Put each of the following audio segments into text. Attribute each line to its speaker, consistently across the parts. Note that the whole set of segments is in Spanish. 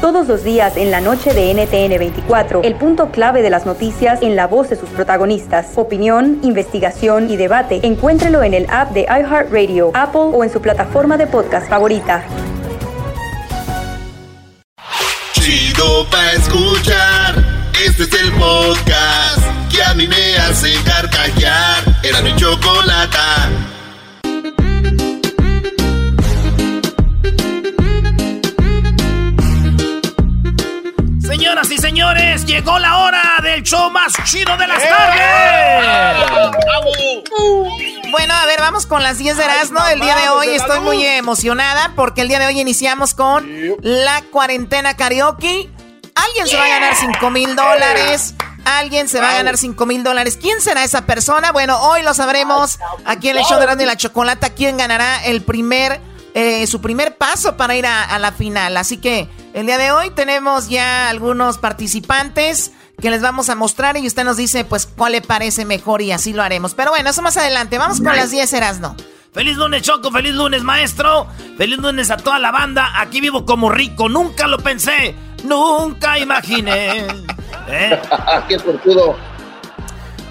Speaker 1: Todos los días en la noche de NTN 24, el punto clave de las noticias en la voz de sus protagonistas. Opinión, investigación y debate. Encuéntrelo en el app de iHeartRadio, Apple o en su plataforma de podcast favorita.
Speaker 2: Chido pa escuchar. Este es el podcast que a mí me hace carcajear. Era mi.
Speaker 3: Señoras y señores, llegó la hora del show más chido de las tardes.
Speaker 4: Bueno, a ver, vamos con las 10 de Erasmo. El día de hoy estoy muy emocionada porque el día de hoy iniciamos con la cuarentena karaoke. Alguien se va a ganar 5 mil dólares. Alguien se va a ganar 5 mil dólares. ¿Quién será esa persona? Bueno, hoy lo sabremos aquí en el show de Erasmo y la Chocolata. ¿Quién ganará el primer, eh, su primer paso para ir a, a la final? Así que el día de hoy tenemos ya algunos participantes que les vamos a mostrar y usted nos dice pues cuál le parece mejor y así lo haremos. Pero bueno, eso más adelante. Vamos con las 10 Erasno.
Speaker 3: Feliz lunes, Choco. Feliz lunes, maestro. Feliz lunes a toda la banda. Aquí vivo como rico. Nunca lo pensé. Nunca imaginé. ¿Eh?
Speaker 5: ¡Qué fortudo!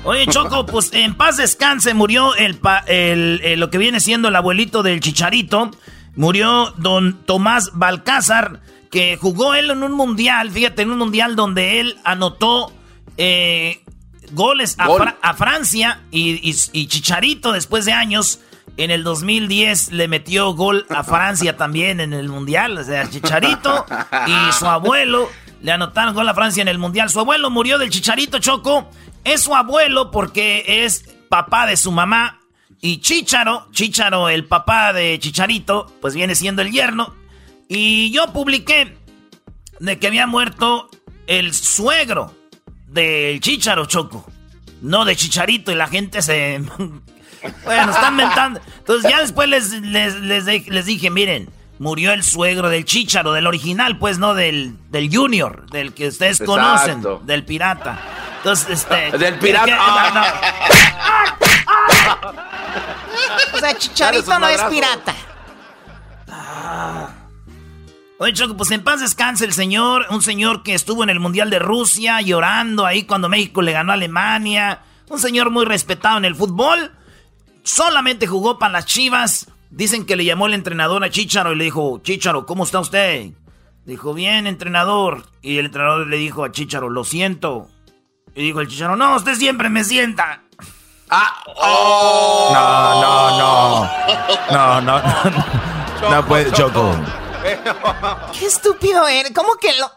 Speaker 3: Oye, Choco, pues en paz descanse. Murió el, pa- el- el- lo que viene siendo el abuelito del Chicharito. Murió don Tomás Balcázar, que jugó él en un mundial. Fíjate, en un mundial donde él anotó eh, goles a,
Speaker 5: Gol.
Speaker 3: Fra- a Francia y, y- y Chicharito después de años. En el 2010 le metió gol a Francia también en el Mundial. O sea, Chicharito y su abuelo le anotaron gol a Francia en el Mundial. Su abuelo murió del Chicharito Choco. Es su abuelo porque es papá de su mamá. Y Chicharo, Chicharo, el papá de Chicharito, pues viene siendo el yerno. Y yo publiqué de que había muerto el suegro del Chicharo Choco. No de Chicharito y la gente se... Bueno, están mentando. Entonces ya después les, les, les, dije, miren, murió el suegro del Chicharo, del original, pues no del, del Junior, del que ustedes
Speaker 5: Exacto.
Speaker 3: conocen, del pirata. Entonces, este...
Speaker 5: Del pirata.
Speaker 3: que-
Speaker 5: Ah.
Speaker 3: no, no.
Speaker 4: O sea, Chicharito no es pirata.
Speaker 3: Oye, Choco, pues en paz descanse el señor, un señor que estuvo en el Mundial de Rusia llorando ahí cuando México le ganó a Alemania, un señor muy respetado en el fútbol, solamente jugó para las Chivas, dicen que le llamó el entrenador a Chicharo y le dijo, Chicharo, ¿cómo está usted? Dijo, bien, entrenador, y el entrenador le dijo a Chicharo, lo siento, y dijo el Chicharo, no, usted siempre me sienta.
Speaker 5: Ah, oh.
Speaker 6: No, no, no. No, no, no. No puede, Choco.
Speaker 4: Qué estúpido eres. ¿Cómo que lo.?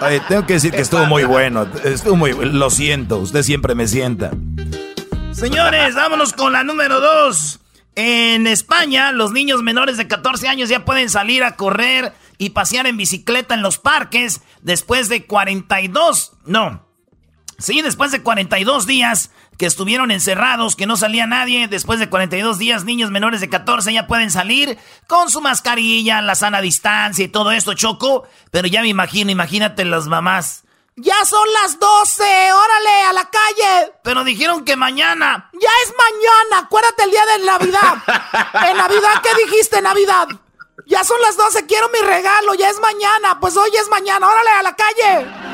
Speaker 6: Oye, tengo que decir que estuvo muy bueno. Estuvo muy Lo siento, usted siempre me sienta.
Speaker 3: Señores, vámonos con la número dos. En España, los niños menores de 14 años ya pueden salir a correr y pasear en bicicleta en los parques después de 42, no, sí, después de 42 días que estuvieron encerrados, que no salía nadie, después de 42 días, niños menores de 14 ya pueden salir con su mascarilla, la sana distancia y todo esto, Choco, pero ya me imagino, imagínate las mamás. Ya son las 12, órale, a la calle. Pero dijeron que mañana. Ya es mañana, acuérdate el día de Navidad. ¿En Navidad qué dijiste, Navidad? Ya son las 12, quiero mi regalo, ya es mañana. Pues hoy es mañana, órale, a la calle.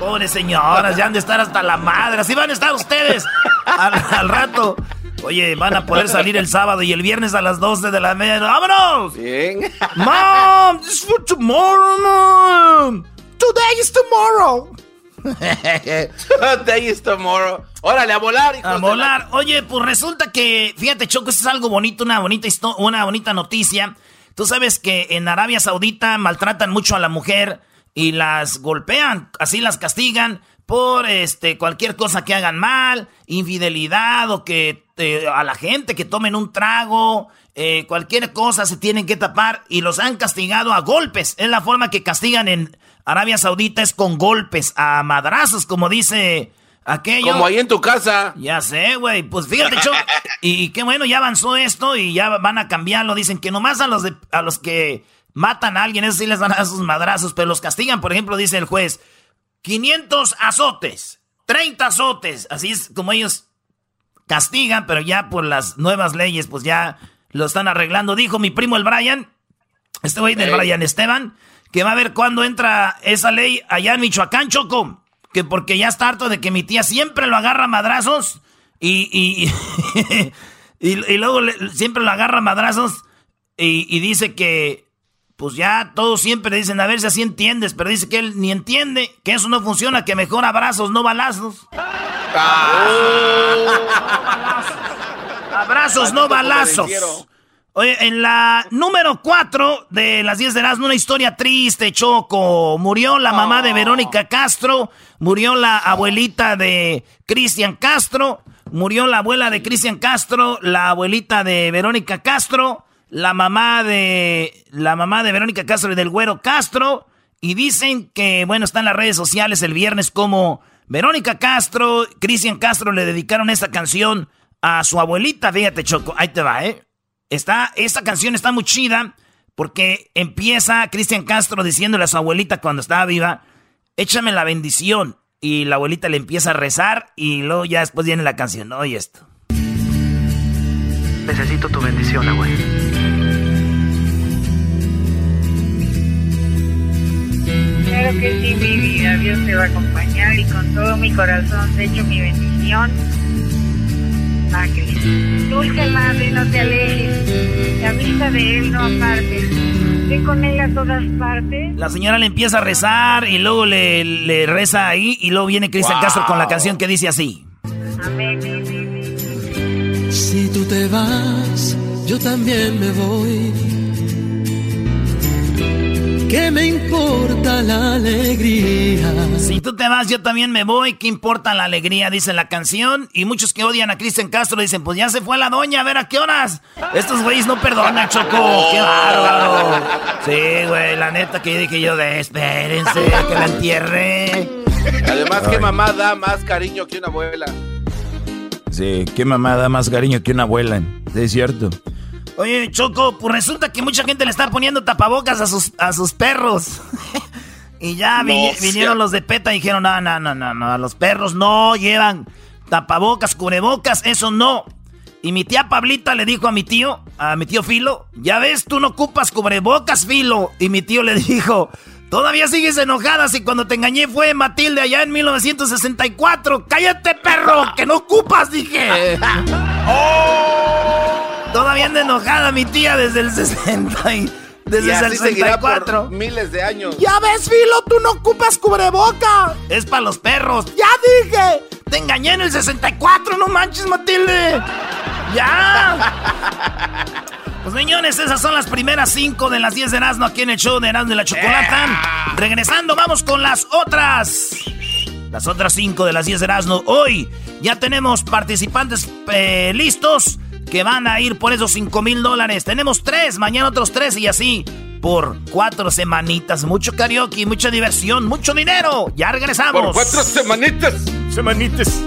Speaker 3: Pobres señoras, ya han de estar hasta la madre. Así van a estar ustedes al, al rato. Oye, van a poder salir el sábado y el viernes a las 12 de la media. ¡Vámonos!
Speaker 5: Bien.
Speaker 3: Mom, this is for tomorrow, mom. Today is tomorrow.
Speaker 5: Day is tomorrow. Órale, a volar, hijos
Speaker 3: A volar. Oye, pues resulta que, fíjate, Choco, esto es algo bonito, una bonita, una bonita noticia. Tú sabes que en Arabia Saudita maltratan mucho a la mujer y las golpean, así las castigan por este cualquier cosa que hagan mal, infidelidad o que eh, a la gente que tomen un trago, eh, cualquier cosa se tienen que tapar y los han castigado a golpes. Es la forma que castigan en Arabia Saudita es con golpes, a madrazos, como dice aquello.
Speaker 7: Como ahí en tu casa.
Speaker 3: Ya sé, güey. Pues fíjate, y, qué bueno, ya avanzó esto y ya van a cambiarlo. Dicen que nomás a los, de, a los que matan a alguien, eso sí les dan a sus madrazos, pero los castigan, por ejemplo, dice el juez, 500 azotes, 30 azotes. Así es como ellos castigan, pero ya por las nuevas leyes, pues ya lo están arreglando. Dijo mi primo el Brian, este güey del Brian Esteban, que va a ver cuándo entra esa ley allá en Michoacán, Choco. Que porque ya está harto de que mi tía siempre lo agarra madrazos y, y, y, luego siempre lo agarra madrazos y, dice que, pues ya todos siempre dicen, a ver si así entiendes, pero dice que él ni entiende, que eso no funciona, que mejor abrazos, no balazos. Ah. abrazos, no balazos. Oye, en la número 4 de las 10 de las una historia triste, Choco. Murió la mamá de Verónica Castro, murió la abuelita de Cristian Castro, murió la abuela de Cristian Castro, la abuelita de Verónica Castro, la mamá de la mamá de Verónica Castro y del güero Castro. Y dicen que, bueno, está en las redes sociales el viernes como Verónica Castro, Cristian Castro le dedicaron esta canción a su abuelita. Fíjate, Choco, ahí te va, ¿eh? Está, esta canción está muy chida porque empieza Cristian Castro diciéndole a su abuelita cuando estaba viva, échame la bendición. Y la abuelita le empieza a rezar y luego ya después viene la canción. Oye esto.
Speaker 8: Necesito tu bendición, abuelo.
Speaker 9: Claro que sí, mi vida. Dios te va a acompañar y con todo mi corazón te echo mi bendición Dulce madre, no te alejes. La vista de él no aparte. Ve con él a todas partes.
Speaker 3: La señora le empieza a rezar y luego le, le reza ahí y luego viene Cristian Castro con la canción que dice así.
Speaker 9: Amén.
Speaker 10: Si tú te vas, yo también me voy ¿Qué me importa la alegría?
Speaker 3: Si tú te vas, yo también me voy. ¿Qué importa la alegría? Dice la canción. Y muchos que odian a Cristian Castro dicen, pues ya se fue la doña, a ver a qué horas. Estos güeyes no perdonan, Choco. ¡Qué bárbaro! Sí, güey, la neta que dije yo de espérense, que la entierre.
Speaker 7: Además, ¿qué mamá da más cariño que una abuela?
Speaker 11: ¿Qué mamá da más cariño que una abuela? Es cierto.
Speaker 3: Oye, Choco, pues resulta que mucha gente le está poniendo tapabocas a sus, a sus perros. y ya vinieron los de PETA y dijeron, no, no, no, no, no, a los perros no llevan tapabocas, cubrebocas, eso no. Y mi tía Pablita le dijo a mi tío, a mi tío Filo, ya ves, tú no ocupas cubrebocas, Filo. Y mi tío le dijo, todavía sigues enojada si cuando te engañé fue Matilde allá en 1964. Cállate, perro, que no ocupas, dije. ¡Oh! Todavía anda enojada mi tía desde el 60 y desde el 64.
Speaker 7: miles de años.
Speaker 3: Ya ves, Filo, tú no ocupas cubreboca. Es para los perros. Ya dije. Te engañé en el 64, no manches, Matilde. Ya. Pues señores, esas son las primeras cinco de las 10 de Erasmo aquí en el show de Erasmo de la Chocolata. Regresando, vamos con las otras. Las otras cinco de las 10 de Erasmo. Hoy ya tenemos participantes eh, listos que van a ir por esos 5 mil dólares. Tenemos tres, mañana otros tres y así por cuatro semanitas. Mucho karaoke, mucha diversión, mucho dinero. Ya regresamos.
Speaker 7: Por cuatro semanitas.
Speaker 3: Semanitas.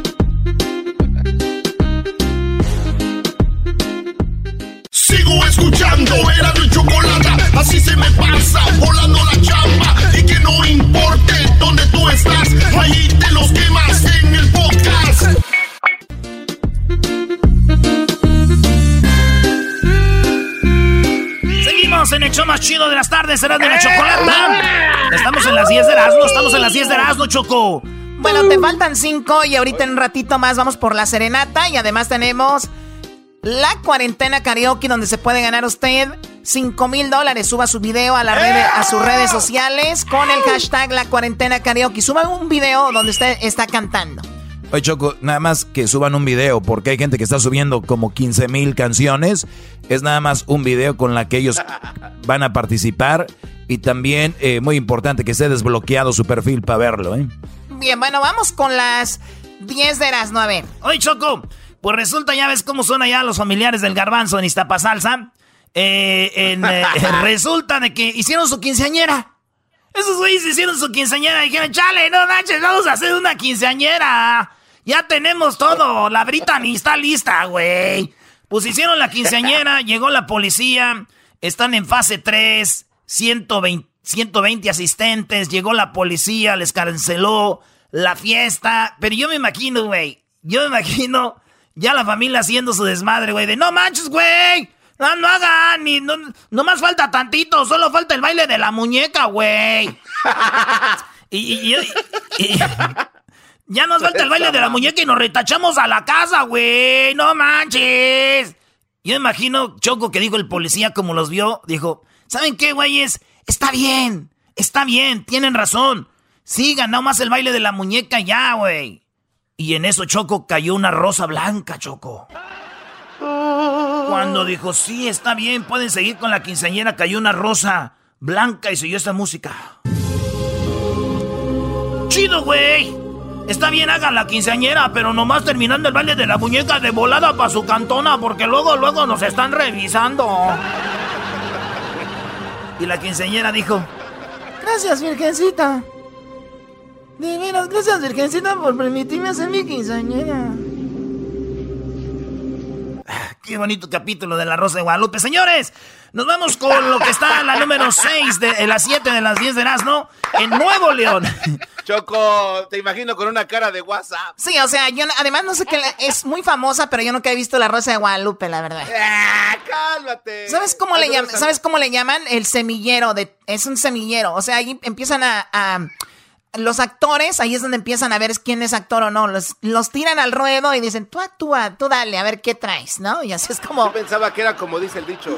Speaker 2: Era mi chocolate. Así se me pasa, volando la chamba. Y que no importe dónde tú estás, ahí te los quemas en el podcast.
Speaker 3: en el show más chido de las tardes, será de la chocolata. Estamos en las 10 de Erasmo, estamos en las 10 de Erasmo, Choco.
Speaker 4: Bueno, te faltan 5 y ahorita en un ratito más vamos por la serenata y además tenemos la cuarentena karaoke donde se puede ganar usted 5 mil dólares. Suba su video a, la a sus redes sociales con el hashtag la cuarentena karaoke. Suba un video donde usted está cantando.
Speaker 11: Oye, Choco, nada más que suban un video, porque hay gente que está subiendo como 15 mil canciones. Es nada más un video con la que ellos van a participar Y también, eh, muy importante, que esté desbloqueado su perfil para verlo, ¿eh?
Speaker 4: Bien, bueno, vamos con las 10 de las 9.
Speaker 3: Oye, Choco, pues resulta, ya ves cómo son allá los familiares del garbanzo en Iztapasalsa. Eh, en, eh, resulta de que hicieron su quinceañera. Esos güeyes hicieron su quinceañera y dijeron, chale, no manches, vamos a hacer una quinceañera. Ya tenemos todo, la Britney está lista, güey. Pues hicieron la quinceañera, llegó la policía, están en fase 3, 120, 120 asistentes, llegó la policía, les canceló la fiesta. Pero yo me imagino, güey, yo me imagino ya la familia haciendo su desmadre, güey, de no manches, güey. No, no hagan, ni, no, más falta tantito, solo falta el baile de la muñeca, güey. y, ya nos falta el baile de la muñeca y nos retachamos a la casa, güey. No manches. Yo imagino, Choco, que dijo el policía como los vio, dijo, ¿saben qué, güeyes? Está bien, está bien, tienen razón. Sigan, más el baile de la muñeca ya, güey. Y en eso, Choco, cayó una rosa blanca, Choco. Cuando dijo, sí, está bien, pueden seguir con la quinceañera, cayó una rosa blanca y siguió esta música. Chido, güey. Está bien, hagan la quinceañera, pero nomás terminando el baile de la muñeca de volada para su cantona, porque luego, luego nos están revisando. Y la quinceañera dijo, gracias, virgencita. De veras, gracias, virgencita, por permitirme hacer mi quinceañera. Qué bonito capítulo de La Rosa de Guadalupe. Señores, nos vamos con lo que está en la número 6 de las 7 de las 10 de ¿no? en Nuevo León.
Speaker 7: Choco, te imagino con una cara de WhatsApp.
Speaker 4: Sí, o sea, yo además no sé qué es muy famosa, pero yo nunca he visto La Rosa de Guadalupe, la verdad.
Speaker 7: Ah, cálmate.
Speaker 4: ¿Sabes cómo le llaman? ¿Sabes cómo le llaman? El semillero de es un semillero, o sea, ahí empiezan a los actores, ahí es donde empiezan a ver quién es actor o no. Los, los tiran al ruedo y dicen, tú actúa, tú dale, a ver qué traes, ¿no? Y así es como...
Speaker 7: Yo pensaba que era como dice el dicho.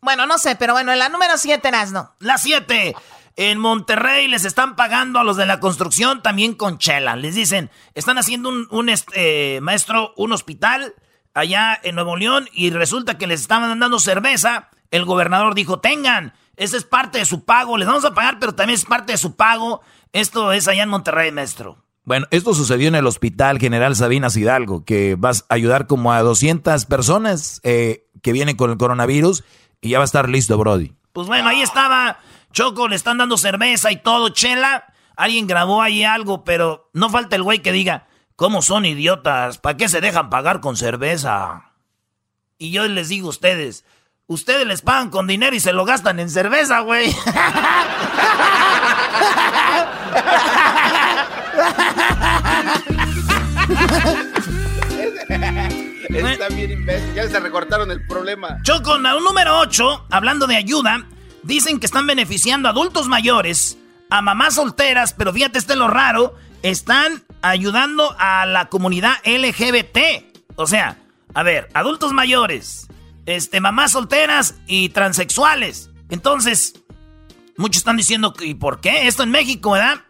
Speaker 4: Bueno, no sé, pero bueno, en la número 7 eras, ¿no?
Speaker 3: La 7. En Monterrey les están pagando a los de la construcción también con chela. Les dicen, están haciendo un, un este, maestro, un hospital allá en Nuevo León y resulta que les estaban dando cerveza. El gobernador dijo, tengan, esa es parte de su pago. Les vamos a pagar, pero también es parte de su pago. Esto es allá en Monterrey, maestro.
Speaker 11: Bueno, esto sucedió en el Hospital General Sabinas Hidalgo, que vas a ayudar como a 200 personas eh, que vienen con el coronavirus y ya va a estar listo, Brody.
Speaker 3: Pues bueno, ahí estaba Choco, le están dando cerveza y todo, chela. Alguien grabó ahí algo, pero no falta el güey que diga, ¿cómo son idiotas? ¿Para qué se dejan pagar con cerveza? Y yo les digo a ustedes, Ustedes les pagan con dinero y se lo gastan en cerveza, güey.
Speaker 7: Está bien imbécil. Ya se recortaron el problema.
Speaker 3: Choco, un número 8, hablando de ayuda, dicen que están beneficiando a adultos mayores, a mamás solteras, pero fíjate, este es lo raro, están ayudando a la comunidad LGBT. O sea, a ver, adultos mayores, este, mamás solteras y transexuales. Entonces, muchos están diciendo, ¿y por qué? Esto en México, ¿verdad?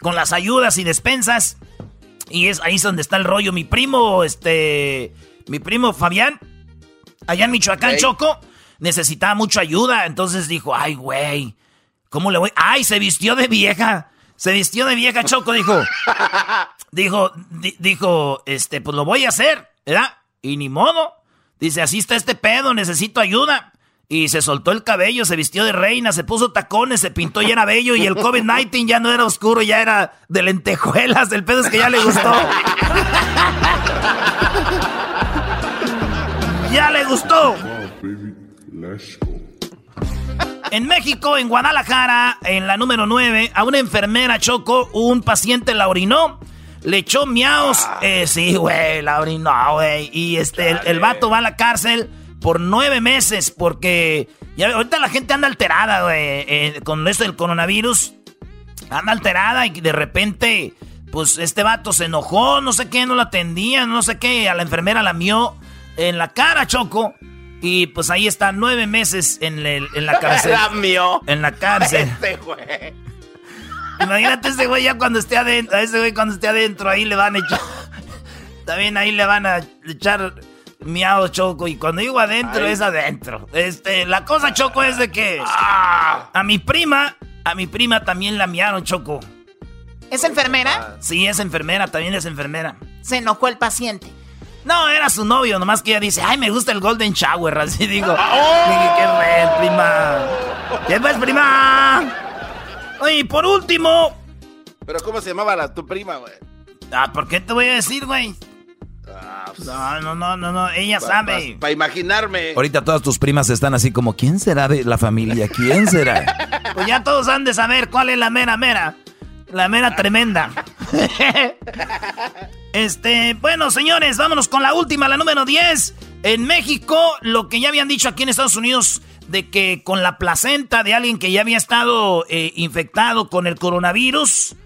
Speaker 3: Con las ayudas y despensas. Y es ahí es donde está el rollo. Mi primo, este, mi primo Fabián, allá en Michoacán, Choco, necesitaba mucha ayuda. Entonces dijo, ay, güey, ¿cómo le voy? Ay, se vistió de vieja. Se vistió de vieja, Choco, dijo. dijo, dijo, este, pues lo voy a hacer, ¿verdad? Y ni modo. Dice, así está este pedo, necesito ayuda. Y se soltó el cabello, se vistió de reina, se puso tacones, se pintó y era bello. Y el COVID-19 ya no era oscuro, ya era de lentejuelas. El pedo es que ya le gustó. ya le gustó. En México, en Guadalajara, en la número 9, a una enfermera chocó, un paciente la orinó le echó miaos. Ah. Eh, sí, güey, la orinó, güey. Y este, el, vato va a la cárcel por nueve meses porque ya, ahorita la gente anda alterada, güey, eh, con esto del coronavirus. Anda alterada y de repente, pues este vato se enojó, no sé qué, no la atendía, no sé qué. A la enfermera la mió en la cara, Choco. Y pues ahí está, nueve meses en, en la cárcel.
Speaker 7: La mió.
Speaker 3: En la cárcel.
Speaker 7: Este güey.
Speaker 3: Imagínate ese güey ya cuando esté adentro, a ese güey cuando esté adentro, ahí le van a echar. También ahí le van a echar Miau Choco. Y cuando digo adentro, es adentro. Este, la cosa, Choco, es de que
Speaker 7: Ah.
Speaker 3: a mi prima, a mi prima también la miaron, Choco.
Speaker 4: ¿Es enfermera?
Speaker 3: Sí, es enfermera, también es enfermera.
Speaker 4: Se enojó el paciente.
Speaker 3: No, era su novio, nomás que ella dice, ay, me gusta el Golden Shower, así digo.
Speaker 7: Oh.
Speaker 3: Dije, ¿Qué ves, prima? ¿Qué ves, prima? Oye, y por último...
Speaker 7: Pero ¿cómo se llamaba la, tu prima, güey?
Speaker 3: Ah, ¿por qué te voy a decir, güey?
Speaker 7: Ah, pues,
Speaker 3: No, no, no, no, no, ella sabe.
Speaker 7: Para imaginarme.
Speaker 11: Ahorita todas tus primas están así como, ¿quién será de la familia? ¿Quién será?
Speaker 3: Pues ya todos han de saber cuál es la mera mera. La mera tremenda. Este, bueno, señores, vámonos con la última, la número 10. En México, lo que ya habían dicho aquí en Estados Unidos de que con la placenta de alguien que ya había estado eh, infectado con el coronavirus,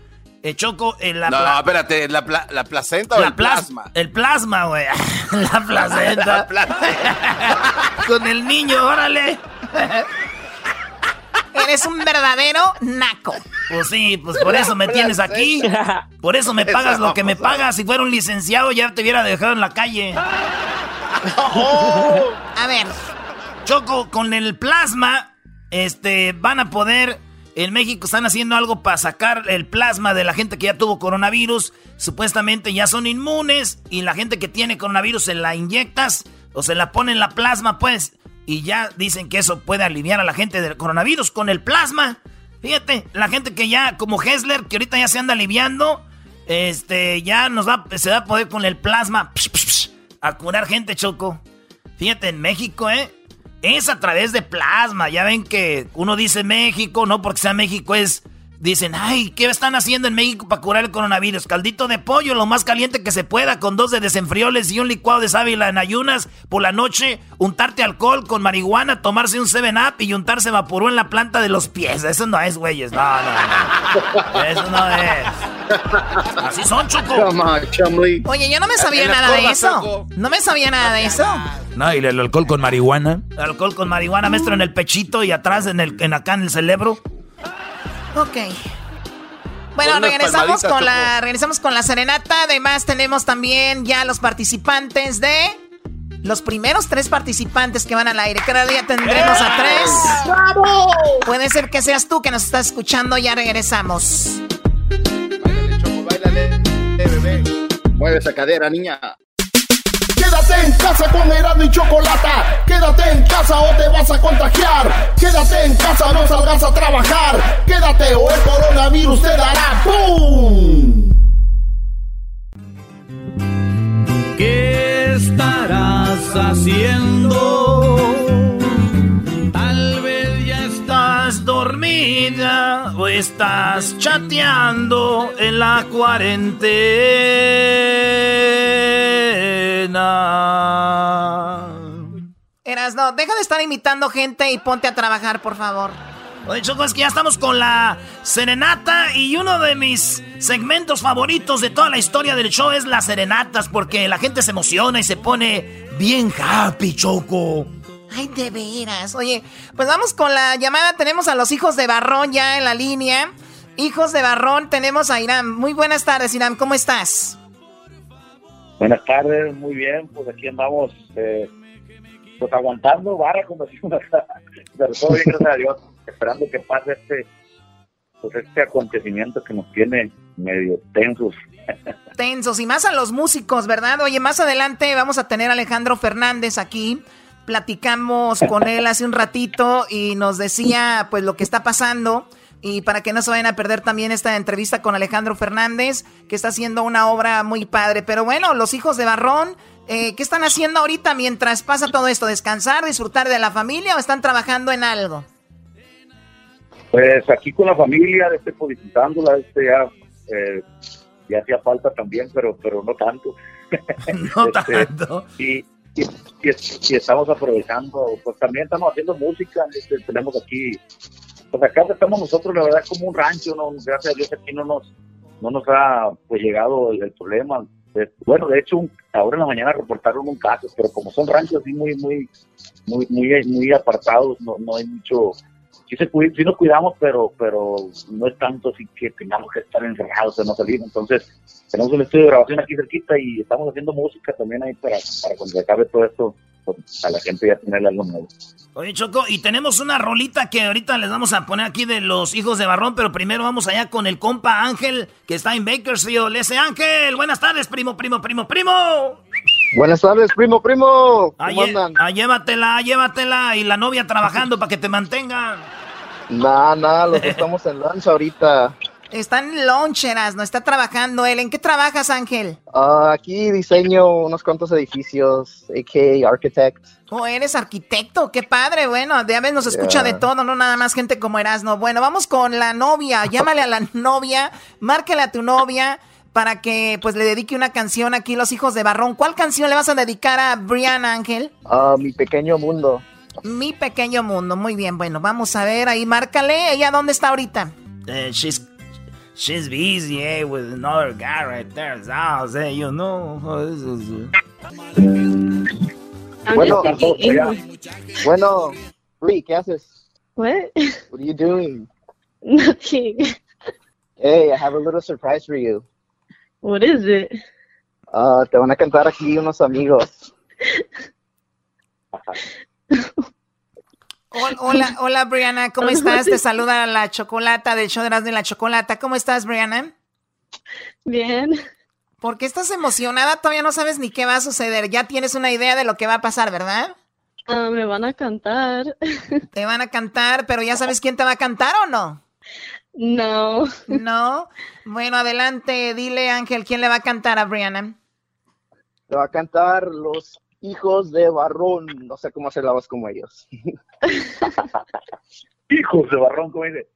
Speaker 3: eh, Choco, en la
Speaker 7: No,
Speaker 3: pla-
Speaker 7: espérate, ¿la, pla- la placenta o
Speaker 3: la
Speaker 7: el
Speaker 3: plas-
Speaker 7: plasma?
Speaker 3: El plasma, güey. la placenta.
Speaker 7: La pla-
Speaker 3: con el niño, órale.
Speaker 4: Eres un verdadero naco.
Speaker 3: Pues sí, pues por eso me tienes aquí. Por eso me pagas lo que me pagas. Si fuera un licenciado ya te hubiera dejado en la calle.
Speaker 4: A ver,
Speaker 3: Choco, con el plasma, este, van a poder. En México están haciendo algo para sacar el plasma de la gente que ya tuvo coronavirus. Supuestamente ya son inmunes. Y la gente que tiene coronavirus se la inyectas o se la pone en la plasma, pues. Y ya dicen que eso puede aliviar a la gente del coronavirus con el plasma. Fíjate, la gente que ya, como Hessler, que ahorita ya se anda aliviando, este, ya nos va, se va a poder con el plasma a curar gente, Choco. Fíjate, en México, ¿eh? Es a través de plasma. Ya ven que uno dice México, no porque sea México, es. Dicen, ay, ¿qué están haciendo en México para curar el coronavirus? Caldito de pollo, lo más caliente que se pueda, con dos de desenfrioles y un licuado de sábila en ayunas por la noche, untarte alcohol con marihuana, tomarse un 7-up y untarse vaporú en la planta de los pies. Eso no es, güeyes. No, no, no. Eso no es. Así son, Choco.
Speaker 4: oye, yo no me sabía nada de eso. No me sabía nada de eso.
Speaker 11: No, y el alcohol con marihuana.
Speaker 3: Alcohol con marihuana, maestro, en el pechito y atrás en el, en acá en el cerebro.
Speaker 4: Ok. Bueno, regresamos con la, regresamos con la serenata. Además, tenemos también ya los participantes de. Los primeros tres participantes que van al aire. Cada día tendremos a tres. Puede ser que seas tú que nos estás escuchando. Ya regresamos.
Speaker 7: Báilale, Choco, báilale, eh, bebé.
Speaker 8: Mueve esa cadera, niña.
Speaker 2: Quédate en casa con Erasmo y Chocolata. Quédate en casa o te vas a contagiar. Quédate en casa, no salgas a trabajar. Quédate o el coronavirus te dará ¡Pum!
Speaker 10: ¿Qué estarás haciendo? Tal vez ya
Speaker 3: ¿Estás dormida o estás chateando en la cuarentena?
Speaker 4: Eras, no, deja de estar imitando gente y ponte a trabajar, por favor.
Speaker 3: Oye, Choco, es que ya estamos con la serenata y uno de mis segmentos favoritos de toda la historia del show es las serenatas porque la gente se emociona y se pone bien happy, Choco.
Speaker 4: Ay, de veras. Oye, pues vamos con la llamada. Tenemos a los hijos de Barrón ya en la línea. Hijos de Barrón, tenemos a Irán. Muy buenas tardes, Irán. ¿Cómo estás?
Speaker 8: Buenas tardes, muy bien, pues aquí andamos, eh, pues aguantando barra, como decimos pero todo bien, gracias a Dios, esperando que pase este, pues este acontecimiento que nos tiene medio tensos.
Speaker 4: Tensos y más a los músicos, ¿verdad? Oye, más adelante vamos a tener a Alejandro Fernández aquí. Platicamos con él hace un ratito y nos decía pues lo que está pasando. Y para que no se vayan a perder también esta entrevista con Alejandro Fernández, que está haciendo una obra muy padre. Pero bueno, los hijos de Barrón, eh, ¿qué están haciendo ahorita mientras pasa todo esto? ¿Descansar, disfrutar de la familia o están trabajando en algo?
Speaker 8: Pues aquí con la familia, este, pues disfrutándola, este ya, eh, ya hacía falta también, pero, pero no tanto.
Speaker 3: No
Speaker 8: Este,
Speaker 3: tanto.
Speaker 8: y, y, y- y estamos aprovechando, pues también estamos haciendo música, este, tenemos aquí, pues acá estamos nosotros, la verdad, como un rancho, ¿no? gracias a Dios aquí no nos, no nos ha pues llegado el, problema. Bueno, de hecho, ahora en la mañana reportaron un caso, pero como son ranchos así muy, muy, muy, muy, muy apartados, no, no hay mucho,
Speaker 12: sí, se, sí nos cuidamos, pero pero no es tanto así que tengamos que estar encerrados o no salir. Entonces, tenemos un estudio de grabación aquí cerquita y estamos haciendo música también ahí para, para cuando acabe todo esto, a la gente ya tener algo nuevo.
Speaker 3: Oye, Choco, y tenemos una rolita que ahorita les vamos a poner aquí de los hijos de Barrón, pero primero vamos allá con el compa Ángel, que está en Bakersfield. Ese Ángel, buenas tardes, primo, primo, primo, primo.
Speaker 13: Buenas tardes, primo, primo.
Speaker 3: Ah,
Speaker 13: ¿Cómo
Speaker 3: lle-
Speaker 13: andan?
Speaker 3: ah, llévatela, llévatela. Y la novia trabajando para que te mantengan.
Speaker 13: Nah, nah, los estamos en lancha ahorita.
Speaker 4: Está en loncheras, no está trabajando él. ¿En qué trabajas, Ángel?
Speaker 13: Ah, aquí diseño unos cuantos edificios, a.k.a. architect.
Speaker 4: Oh, eres arquitecto, qué padre. Bueno, de a veces nos escucha
Speaker 13: Yeah.
Speaker 4: de todo, no nada más gente como Erasno. Bueno, vamos con la novia. Llámale a la novia, márcale a tu novia para que pues le dedique una canción aquí los hijos de Barrón. ¿Cuál canción le vas a dedicar a Brian Ángel?
Speaker 13: Mi pequeño mundo.
Speaker 4: Mi pequeño mundo. Muy bien, bueno, vamos a ver ahí, márcale. ¿Ella dónde está ahorita?
Speaker 3: Eh, she's, she's busy, eh, with another guy right there. Ah, eh, you know. oh, this uh,
Speaker 13: Bueno, bueno, Bri, ¿qué haces?
Speaker 14: What?
Speaker 13: What are you doing?
Speaker 14: Nothing.
Speaker 13: Hey, I have a little surprise for you.
Speaker 14: What is it?
Speaker 13: Ah, te van a cantar aquí unos amigos.
Speaker 4: Hol- Hola, hola Brianna, ¿cómo estás? Te saluda la chocolata del show de Erasmo y la Chocolata. ¿Cómo estás, Brianna?
Speaker 14: Bien.
Speaker 4: ¿Por qué estás emocionada? Todavía no sabes ni qué va a suceder. Ya tienes una idea de lo que va a pasar, ¿verdad?
Speaker 14: Ah, me van a cantar.
Speaker 4: Te van a cantar, pero ya sabes quién te va a cantar o no?
Speaker 14: No.
Speaker 4: No. Bueno, adelante, dile Ángel, ¿quién le va a cantar a Brianna?
Speaker 13: Te va a cantar los hijos de Barrón. No sé cómo hacer la voz como ellos.
Speaker 12: Hijos de Barrón, como dice.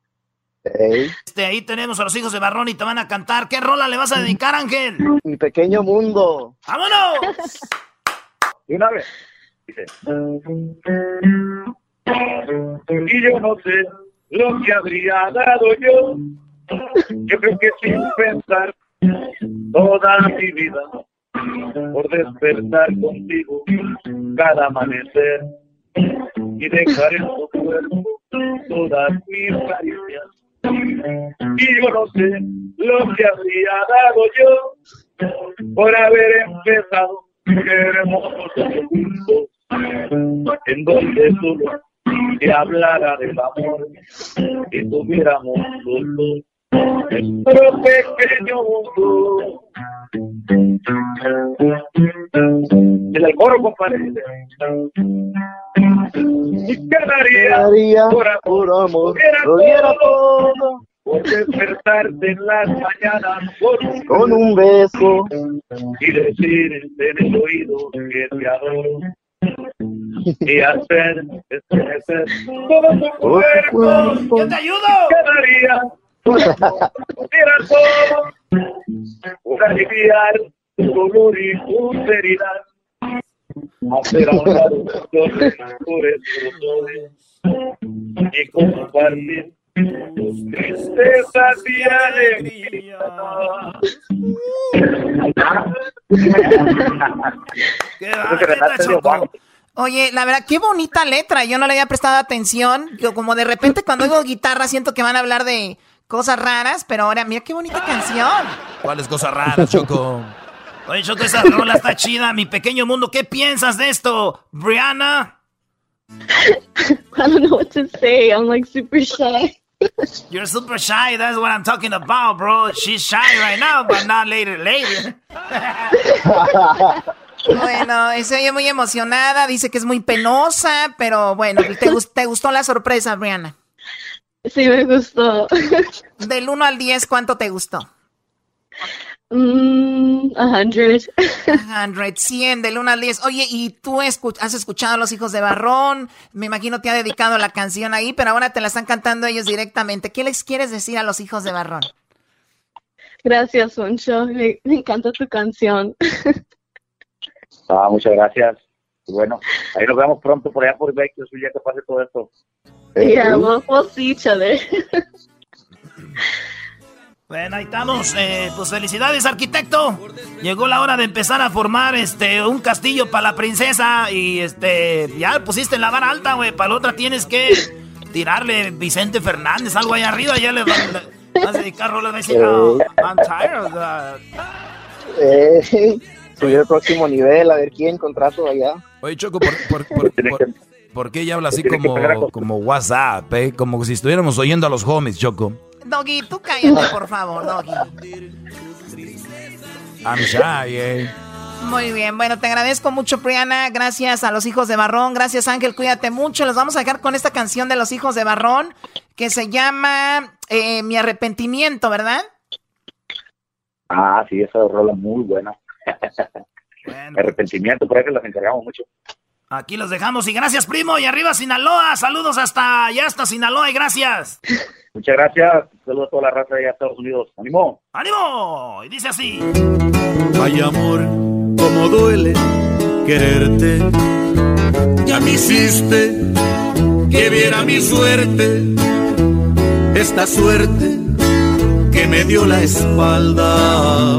Speaker 13: Hey,
Speaker 3: Este, ahí tenemos a los hijos de Barrón y te van a cantar. ¿Qué rola le vas a dedicar, Ángel?
Speaker 13: mi pequeño mundo.
Speaker 3: ¡Vámonos!
Speaker 12: Y una vez. Dice. Y yo no sé lo que habría dado yo. Yo creo que sin pensar toda mi vida por despertar contigo cada amanecer y dejar en tu cuerpo todas mis caricias. Y yo no sé lo que habría dado yo por haber empezado hermosos juntos en donde solo se hablara del amor y tuviéramos los nuestro pequeño mundo. En el coro, compadre. Y quedaría
Speaker 13: Daría
Speaker 12: por amor,
Speaker 13: por amor,
Speaker 12: hubiera
Speaker 13: lo diera
Speaker 12: todo,
Speaker 13: todo
Speaker 12: por despertarte en las mañanas con un
Speaker 13: con un beso.
Speaker 12: y decirte en el oído que te adoro y hacer estremecer todo tu cuerpo
Speaker 13: cuerpo.
Speaker 3: ¡Yo te ayudo!
Speaker 12: quedaría
Speaker 4: Oye, la verdad, qué bonita letra. Yo no le había prestado atención. Yo como de repente cuando oigo guitarra siento que van a hablar de cosas raras, pero ahora mira qué bonita canción.
Speaker 6: ¿Cuáles cosas raras, Choco?
Speaker 3: Oye, Choco, esa rola está chida. Mi pequeño mundo, ¿qué piensas de esto? Brianna,
Speaker 14: I don't know what to say. I'm like super shy.
Speaker 3: you're super shy. That's what I'm talking about, bro. She's shy right now, but not later, later.
Speaker 4: Bueno, se oye muy emocionada, dice que es muy penosa, pero bueno, ¿te, gus- te gustó la sorpresa, Brianna?
Speaker 14: Sí, me gustó.
Speaker 4: Del 1 al 10, ¿cuánto te gustó?
Speaker 14: Mm, a hundred.
Speaker 4: 100, 100, del 1 al 10. Oye, ¿y tú has escuchado a los hijos de Barrón? Me imagino te ha dedicado la canción ahí, pero ahora te la están cantando ellos directamente. ¿Qué les quieres decir a los hijos de Barrón?
Speaker 14: Gracias, Poncho. Me, me encanta tu canción.
Speaker 12: Ah, muchas gracias. Y bueno, ahí nos vemos pronto por allá por Bakersfield ya que pase todo esto.
Speaker 14: Yeah, we'll, we'll see each other.
Speaker 3: Bueno, ahí estamos. Eh, pues felicidades, arquitecto. Llegó la hora de empezar a formar este un castillo para la princesa. Y este, ya pusiste la vara alta, güey. Para la otra tienes que tirarle Vicente Fernández, algo ahí arriba, ya le van a dedicar rolas, va a decir, oh, I'm tired of that.
Speaker 13: Eh, subir el próximo nivel, a ver quién contrato allá.
Speaker 6: Oye, Choco, ¿por, por, por, por, por qué ella habla así como, como WhatsApp, eh? Como si estuviéramos oyendo a los homies, Choco.
Speaker 4: Doggy, tú cállate, por favor, Doggy.
Speaker 6: I'm shy, eh.
Speaker 4: Muy bien, bueno, te agradezco mucho, Priana. Gracias a los hijos de Barrón. Gracias, Ángel. Cuídate mucho. Los vamos a dejar con esta canción de los hijos de Barrón que se llama eh, Mi arrepentimiento, ¿verdad?
Speaker 8: Ah, sí, esa rola muy buena. Arrepentimiento, por eso las encargamos mucho.
Speaker 3: Aquí los dejamos y gracias, primo. Y arriba, Sinaloa. Saludos hasta allá, hasta Sinaloa y gracias.
Speaker 8: Muchas gracias. Saludos a toda la raza de Estados Unidos. ¡Ánimo!
Speaker 3: ¡Ánimo! Y dice así.
Speaker 15: Ay, amor, cómo duele quererte. Ya me hiciste que viera mi suerte. Esta suerte que me dio la espalda.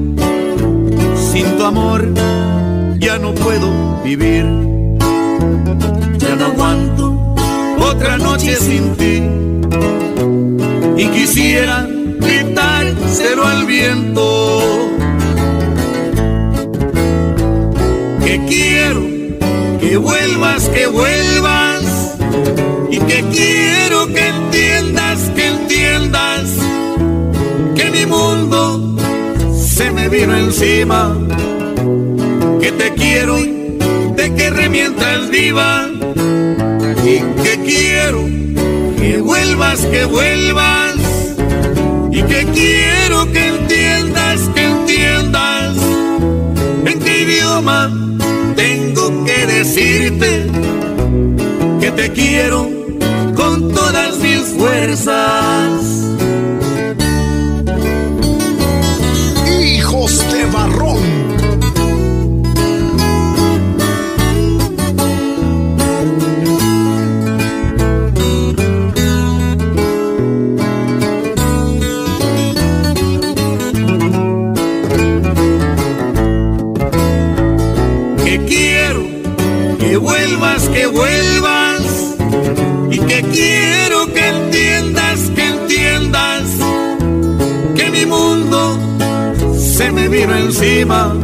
Speaker 15: Sin tu amor ya no puedo vivir. Ya no aguanto otra noche sin ti. Y quisiera gritárselo al viento. Que quiero que vuelvas, que vuelvas. Y que quiero que entiendas, que entiendas que mi mundo me vino encima. Que te quiero, de que remientas viva. Y que quiero que vuelvas, que vuelvas. Y que quiero que entiendas, que entiendas en qué idioma tengo que decirte que te quiero con todas mis fuerzas. Vino encima,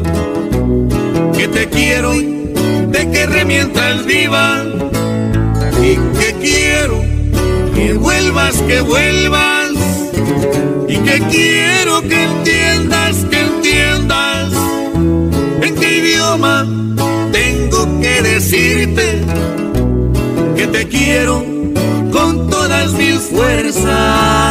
Speaker 15: que te quiero de que remientas viva y que quiero que vuelvas, que vuelvas y que quiero que entiendas, que entiendas en qué idioma tengo que decirte que te quiero con todas mis fuerzas.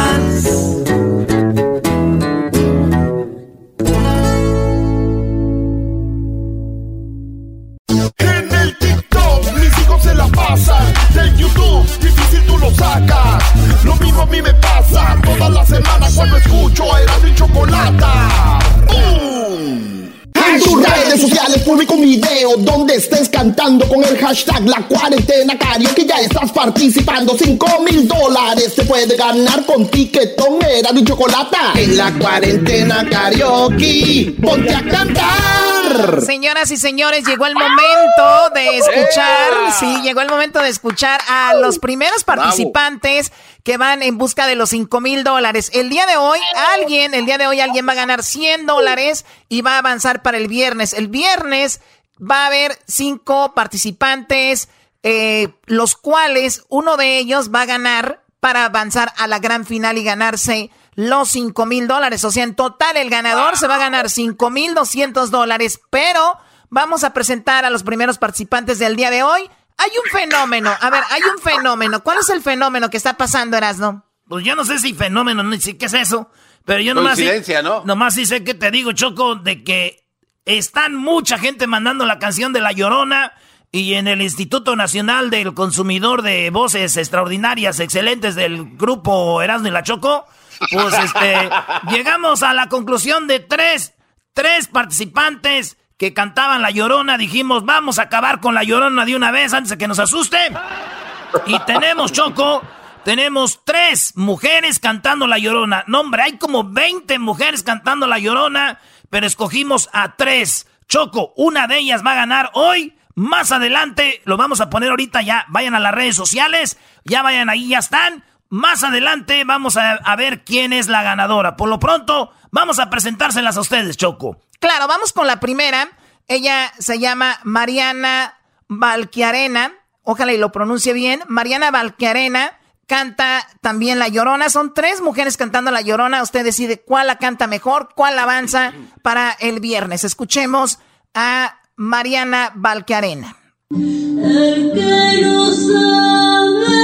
Speaker 16: Hashtag La Cuarentena Karaoke ya estás participando. 5 mil dólares te puede ganar con tiquetón era de chocolata. En la Cuarentena Karaoke, ponte a cantar.
Speaker 4: Señoras y señores, llegó el momento de escuchar, sí, llegó el momento de escuchar a los primeros participantes que van en busca de los 5 mil dólares. El día de hoy, alguien, el día de hoy alguien va a ganar 100 dólares y va a avanzar para el viernes. El viernes va a haber cinco participantes, eh, los cuales uno de ellos va a ganar para avanzar a la gran final y ganarse los 5 mil dólares. O sea, en total el ganador se va a ganar 5 mil 200 dólares, pero vamos a presentar a los primeros participantes del día de hoy. Hay un fenómeno, a ver, hay un fenómeno. ¿Cuál es el fenómeno que está pasando, Erasno?
Speaker 3: Pues yo no sé si fenómeno, no sé qué es eso, pero yo nomás sí,
Speaker 5: Coincidencia, ¿no?
Speaker 3: nomás sí sé que te digo, Choco, de que están mucha gente mandando la canción de La Llorona y en el Instituto Nacional del Consumidor de Voces Extraordinarias, Excelentes del grupo Erasmo y la Choco, pues este, llegamos a la conclusión de tres, tres participantes que cantaban La Llorona. Dijimos, vamos a acabar con La Llorona de una vez antes de que nos asuste. Y tenemos, Choco, tenemos tres mujeres cantando La Llorona. No, hombre, hay como 20 mujeres cantando La Llorona, pero escogimos a tres. Choco, una de ellas va a ganar hoy. Más adelante, lo vamos a poner ahorita ya. Vayan a las redes sociales, ya vayan ahí, ya están. Más adelante vamos a, ver quién es la ganadora. Por lo pronto, vamos a presentárselas a ustedes, Choco.
Speaker 4: Claro, vamos con la primera. Ella se llama Mariana Valquiarena. Ojalá y lo pronuncie bien. Mariana Valquiarena canta también La Llorona. Son tres mujeres cantando La Llorona. Usted decide cuál la canta mejor, cuál avanza para el viernes. Escuchemos a Mariana
Speaker 17: sabe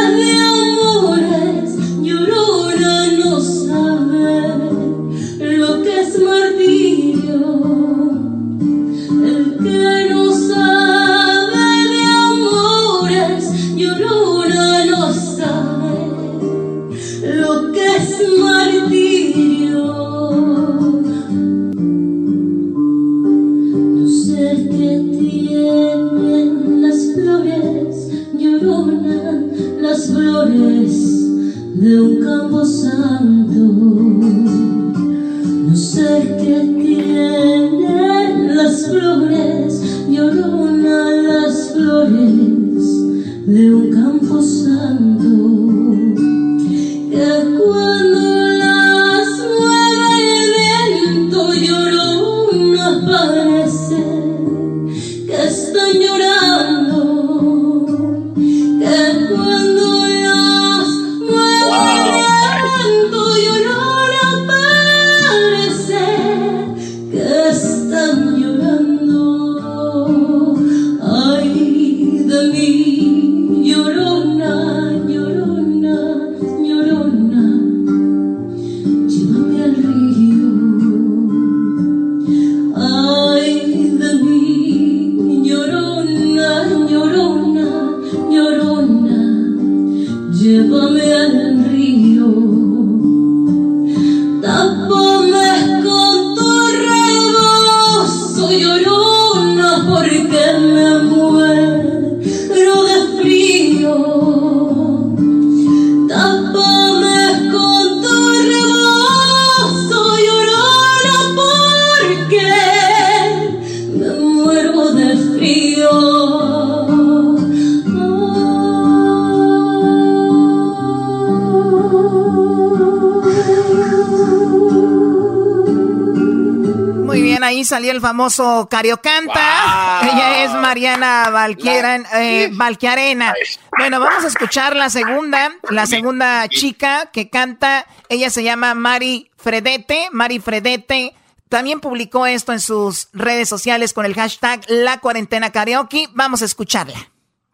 Speaker 4: ahí salió el famoso Cariocanta. Ella es Mariana Valquiera- eh, Valquiarena. Bueno, vamos a escuchar la segunda, la segunda chica que canta. Ella se llama Mari Fredete. Mari Fredete también publicó esto en sus redes sociales con el hashtag La Cuarentena Karaoke. Vamos a escucharla.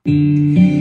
Speaker 17: que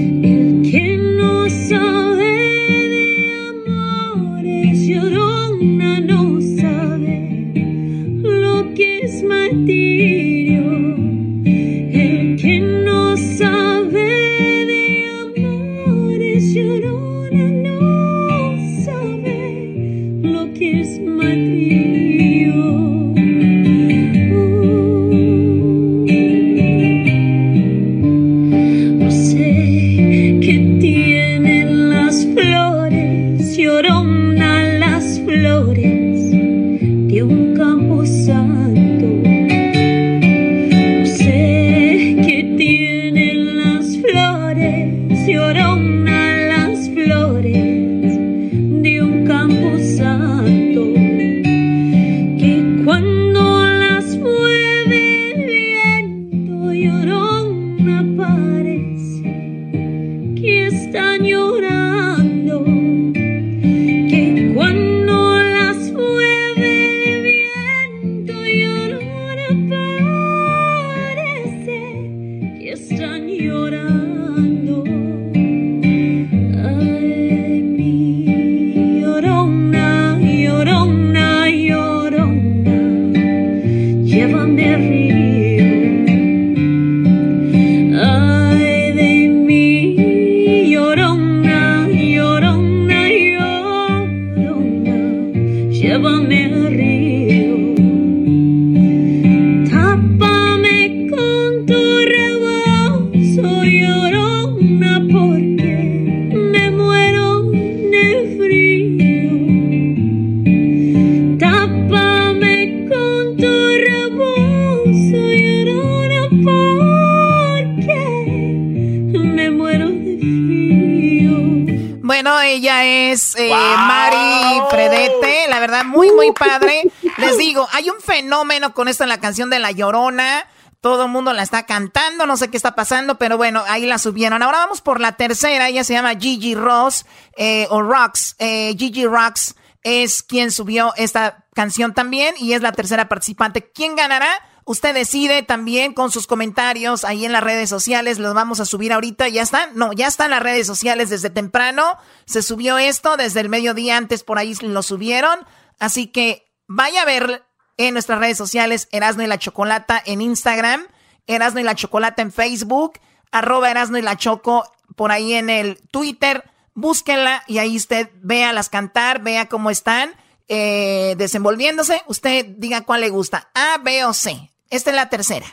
Speaker 4: es eh, Mari Fredete, la verdad, muy, muy padre. Les digo, hay un fenómeno con esto en la canción de La Llorona. Todo el mundo la está cantando, no sé qué está pasando, pero bueno, ahí la subieron. Ahora vamos por la tercera, ella se llama Gigi Ross, eh, o Rocks. Eh, Gigi Rocks es quien subió esta canción también y es la tercera participante. ¿Quién ganará? Usted decide también con sus comentarios ahí en las redes sociales. Los vamos a subir ahorita. ¿Ya están? No, ya están las redes sociales desde temprano. Se subió esto desde el mediodía antes, por ahí lo subieron. Así que vaya a ver en nuestras redes sociales Erasno y la Chocolata en Instagram, Erasno y la Chocolata en Facebook, arroba Erasno y la Choco por ahí en el Twitter. Búsquenla y ahí usted vea las cantar, vea cómo están eh, desenvolviéndose. Usted diga cuál le gusta, A, B o C. Esta es la tercera.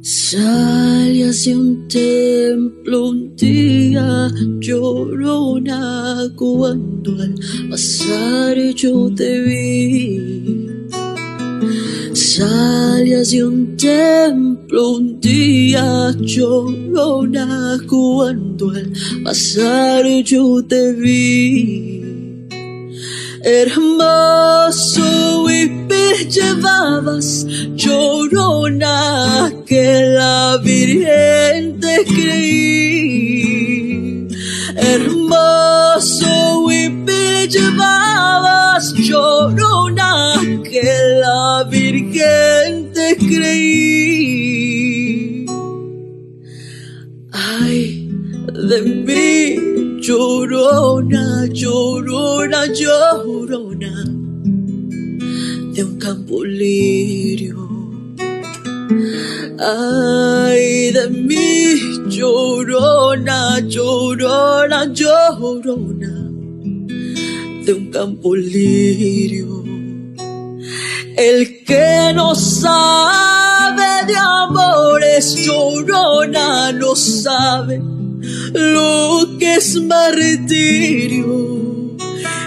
Speaker 17: Salí hacia un templo un día llorona cuando al pasar yo te vi. Salí hacia un templo un día llorona cuando al pasar yo te vi. Hermoso y me llevabas, llorona, que la Virgen te creí. Hermoso y me llevabas, llorona, que la Virgen te creí. Ay, de mí llorona, llorona, llorona, de un campo lirio. Ay, de mí llorona, llorona, llorona, de un campo lirio. El que no sabe de amores llorona, no sabe lo que es martirio.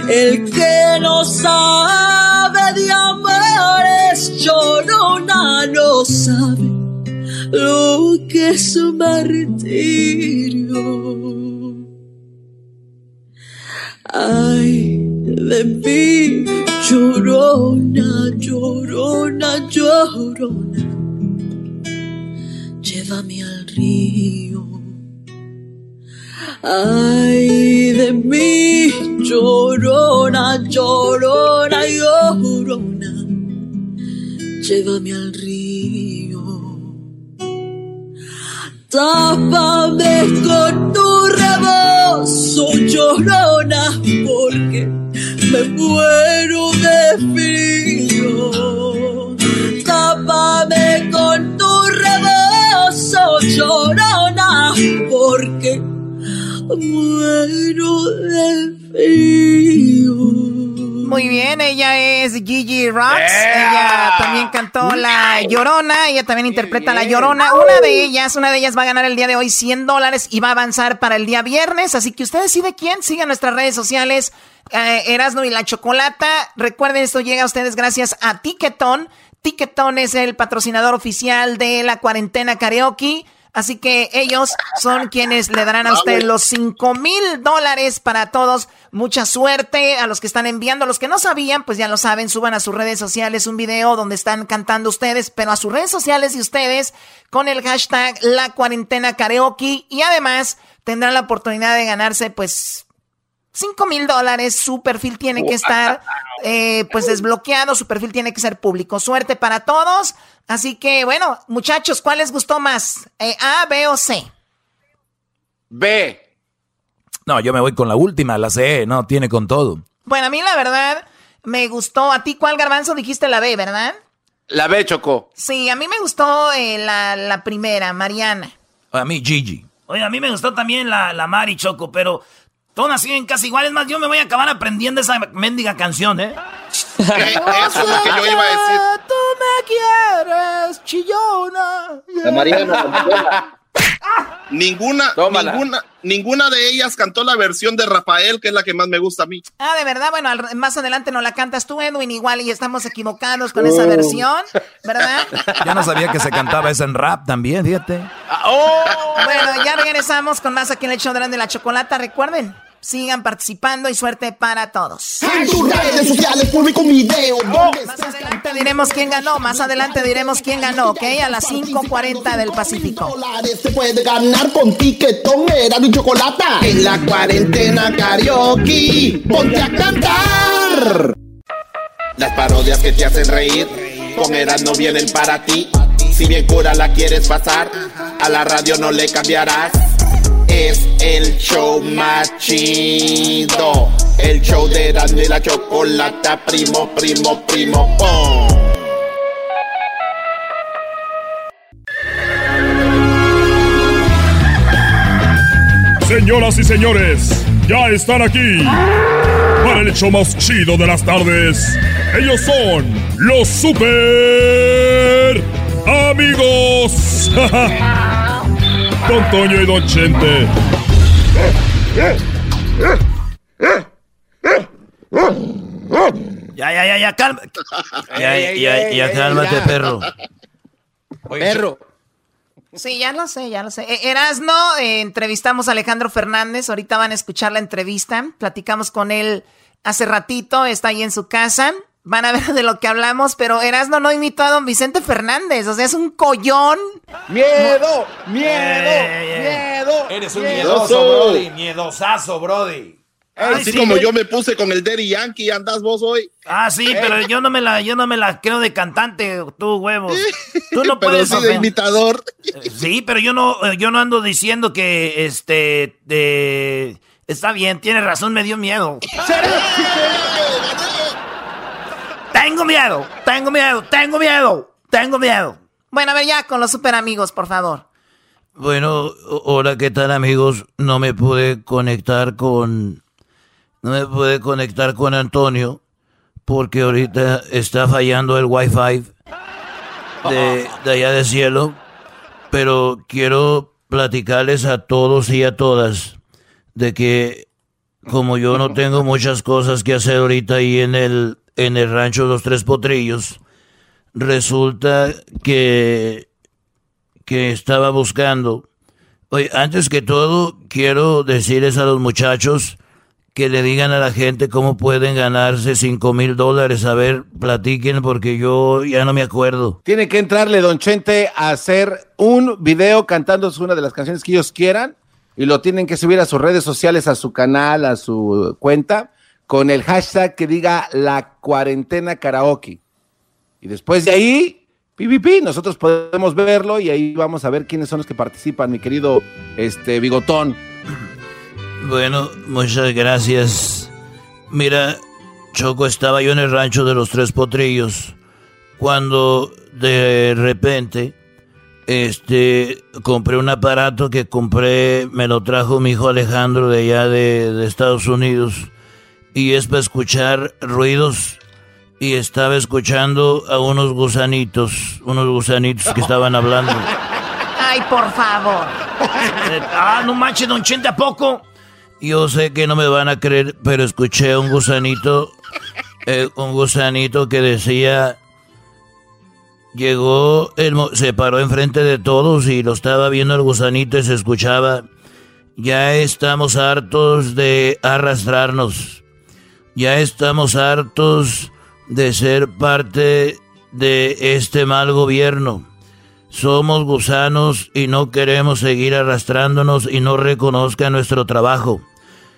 Speaker 17: El que no sabe de amores llorona, no sabe lo que es martirio. Ay, de mí, llorona, llorona, llorona, llévame al río. Ay, de mí, llorona, llorona, llorona, llévame al río. Tápame con tu rebozo, llorona, porque me muero de frío. Tápame con tu rebozo, llorona, porque muero de frío.
Speaker 4: Muy bien, ella es Gigi Rocks. Ella también cantó La Llorona. Ella también interpreta La Llorona. Una de ellas, una de ellas va a ganar el día de hoy 100 dólares y va a avanzar para el día viernes. Así que usted decide quién. Siga nuestras redes sociales. eh, Erasno y la Chocolata. Recuerden, esto llega a ustedes gracias a Ticketon. Ticketon es el patrocinador oficial de la cuarentena karaoke. Así que ellos son quienes le darán a usted los 5 mil dólares para todos. Mucha suerte a los que están enviando. A los que no sabían, pues ya lo saben, suban a sus redes sociales un video donde están cantando ustedes, pero a sus redes sociales y ustedes con el hashtag la cuarentena karaoke. Y además tendrán la oportunidad de ganarse, pues, 5 mil dólares. Su perfil tiene que estar, eh, pues, desbloqueado. Su perfil tiene que ser público. Suerte para todos. Así que, bueno, muchachos, ¿cuál les gustó más? Eh, ¿A, B o C?
Speaker 7: B.
Speaker 11: No, yo me voy con la última, la C, no, tiene con todo.
Speaker 4: Bueno, a mí la verdad me gustó. ¿A ti cuál garbanzo dijiste la B, verdad?
Speaker 7: La B, Choco.
Speaker 4: Sí, a mí me gustó eh, la, la primera, Mariana.
Speaker 11: A mí, Gigi.
Speaker 3: Oye, a mí me gustó también la, la Mari Choco, pero todas siguen casi iguales. Más, yo me voy a acabar aprendiendo esa mendiga canción, ¿eh?
Speaker 7: Eso es lo que yo iba a decir.
Speaker 4: Tú me quieres, chillona.
Speaker 8: La Mariana.
Speaker 7: Ninguna, ninguna, ninguna de ellas cantó la versión de Rafael, que es la que más me gusta a mí.
Speaker 4: Ah, de verdad, bueno, al- más adelante nos la cantas tú, Edwin, igual, y estamos equivocados con esa versión, ¿verdad?
Speaker 11: Ya no sabía que se cantaba esa en rap también, fíjate.
Speaker 4: Oh. Bueno, ya regresamos con más aquí en el show de la chocolata. Recuerden, sigan participando y suerte para todos.
Speaker 18: En tus redes sociales publico un video.
Speaker 4: más adelante diremos quién ganó. Más adelante diremos quién ganó, ¿ok? A las 5.40 del Pacífico.
Speaker 18: Se puede ganar con tiquetón, era y chocolate. En la cuarentena karaoke, ponte a cantar.
Speaker 2: Las parodias que te hacen reír, con Eras no vienen para ti. Si bien cura la quieres pasar, a la radio no le cambiarás. Es el show más chido. El show de Erasmo la chocolata, primo, primo, primo, pom.
Speaker 19: Señoras y señores, ya están aquí para el hecho más chido de las tardes. Ellos son los super amigos. Don Toño y Don Chente.
Speaker 3: Ya, ya, ya, ya, calma.
Speaker 11: Ya, ya, ya, cálmate, perro.
Speaker 3: Perro.
Speaker 4: Sí, ya lo sé, ya lo sé. Eh, Erasno, eh, entrevistamos a Alejandro Fernández, ahorita van a escuchar la entrevista, platicamos con él hace ratito, está ahí en su casa, van a ver de lo que hablamos, pero Erasno no imitó a don Vicente Fernández, o sea, es un collón.
Speaker 5: ¡Miedo! ¡Miedo! ¡Miedo!
Speaker 6: Eres un
Speaker 7: Miedoso.
Speaker 6: Brody. Miedosazo, Brody.
Speaker 7: Así como yo me puse con el Daddy Yankee, andas vos hoy.
Speaker 3: Ah, sí, pero yo no me la, yo no me la creo de cantante, tú huevos. Tú no
Speaker 7: Pero
Speaker 3: puedes
Speaker 7: sí de imitador.
Speaker 3: Sí, pero yo no, eh, yo no ando diciendo que este de está bien, tiene razón, me dio miedo. Tengo miedo, tengo miedo, tengo miedo, tengo miedo.
Speaker 4: Bueno, a ver ya con los super amigos, por favor.
Speaker 11: Bueno, hola, ¿qué tal amigos? No me pude conectar con... No me pude conectar con Antonio porque ahorita está fallando el wifi de, de allá de cielo. Pero quiero platicarles a todos y a todas de que como yo no tengo muchas cosas que hacer ahorita ahí en el, en el rancho Los Tres Potrillos, resulta que que estaba buscando. Oye, antes que todo, quiero decirles a los muchachos que le digan a la gente cómo pueden ganarse cinco mil dólares. A ver, platiquen porque yo ya no me acuerdo.
Speaker 5: Tiene que entrarle Don Chente a hacer un video cantando una de las canciones que ellos quieran y lo tienen que subir a sus redes sociales, a su canal, a su cuenta, con el hashtag que diga la cuarentena karaoke. Y después de ahí, PvP, nosotros podemos verlo y ahí vamos a ver quiénes son los que participan, mi querido este Bigotón.
Speaker 11: Bueno, muchas gracias. Mira, Choco, estaba yo en el rancho de los Tres Potrillos cuando de repente este compré un aparato que compré, me lo trajo mi hijo Alejandro de allá de, de Estados Unidos y es para escuchar ruidos y estaba escuchando a unos gusanitos, unos gusanitos que estaban hablando.
Speaker 4: Ay, por favor.
Speaker 3: ah, no manches, don Chente, ¿a poco?
Speaker 11: Yo sé que no me van a creer, pero escuché un gusanito, eh, un gusanito que decía, llegó, el, se paró enfrente de todos y lo estaba viendo el gusanito y se escuchaba, ya estamos hartos de arrastrarnos, ya estamos hartos de ser parte de este mal gobierno. Somos gusanos y no queremos seguir arrastrándonos y no reconozcan nuestro trabajo.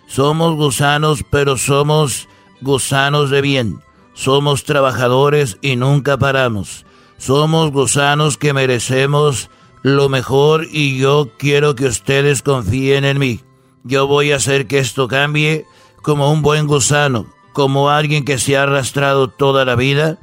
Speaker 11: Somos gusanos, pero somos gusanos de bien. Somos trabajadores y nunca paramos. Somos gusanos que merecemos lo mejor y yo quiero que ustedes confíen en mí. Yo voy a hacer que esto cambie como un buen gusano, como alguien que se ha arrastrado toda la vida.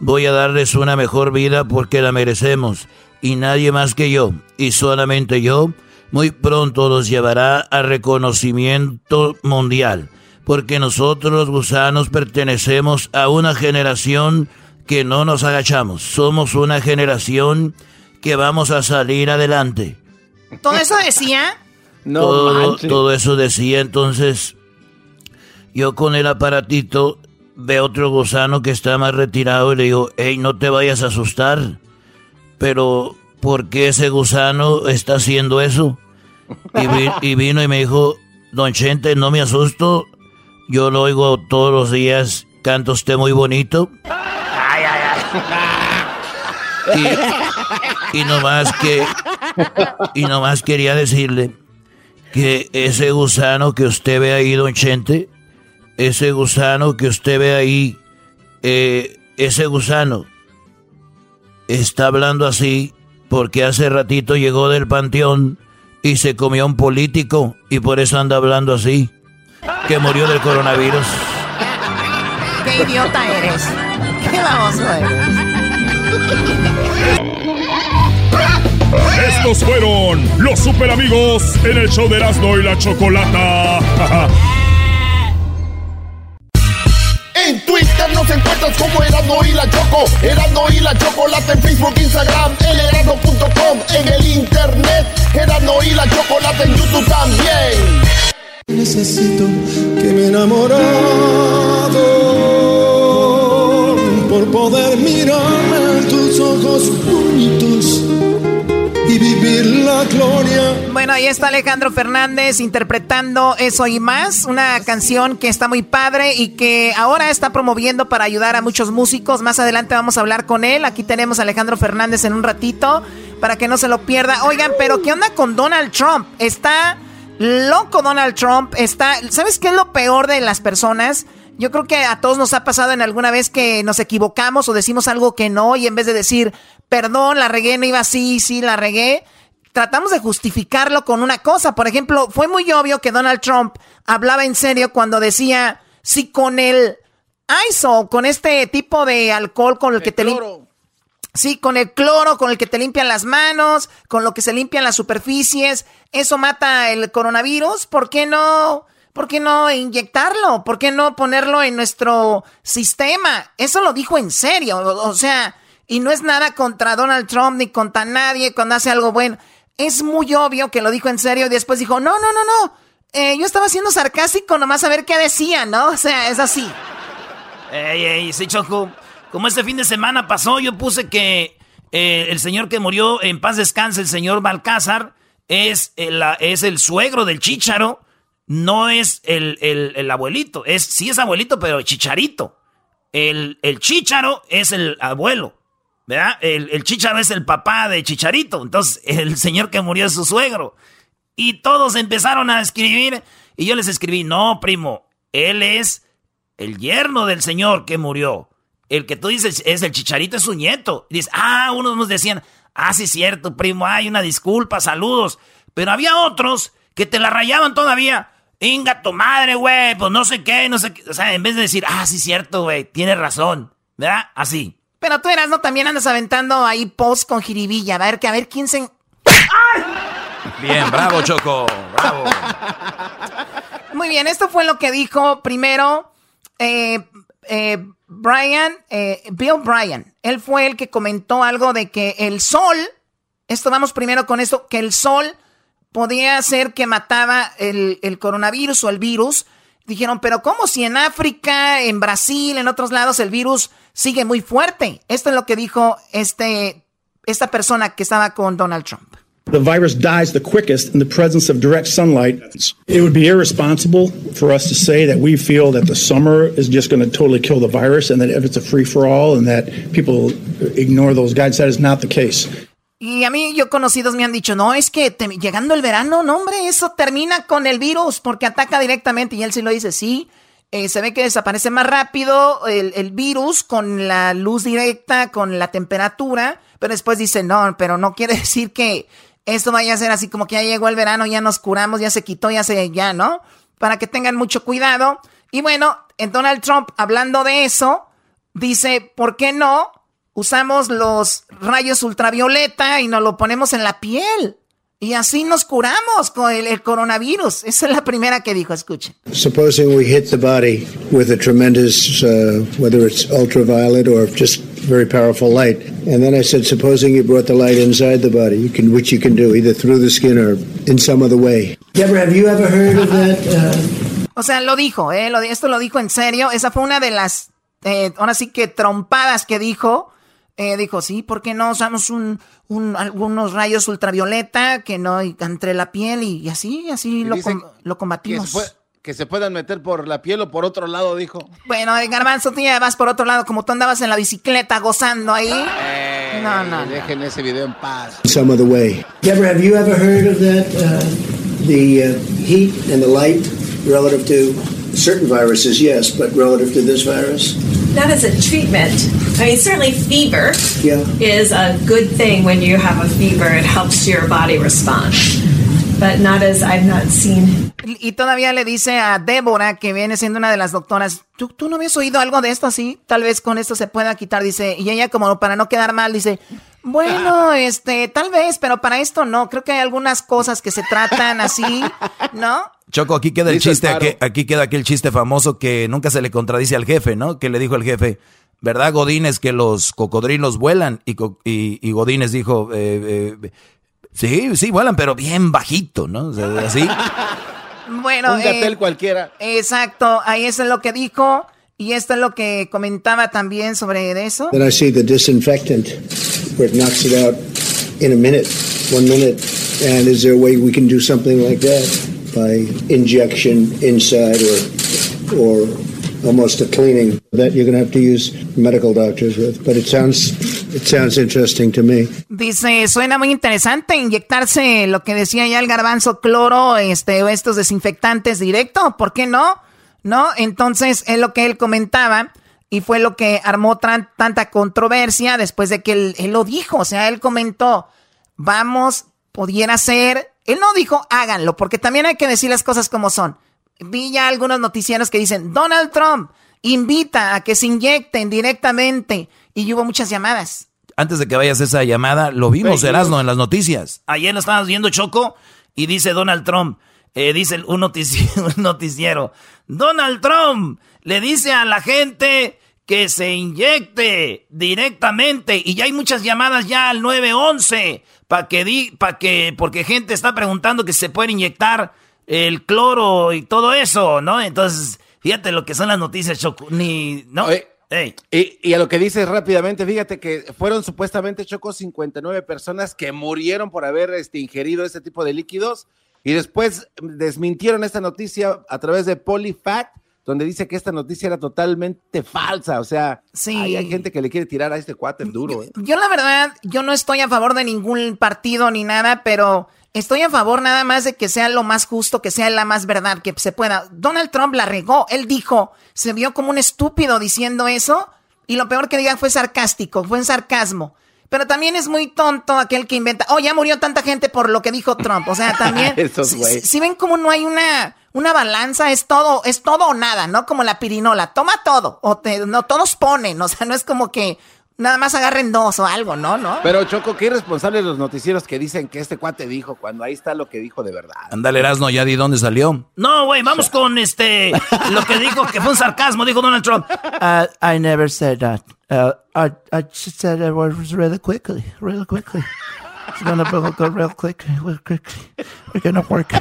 Speaker 11: Voy a darles una mejor vida porque la merecemos y nadie más que yo, y solamente yo, muy pronto los llevará a reconocimiento mundial, porque nosotros los gusanos pertenecemos a una generación que no nos agachamos, somos una generación que vamos a salir adelante.
Speaker 4: ¿Todo eso decía?
Speaker 11: todo, todo eso decía entonces, yo con el aparatito veo otro gusano que está más retirado y le digo, hey, no te vayas a asustar pero ¿por qué ese gusano está haciendo eso? Y, y vino y me dijo, don Chente, no me asusto, yo lo oigo todos los días, canta usted muy bonito. Ay, ay, ay. Y, y nomás que, y nomás quería decirle que ese gusano que usted ve ahí, don Chente, ese gusano que usted ve ahí, eh, ese gusano está hablando así porque hace ratito llegó del panteón y se comió a un político y por eso anda hablando así, que murió del coronavirus.
Speaker 4: ¡Qué idiota eres! ¡Qué baboso eres!
Speaker 19: Estos fueron los super amigos en el show de Erasmo y la Chocolata.
Speaker 2: nos encuentras como Erasmo y la Choco. Erasmo y la Chocolata en Facebook, Instagram, el erasmo.com, en el internet. Erasmo y la Chocolata en YouTube también.
Speaker 10: Necesito que me enamorado por poder mirarme tus ojos bonitos y vivir la gloria.
Speaker 4: Bueno, ahí está Alejandro Fernández interpretando Eso y más, una canción que está muy padre y que ahora está promoviendo para ayudar a muchos músicos. Más adelante vamos a hablar con él. Aquí tenemos a Alejandro Fernández en un ratito para que no se lo pierda. Oigan, pero ¿qué onda con Donald Trump? Está loco Donald Trump. Está, ¿sabes qué es lo peor de las personas? Yo creo que a todos nos ha pasado en alguna vez que nos equivocamos o decimos algo que no y en vez de decir, perdón, la regué, no iba así, sí, la regué, tratamos de justificarlo con una cosa. Por ejemplo, fue muy obvio que Donald Trump hablaba en serio cuando decía, si con el ISO, con este tipo de alcohol con el, que te Sí, con el cloro, con el que te limpian las manos, con lo que se limpian las superficies, eso mata el coronavirus. ¿Por qué no? ¿Por qué no inyectarlo? ¿Por qué no ponerlo en nuestro sistema? Eso lo dijo en serio, o sea, y no es nada contra Donald Trump ni contra nadie cuando hace algo bueno. Es muy obvio que lo dijo en serio y después dijo, no, no, no, no. Eh, yo estaba siendo sarcástico nomás a ver qué decía, ¿no? O sea, es así.
Speaker 3: Ey, ey, sí, Choco. Como este fin de semana pasó, yo puse que eh, el señor que murió en paz descanse, el señor Balcázar, es el, es el suegro del chícharo, no es el, el, abuelito. Es, sí es abuelito, pero chicharito. El, el chícharo es el abuelo. ¿Verdad? El, el Chicharo es el papá de Chicharito. Entonces, el señor que murió es su suegro. Y todos empezaron a escribir. Y yo les escribí, no, primo, él es el yerno del señor que murió. El que tú dices es el Chicharito, es su nieto. Y dices, ah, unos nos decían, ah, sí, cierto, primo, hay una disculpa, saludos. Pero había otros que te la rayaban todavía. Inga tu madre, güey, pues no sé qué, no sé qué. O sea, en vez de decir, ah, sí, cierto, güey, tienes razón. ¿Verdad? Así.
Speaker 4: Pero tú eras, ¿no? También andas aventando ahí post con jiribilla. A ver, que a ver quién se...
Speaker 6: Bien, bravo, Choco. Bravo.
Speaker 4: Muy bien, esto fue lo que dijo primero eh, eh, Brian, eh, Bill Bryan. Él fue el que comentó algo de que el sol, esto vamos primero con esto, que el sol podía ser que mataba el, el coronavirus o el virus. Dijeron, pero ¿cómo si en África, en Brasil, en otros lados el virus sigue muy fuerte. Esto es lo que dijo este, esta persona que estaba con Donald Trump.
Speaker 20: The virus dies the quickest in the presence of direct sunlight. It would be irresponsible for us to say that we feel that the summer is just going to totally kill the virus and that if it's a free for all and that people ignore those guides. That is not the case.
Speaker 4: Y a mí, yo conocidos me han dicho, no, es que llegando el verano, no, hombre, eso termina con el virus porque ataca directamente. Y él sí lo dice, sí, eh, se ve que desaparece más rápido el, virus con la luz directa, con la temperatura, pero después dice, no, pero no quiere decir que esto vaya a ser así como que ya llegó el verano, ya nos curamos, ya se quitó, ya se, ya, ¿no? Para que tengan mucho cuidado. Y bueno, en Donald Trump, hablando de eso, dice, ¿por qué no usamos los rayos ultravioleta y nos lo ponemos en la piel? Y así nos curamos con el, el, coronavirus. Esa es la primera que dijo, escuchen.
Speaker 21: Supposing we hit the body with a tremendous, uh, whether it's ultraviolet or just very powerful light. And then I said, supposing you brought the light inside the body, you can, which you can do either through the skin or in some other way. Deborah, have you ever heard of that? Uh...
Speaker 4: O sea, lo dijo, ¿eh? Lo, esto lo dijo en serio. Esa fue una de las, eh, ahora sí que trompadas que dijo eh, dijo, sí, ¿por qué no usamos un, un, algunos rayos ultravioleta que no entre la piel y, así, así lo, lo combatimos?
Speaker 5: Que se, puedan meter por la piel o por otro lado, dijo.
Speaker 4: Bueno, el garbanzo, tú ya vas por otro lado, como tú andabas en la bicicleta gozando ahí.
Speaker 5: Eh, no, no. Dejen ese video en paz.
Speaker 21: Some other way. Deborah, have you ever heard of that? Uh, the uh, heat and the light relative to certain viruses, yes, but relative to this virus?
Speaker 22: Not as a treatment. I mean, certainly fever
Speaker 21: yeah.
Speaker 22: is a good thing when you have a fever. It helps your body respond. But not as I've not seen.
Speaker 4: Y todavía le dice a Débora, que viene siendo una de las doctoras, ¿tú, tú no habías oído algo de esto así? Tal vez con esto se pueda quitar, dice. Y ella como para no quedar mal, dice, bueno, este, tal vez, pero para esto no. Creo que hay algunas cosas que se tratan así, ¿no?
Speaker 6: Choco, aquí queda el chiste, aquí, queda aquel chiste famoso que nunca se le contradice al jefe, ¿no? Que le dijo el jefe, ¿verdad, Godínez, que los cocodrilos vuelan? Y, y, Godínez dijo, eh, eh, sí, sí, vuelan, pero bien bajito, ¿no? así.
Speaker 4: bueno,
Speaker 5: Un gatel eh, cualquiera.
Speaker 4: Exacto, ahí eso es lo que dijo. Y esto es lo que comentaba también sobre eso.
Speaker 21: Then I see the disinfectant, where it knocks it out in a minute, one minute. And is there a way we can do something like that? By injection inside or or almost a cleaning that you're going to have to use medical doctors with. But it sounds it sounds interesting to me.
Speaker 4: Dice, suena muy interesante inyectarse lo que decía ya el garbanzo cloro, este o estos desinfectantes directo, ¿por qué no? ¿No? Entonces, es lo que él comentaba y fue lo que armó tanta controversia después de que él, él lo dijo, o sea, él comentó, vamos, pudiera ser él no dijo háganlo, porque también hay que decir las cosas como son. Vi ya algunos noticieros que dicen, Donald Trump invita a que se inyecten directamente. Y hubo muchas llamadas.
Speaker 6: Antes de que vayas a esa llamada, lo vimos, Erasmo, en las noticias.
Speaker 3: Ayer lo estábamos viendo, Choco, y dice Donald Trump, eh, dice un noticiero, un noticiero, Donald Trump le dice a la gente que se inyecte directamente. Y ya hay muchas llamadas ya al 911 para que di, para que, porque gente está preguntando que se puede inyectar el cloro y todo eso, ¿no? Entonces, fíjate lo que son las noticias, Choco, ni, ¿no?
Speaker 5: Y, a lo que dices rápidamente, fíjate que fueron supuestamente, Choco, 59 personas que murieron por haber este, ingerido este tipo de líquidos y después desmintieron esta noticia a través de PoliFact donde dice que esta noticia era totalmente falsa. O sea, hay, gente que le quiere tirar a este cuate duro. ¿eh?
Speaker 4: Yo, la verdad, yo no estoy a favor de ningún partido ni nada, pero estoy a favor nada más de que sea lo más justo, que sea la más verdad que se pueda. Donald Trump la regó. Él dijo, se vio como un estúpido diciendo eso. Y lo peor que diga fue sarcástico, fue en sarcasmo. Pero también es muy tonto aquel que inventa, oh, ya murió tanta gente por lo que dijo Trump. O sea, también, si, ven como no hay una, una balanza, es todo, es todo o nada, ¿no? Como la pirinola, toma todo, o te, no, todos ponen, o sea, no es como que nada más agarren dos o algo, ¿no? ¿No?
Speaker 5: Pero Choco, qué irresponsables los noticieros que dicen que este cuate dijo cuando ahí está lo que dijo de verdad.
Speaker 6: Ándale, Erasno, ya di dónde salió.
Speaker 3: No, güey, vamos con este, lo que dijo que fue un sarcasmo, dijo Donald Trump.
Speaker 23: Uh, I never said that. Uh, I, I just said it was really quickly, really quickly. It's gonna go real quickly, real quickly. We're gonna work.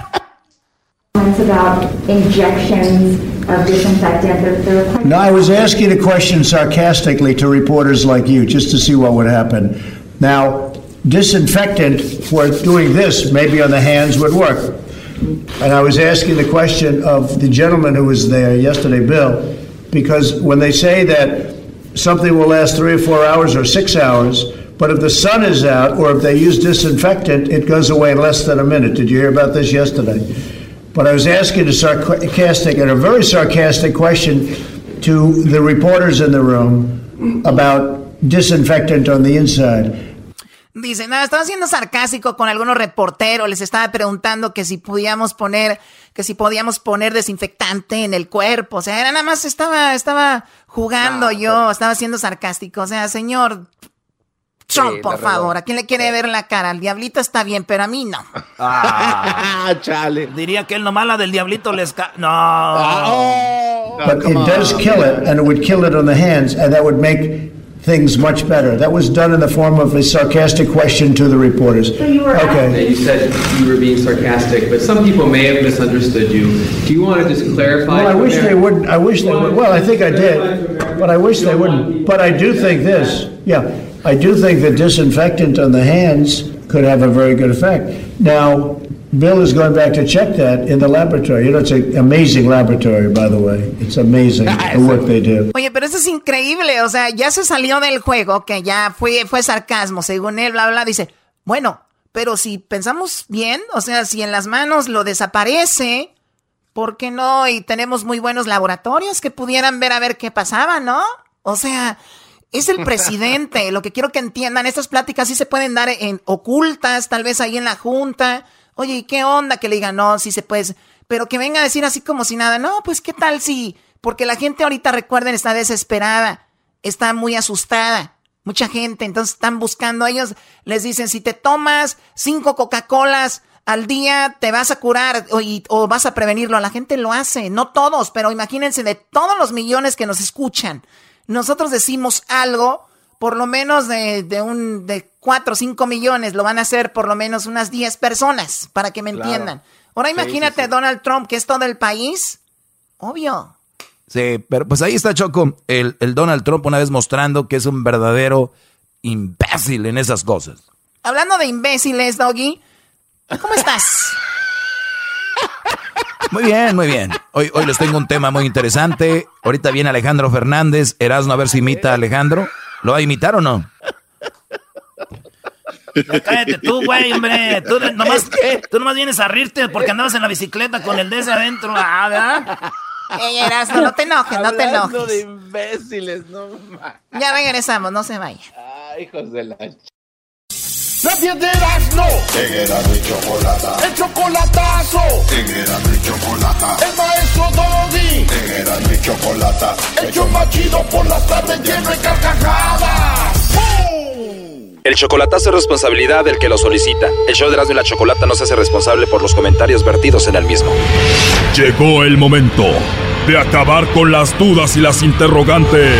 Speaker 24: About injections of disinfectant.
Speaker 21: No, I was asking a question sarcastically to reporters like you, just to see what would happen. Now, disinfectant for doing this, maybe on the hands, would work. And I was asking the question of the gentleman who was there yesterday, Bill, because when they say that something will last three or four hours or six hours, but if the sun is out or if they use disinfectant, it goes away in less than a minute. Did you hear about this yesterday? But I was asking a sarcastic and a very sarcastic question to the reporters in the room about disinfectant on the inside.
Speaker 4: Dice, nada, estaba siendo sarcástico con algunos reporteros, les estaba preguntando que si podíamos poner, que si podíamos poner desinfectante en el cuerpo, o sea, era nada más estaba, estaba jugando yo, estaba siendo sarcástico, o sea, señor Trump, por favor, ¿a quién le quiere ver la cara? Al diablito está bien, pero a mí no.
Speaker 5: Ah, chale.
Speaker 3: Diría que él nomás la del diablito les ca no.
Speaker 21: Ah, oh. But it does kill it, and it would kill it on the hands, and that would make things much better. That was done in the form of a sarcastic question to the reporters.
Speaker 24: So you were
Speaker 21: okay.
Speaker 25: You said you were being sarcastic, but some people may have misunderstood you. Do you want to just clarify?
Speaker 21: Well, I wish they wouldn't. I wish they would. Well, I think I did, but I wish they wouldn't. But I do think this. Yeah. I do think the disinfectant on the hands could have a very good effect. Now, Bill is going back to check that in the laboratory. You know, it's an amazing laboratory, by the way. It's amazing the work they do.
Speaker 4: Oye, pero eso es increíble. O sea, ya se salió del juego, que ya fue, fue sarcasmo, según él, bla, bla. Dice, bueno, pero si pensamos bien, o sea, si en las manos lo desaparece, ¿por qué no? Y tenemos muy buenos laboratorios que pudieran ver a ver qué pasaba, ¿no? O sea, es el presidente. Lo que quiero que entiendan, estas pláticas sí se pueden dar en ocultas, tal vez ahí en la junta Oye, ¿y qué onda? Que le digan, no, sí se puede. Pero que venga a decir así como si nada. No, pues qué tal si. Porque la gente ahorita, recuerden, está desesperada. Está muy asustada. Mucha gente. Entonces están buscando. Ellos les dicen, si te tomas cinco Coca-Colas al día, te vas a curar o, o vas a prevenirlo. La gente lo hace. No todos, pero imagínense de todos los millones que nos escuchan. Nosotros decimos algo por lo menos de, de un de 4 o 5 millones, lo van a hacer por lo menos unas 10 personas, para que me entiendan. Ahora imagínate Donald Trump, que es todo el país. Obvio.
Speaker 6: Sí, pero pues ahí está Choco, el, el Donald Trump una vez mostrando que es un verdadero imbécil en esas cosas.
Speaker 4: Hablando de imbéciles, Doggy, ¿cómo estás?
Speaker 6: Muy bien, muy bien. Hoy, hoy les tengo un tema muy interesante. Ahorita viene Alejandro Fernández. Erasno, a ver si imita a Alejandro. ¿Lo va a imitar o no?
Speaker 3: cállate tú, güey, hombre. Tú nomás, tú nomás vienes a rirte porque andabas en la bicicleta con el de ese adentro. Ah, ¿verdad?
Speaker 4: Ey, Erasmo, no te enojes, no te enojes.
Speaker 5: de imbéciles, no
Speaker 4: Ya regresamos, no se vaya.
Speaker 5: Ah, hijos de la...
Speaker 2: La piedras no. En Erasmo y Chocolata. El chocolatazo. En Erasmo y Chocolata. El maestro Doggy. En Erasmo y Chocolata. El chomachido por las tardes lleno de carcajadas.
Speaker 26: El chocolatazo es responsabilidad del que lo solicita. El show de Erasmo y la Chocolata no se hace responsable por los comentarios vertidos en el mismo.
Speaker 19: Llegó el momento de acabar con las dudas y las interrogantes.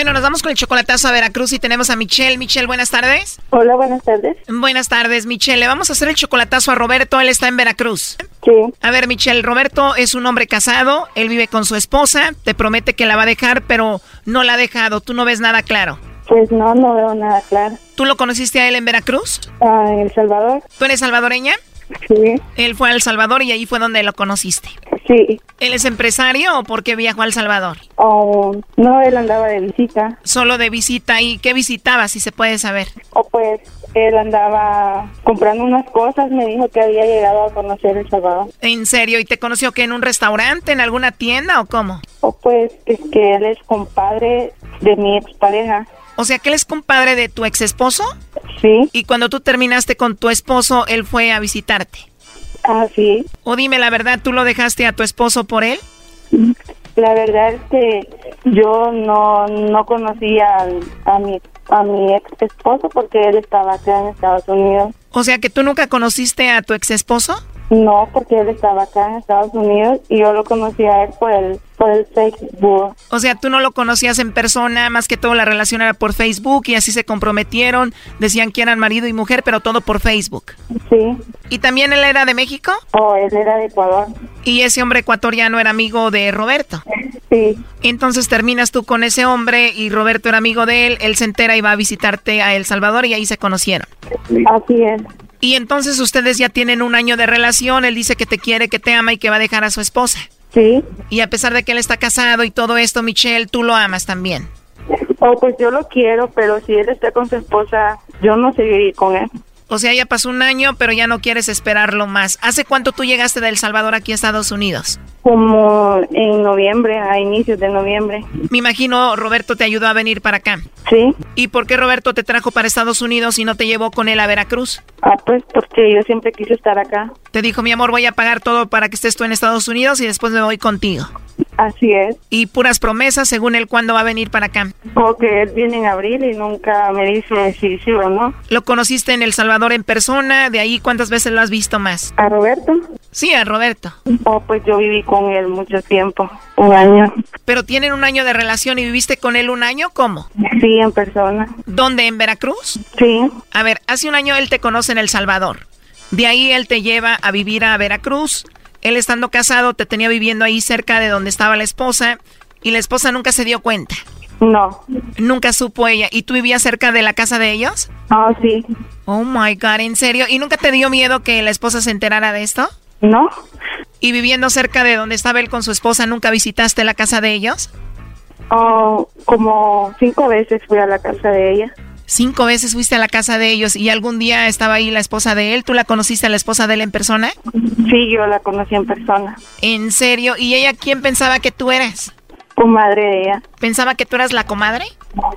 Speaker 4: Bueno, nos vamos con el chocolatazo a Veracruz y tenemos a Michelle. Michelle, buenas tardes.
Speaker 27: Hola, buenas tardes.
Speaker 4: Buenas tardes, Michelle. Le vamos a hacer el chocolatazo a Roberto. Él está en Veracruz.
Speaker 27: Sí.
Speaker 4: A ver, Michelle, Roberto es un hombre casado. Él vive con su esposa. Te promete que la va a dejar, pero no la ha dejado. Tú no ves nada claro.
Speaker 27: Pues no, no veo nada claro.
Speaker 4: ¿Tú lo conociste a él en Veracruz?
Speaker 27: Ah, en El Salvador.
Speaker 4: ¿Tú eres salvadoreña?
Speaker 27: Sí.
Speaker 4: Él fue a El Salvador y ahí fue donde lo conociste.
Speaker 27: Sí.
Speaker 4: ¿Él es empresario o por qué viajó a El Salvador?
Speaker 27: Oh, no, él andaba de visita.
Speaker 4: Solo de visita. ¿Y qué visitaba, si se puede saber?
Speaker 27: O pues él andaba comprando unas cosas, me dijo que había llegado a conocer El Salvador.
Speaker 4: ¿En serio? ¿Y te conoció que en un restaurante, en alguna tienda o cómo?
Speaker 27: O pues es que él es compadre de mi expareja.
Speaker 4: O sea, que él es compadre de tu ex esposo.
Speaker 27: Sí.
Speaker 4: Y cuando tú terminaste con tu esposo, él fue a visitarte.
Speaker 27: Ah, sí.
Speaker 4: O dime la verdad, ¿tú lo dejaste a tu esposo por él?
Speaker 27: La verdad es que yo no, no conocía al- a, mi, a mi ex esposo porque él estaba acá en Estados Unidos.
Speaker 4: O sea, que tú nunca conociste a tu ex esposo.
Speaker 27: No, porque él estaba acá en Estados Unidos y yo lo conocí a él por el, por el Facebook.
Speaker 4: O sea, tú no lo conocías en persona, más que todo la relación era por Facebook y así se comprometieron, decían que eran marido y mujer, pero todo por Facebook.
Speaker 27: Sí.
Speaker 4: ¿Y también él era de México?
Speaker 27: Oh, él era de Ecuador.
Speaker 4: Y ese hombre ecuatoriano era amigo de Roberto.
Speaker 27: Sí.
Speaker 4: Entonces terminas tú con ese hombre y Roberto era amigo de él, él se entera y va a visitarte a El Salvador y ahí se conocieron.
Speaker 27: Así es.
Speaker 4: Y entonces ustedes ya tienen un año de relación, él dice que te quiere, que te ama y que va a dejar a su esposa.
Speaker 27: Sí.
Speaker 4: Y a pesar de que él está casado y todo esto, Michelle, tú lo amas también.
Speaker 27: Oh, pues yo lo quiero, pero si él está con su esposa, yo no seguiría con él.
Speaker 4: O sea, ya pasó un año, pero ya no quieres esperarlo más. ¿Hace cuánto tú llegaste de El Salvador aquí a Estados Unidos?
Speaker 27: Como en noviembre, a inicios de noviembre.
Speaker 4: Me imagino Roberto te ayudó a venir para acá.
Speaker 27: Sí.
Speaker 4: ¿Y por qué Roberto te trajo para Estados Unidos y no te llevó con él a Veracruz?
Speaker 27: Ah, pues porque yo siempre quise estar acá.
Speaker 4: Te dijo, mi amor, voy a pagar todo para que estés tú en Estados Unidos y después me voy contigo.
Speaker 27: Así es.
Speaker 4: Y puras promesas según él cuándo va a venir para acá.
Speaker 27: Porque él viene en abril y nunca me dice si sí o no.
Speaker 4: ¿Lo conociste en El Salvador en persona? ¿De ahí cuántas veces lo has visto más?
Speaker 27: ¿A Roberto?
Speaker 4: Sí, a Roberto.
Speaker 27: Oh, pues yo viví con él mucho tiempo, un año.
Speaker 4: Pero tienen un año de relación y viviste con él un año, ¿cómo?
Speaker 27: Sí, en persona.
Speaker 4: ¿Dónde? ¿En Veracruz?
Speaker 27: Sí.
Speaker 4: A ver, hace un año él te conoce en El Salvador. De ahí él te lleva a vivir a Veracruz. Él estando casado te tenía viviendo ahí cerca de donde estaba la esposa y la esposa nunca se dio cuenta.
Speaker 27: No.
Speaker 4: Nunca supo ella. ¿Y tú vivías cerca de la casa de ellos?
Speaker 27: Ah, sí.
Speaker 4: Oh my God, ¿en serio? ¿Y nunca te dio miedo que la esposa se enterara de esto?
Speaker 27: No.
Speaker 4: ¿Y viviendo cerca de donde estaba él con su esposa, nunca visitaste la casa de ellos?
Speaker 27: Oh, como cinco veces fui a la casa de ella.
Speaker 4: Cinco veces fuiste a la casa de ellos y algún día estaba ahí la esposa de él. ¿Tú la conociste a la esposa de él en persona?
Speaker 27: Sí, yo la conocí en persona.
Speaker 4: ¿En serio? ¿Y ella quién pensaba que tú eras?
Speaker 27: Comadre de ella.
Speaker 4: ¿Pensaba que tú eras la comadre?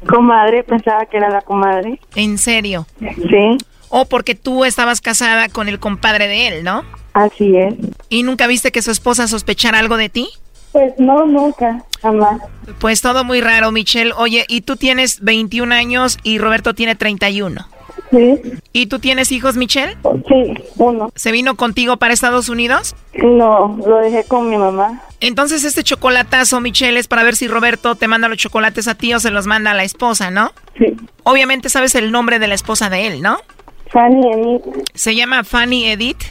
Speaker 27: Comadre, pensaba que era la comadre.
Speaker 4: ¿En serio?
Speaker 27: Sí.
Speaker 4: O porque tú estabas casada con el compadre de él, ¿no?
Speaker 27: Así es.
Speaker 4: ¿Y nunca viste que su esposa sospechara algo de ti?
Speaker 27: Pues no, nunca, jamás.
Speaker 4: Pues todo muy raro, Michelle. Oye, y tú tienes 21 años y Roberto tiene 31.
Speaker 27: Sí.
Speaker 4: ¿Y tú tienes hijos, Michelle?
Speaker 27: Sí, uno.
Speaker 4: ¿Se vino contigo para Estados Unidos?
Speaker 27: No, lo dejé con mi mamá.
Speaker 4: Entonces este chocolatazo, Michelle, es para ver si Roberto te manda los chocolates a ti o se los manda a la esposa, ¿no?
Speaker 27: Sí.
Speaker 4: Obviamente sabes el nombre de la esposa de él, ¿no?
Speaker 27: Fanny Edith.
Speaker 4: ¿Se llama Fanny Edith?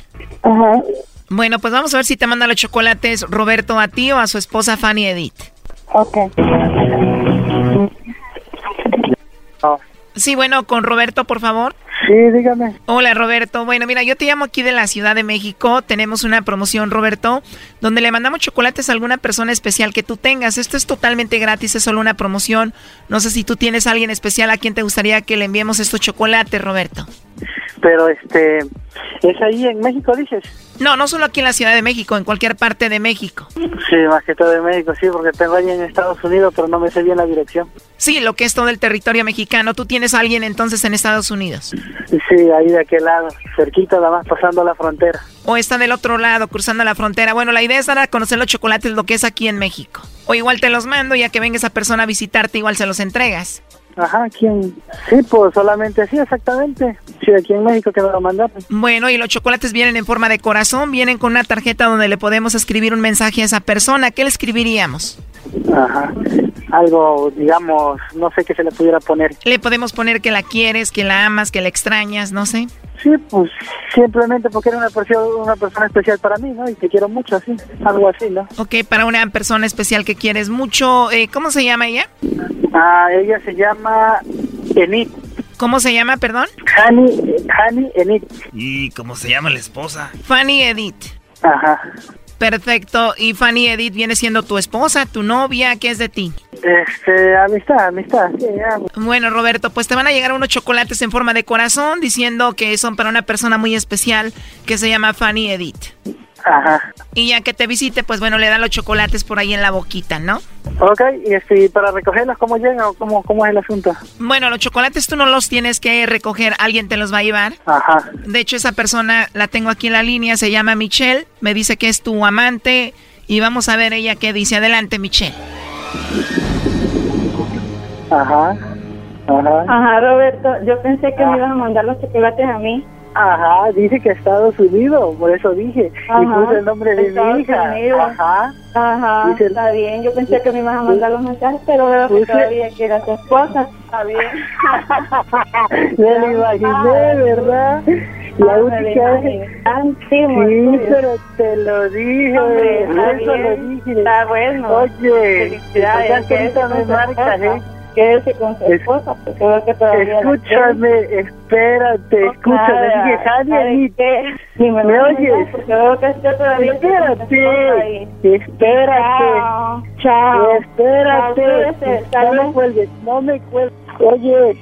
Speaker 27: Ajá.
Speaker 4: Bueno, pues vamos a ver si te manda los chocolates Roberto a ti o a su esposa Fanny Edith.
Speaker 27: Ok.
Speaker 4: Sí, bueno, con Roberto, por favor.
Speaker 28: Sí, dígame.
Speaker 4: Hola, Roberto. Bueno, mira, yo te llamo aquí de la Ciudad de México. Tenemos una promoción, Roberto, donde le mandamos chocolates a alguna persona especial que tú tengas. Esto es totalmente gratis, es solo una promoción. No sé si tú tienes a alguien especial a quien te gustaría que le enviemos estos chocolates, Roberto.
Speaker 28: Pero este, ¿es ahí en México, dices?
Speaker 4: No, no solo aquí en la Ciudad de México, en cualquier parte de México.
Speaker 28: Sí, más que todo de México, sí, porque tengo ahí en Estados Unidos, pero no me sé bien la dirección.
Speaker 4: Sí, lo que es todo el territorio mexicano. ¿Tú tienes a alguien entonces en Estados Unidos?
Speaker 28: Sí, ahí de aquel lado, cerquita, nada más pasando la frontera.
Speaker 4: O está del otro lado, cruzando la frontera. Bueno, la idea es dar a conocer los chocolates, lo que es aquí en México. O igual te los mando, ya que venga esa persona a visitarte, igual se los entregas.
Speaker 28: Ajá, ¿quién? Sí, pues solamente sí, exactamente. Sí, aquí en México que me lo mandaron.
Speaker 4: Bueno, y los chocolates vienen en forma de corazón, vienen con una tarjeta donde le podemos escribir un mensaje a esa persona. ¿Qué le escribiríamos?
Speaker 28: Ajá. Algo, digamos, no sé qué se le pudiera poner.
Speaker 4: Le podemos poner que la quieres, que la amas, que la extrañas, no sé.
Speaker 28: Sí, pues simplemente porque era una persona, una persona especial para mí, ¿no? Y te quiero mucho, así, algo así, ¿no?
Speaker 4: Ok, para una persona especial que quieres mucho, eh, ¿cómo se llama ella?
Speaker 28: Ah, ella se llama Enid.
Speaker 4: ¿Cómo se llama, perdón?
Speaker 28: Hani, Hani Enid.
Speaker 3: ¿Y cómo se llama la esposa?
Speaker 4: Fanny Edith.
Speaker 28: Ajá.
Speaker 4: Perfecto. ¿Y Fanny Edith viene siendo tu esposa, tu novia? ¿Qué es de ti?
Speaker 28: Este, amistad, amistad. Sí.
Speaker 4: Bueno, Roberto, pues te van a llegar unos chocolates en forma de corazón diciendo que son para una persona muy especial que se llama Fanny Edith.
Speaker 28: Ajá.
Speaker 4: Y ya que te visite, pues bueno, le dan los chocolates por ahí en la boquita, ¿no?
Speaker 28: Ok, y este, para recogerlos, ¿cómo llegan o cómo, cómo es el asunto?
Speaker 4: Bueno, los chocolates tú no los tienes que recoger, alguien te los va a llevar.
Speaker 28: Ajá.
Speaker 4: De hecho, esa persona la tengo aquí en la línea, se llama Michelle, me dice que es tu amante y vamos a ver ella qué dice. Adelante, Michelle.
Speaker 28: Ajá. Ajá.
Speaker 27: Ajá, Roberto, yo pensé que me ibas a mandar los chocolates a mí.
Speaker 28: Ajá, dice que Estados Unidos, por eso dije. Y puse el nombre de
Speaker 27: Estados
Speaker 28: mi hija.
Speaker 27: Unidos.
Speaker 28: Ajá.
Speaker 27: Ajá,
Speaker 28: Dice-
Speaker 27: está bien. Yo pensé que me ibas a mandar los mensajes, pero veo que todavía que era tu esposa. Está bien.
Speaker 28: Me lo imaginé, ¿verdad? La
Speaker 27: Ah, lo
Speaker 28: vez. Sí, pero te lo dije.
Speaker 27: Hombre, está
Speaker 28: eso lo dije.
Speaker 27: Está bueno.
Speaker 28: Oye,
Speaker 27: Felicidades.
Speaker 28: ¿verdad que ahorita me marcas, eh?
Speaker 27: Quédese con su
Speaker 28: Es-
Speaker 27: esposa, porque veo que todavía la
Speaker 28: Escúchame, espérate, escúchame. Dije.
Speaker 27: Si me,
Speaker 28: ¿Me oyes?
Speaker 27: Porque veo que usted todavía
Speaker 28: Espérate, espérate.
Speaker 27: Chao, chao.
Speaker 28: Espérate.
Speaker 27: Chao,
Speaker 28: No me cuelgues, no me cuelgues. Oye,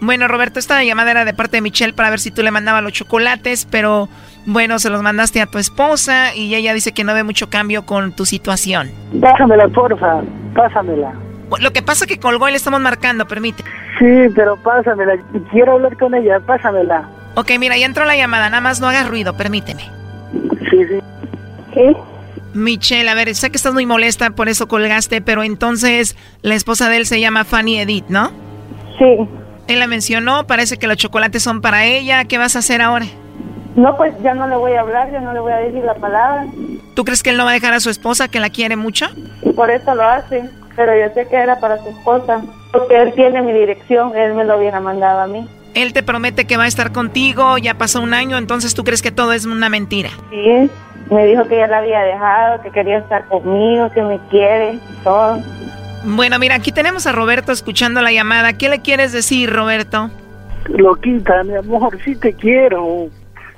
Speaker 4: Bueno, Roberto, esta llamada era de parte de Michelle para ver si tú le mandabas los chocolates, pero bueno, se los mandaste a tu esposa y ella dice que no ve mucho cambio con tu situación.
Speaker 28: pásamela, porfa. Pásamela.
Speaker 4: Lo que pasa que colgó y le estamos marcando, permite.
Speaker 28: Sí, pero pásamela. Quiero hablar con ella, pásamela.
Speaker 4: Ok, mira, ya entró la llamada, nada más no hagas ruido, permíteme.
Speaker 28: Sí, sí.
Speaker 27: ¿Sí?
Speaker 4: Michelle, a ver, sé que estás muy molesta, por eso colgaste, pero entonces la esposa de él se llama Fanny Edith, ¿no?
Speaker 27: Sí.
Speaker 4: Él la mencionó, parece que los chocolates son para ella, ¿qué vas a hacer ahora?
Speaker 27: No, pues ya no le voy a hablar, ya no le voy a decir la palabra.
Speaker 4: ¿Tú crees que él no va a dejar a su esposa que la quiere mucho?
Speaker 27: Y por eso lo hace, pero yo sé que era para su esposa, porque él tiene mi dirección, él me lo hubiera mandado a mí.
Speaker 4: Él te promete que va a estar contigo, ya pasó un año, entonces tú crees que todo es una mentira.
Speaker 27: Sí, me dijo que ya la había dejado, que quería estar conmigo, que me quiere, todo.
Speaker 4: Bueno, mira, aquí tenemos a Roberto escuchando la llamada. ¿Qué le quieres decir, Roberto?
Speaker 28: Loquita, mi amor, sí te quiero.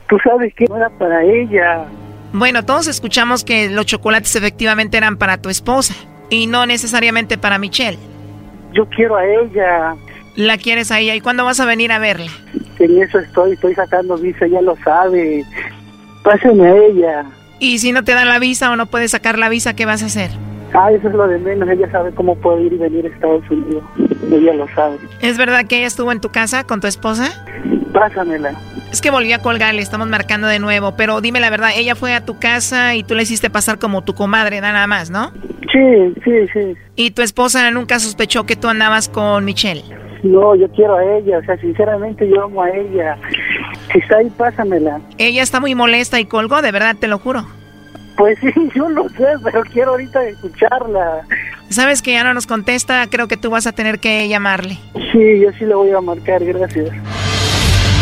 Speaker 28: Tú sabes que no era para ella.
Speaker 4: Bueno, todos escuchamos que los chocolates efectivamente eran para tu esposa y no necesariamente para Michelle.
Speaker 28: Yo quiero a ella.
Speaker 4: ¿La quieres a ella? ¿Y cuándo vas a venir a verla?
Speaker 28: En eso estoy, estoy sacando visa, ya lo sabe. Pásame a ella.
Speaker 4: ¿Y si no te dan la visa o no puedes sacar la visa, qué vas a hacer?
Speaker 28: Ah, eso es lo de menos. Ella sabe cómo puede ir y venir a Estados Unidos. Ella lo sabe.
Speaker 4: ¿Es verdad que ella estuvo en tu casa con tu esposa?
Speaker 28: Pásamela.
Speaker 4: Es que volví a colgar, le estamos marcando de nuevo. Pero dime la verdad, ella fue a tu casa y tú le hiciste pasar como tu comadre, nada más, ¿no?
Speaker 28: Sí, sí, sí.
Speaker 4: ¿Y tu esposa nunca sospechó que tú andabas con Michelle?
Speaker 28: No, yo quiero a ella. O sea, sinceramente yo amo a ella. Si está ahí, pásamela.
Speaker 4: Ella está muy molesta y colgó, de verdad, te lo juro.
Speaker 28: Pues sí, yo lo sé, pero quiero ahorita escucharla.
Speaker 4: Sabes que ya no nos contesta, creo que tú vas a tener que llamarle.
Speaker 28: Sí, yo sí le voy a marcar, gracias.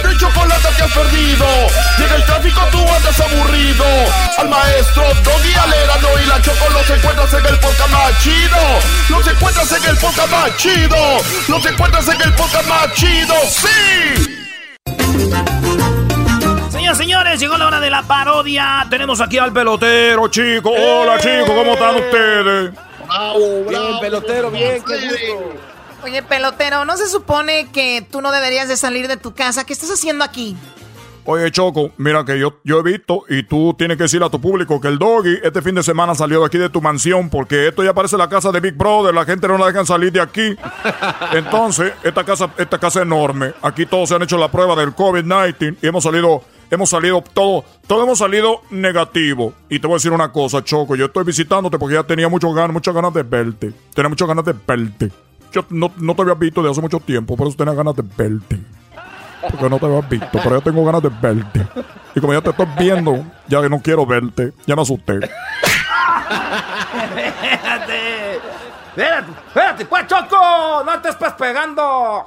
Speaker 2: Si era de chocolate que has perdido, llega el tráfico tú andas aburrido. Al maestro Doggy Alerano y la Choco los encuentras en el podcast más chido. Los encuentras en el podcast más chido. Los encuentras en el podcast más chido. ¡Sí!
Speaker 3: Señoras, señores, llegó la hora de la parodia. Tenemos aquí al
Speaker 19: pelotero, chico. Hola, chicos, ¿cómo están ustedes?
Speaker 5: Bravo, bravo. Bien, pelotero, bien, qué gusto.
Speaker 4: Oye, pelotero, ¿no se supone que tú no deberías de salir de tu casa? ¿Qué estás haciendo aquí?
Speaker 19: Oye, Choco, mira que yo, yo he visto y tú tienes que decirle a tu público que el doggy este fin de semana salió de aquí de tu mansión porque esto ya parece la casa de Big Brother, la gente no la dejan salir de aquí. Entonces, esta casa, esta casa es enorme. Aquí todos se han hecho la prueba del COVID-19 y hemos salido, hemos salido, todo, todo hemos salido negativo. Y te voy a decir una cosa, Choco, yo estoy visitándote porque ya tenía muchas ganas, muchas ganas de verte. Tenía muchas ganas de verte. Yo no, no te había visto de hace mucho tiempo, por eso tenía ganas de verte. Porque no te había visto, pero yo tengo ganas de verte. Y como ya te estoy viendo, ya no quiero verte, ya me asusté.
Speaker 3: espérate, espérate, espérate, pues Choco, no te estés pegando.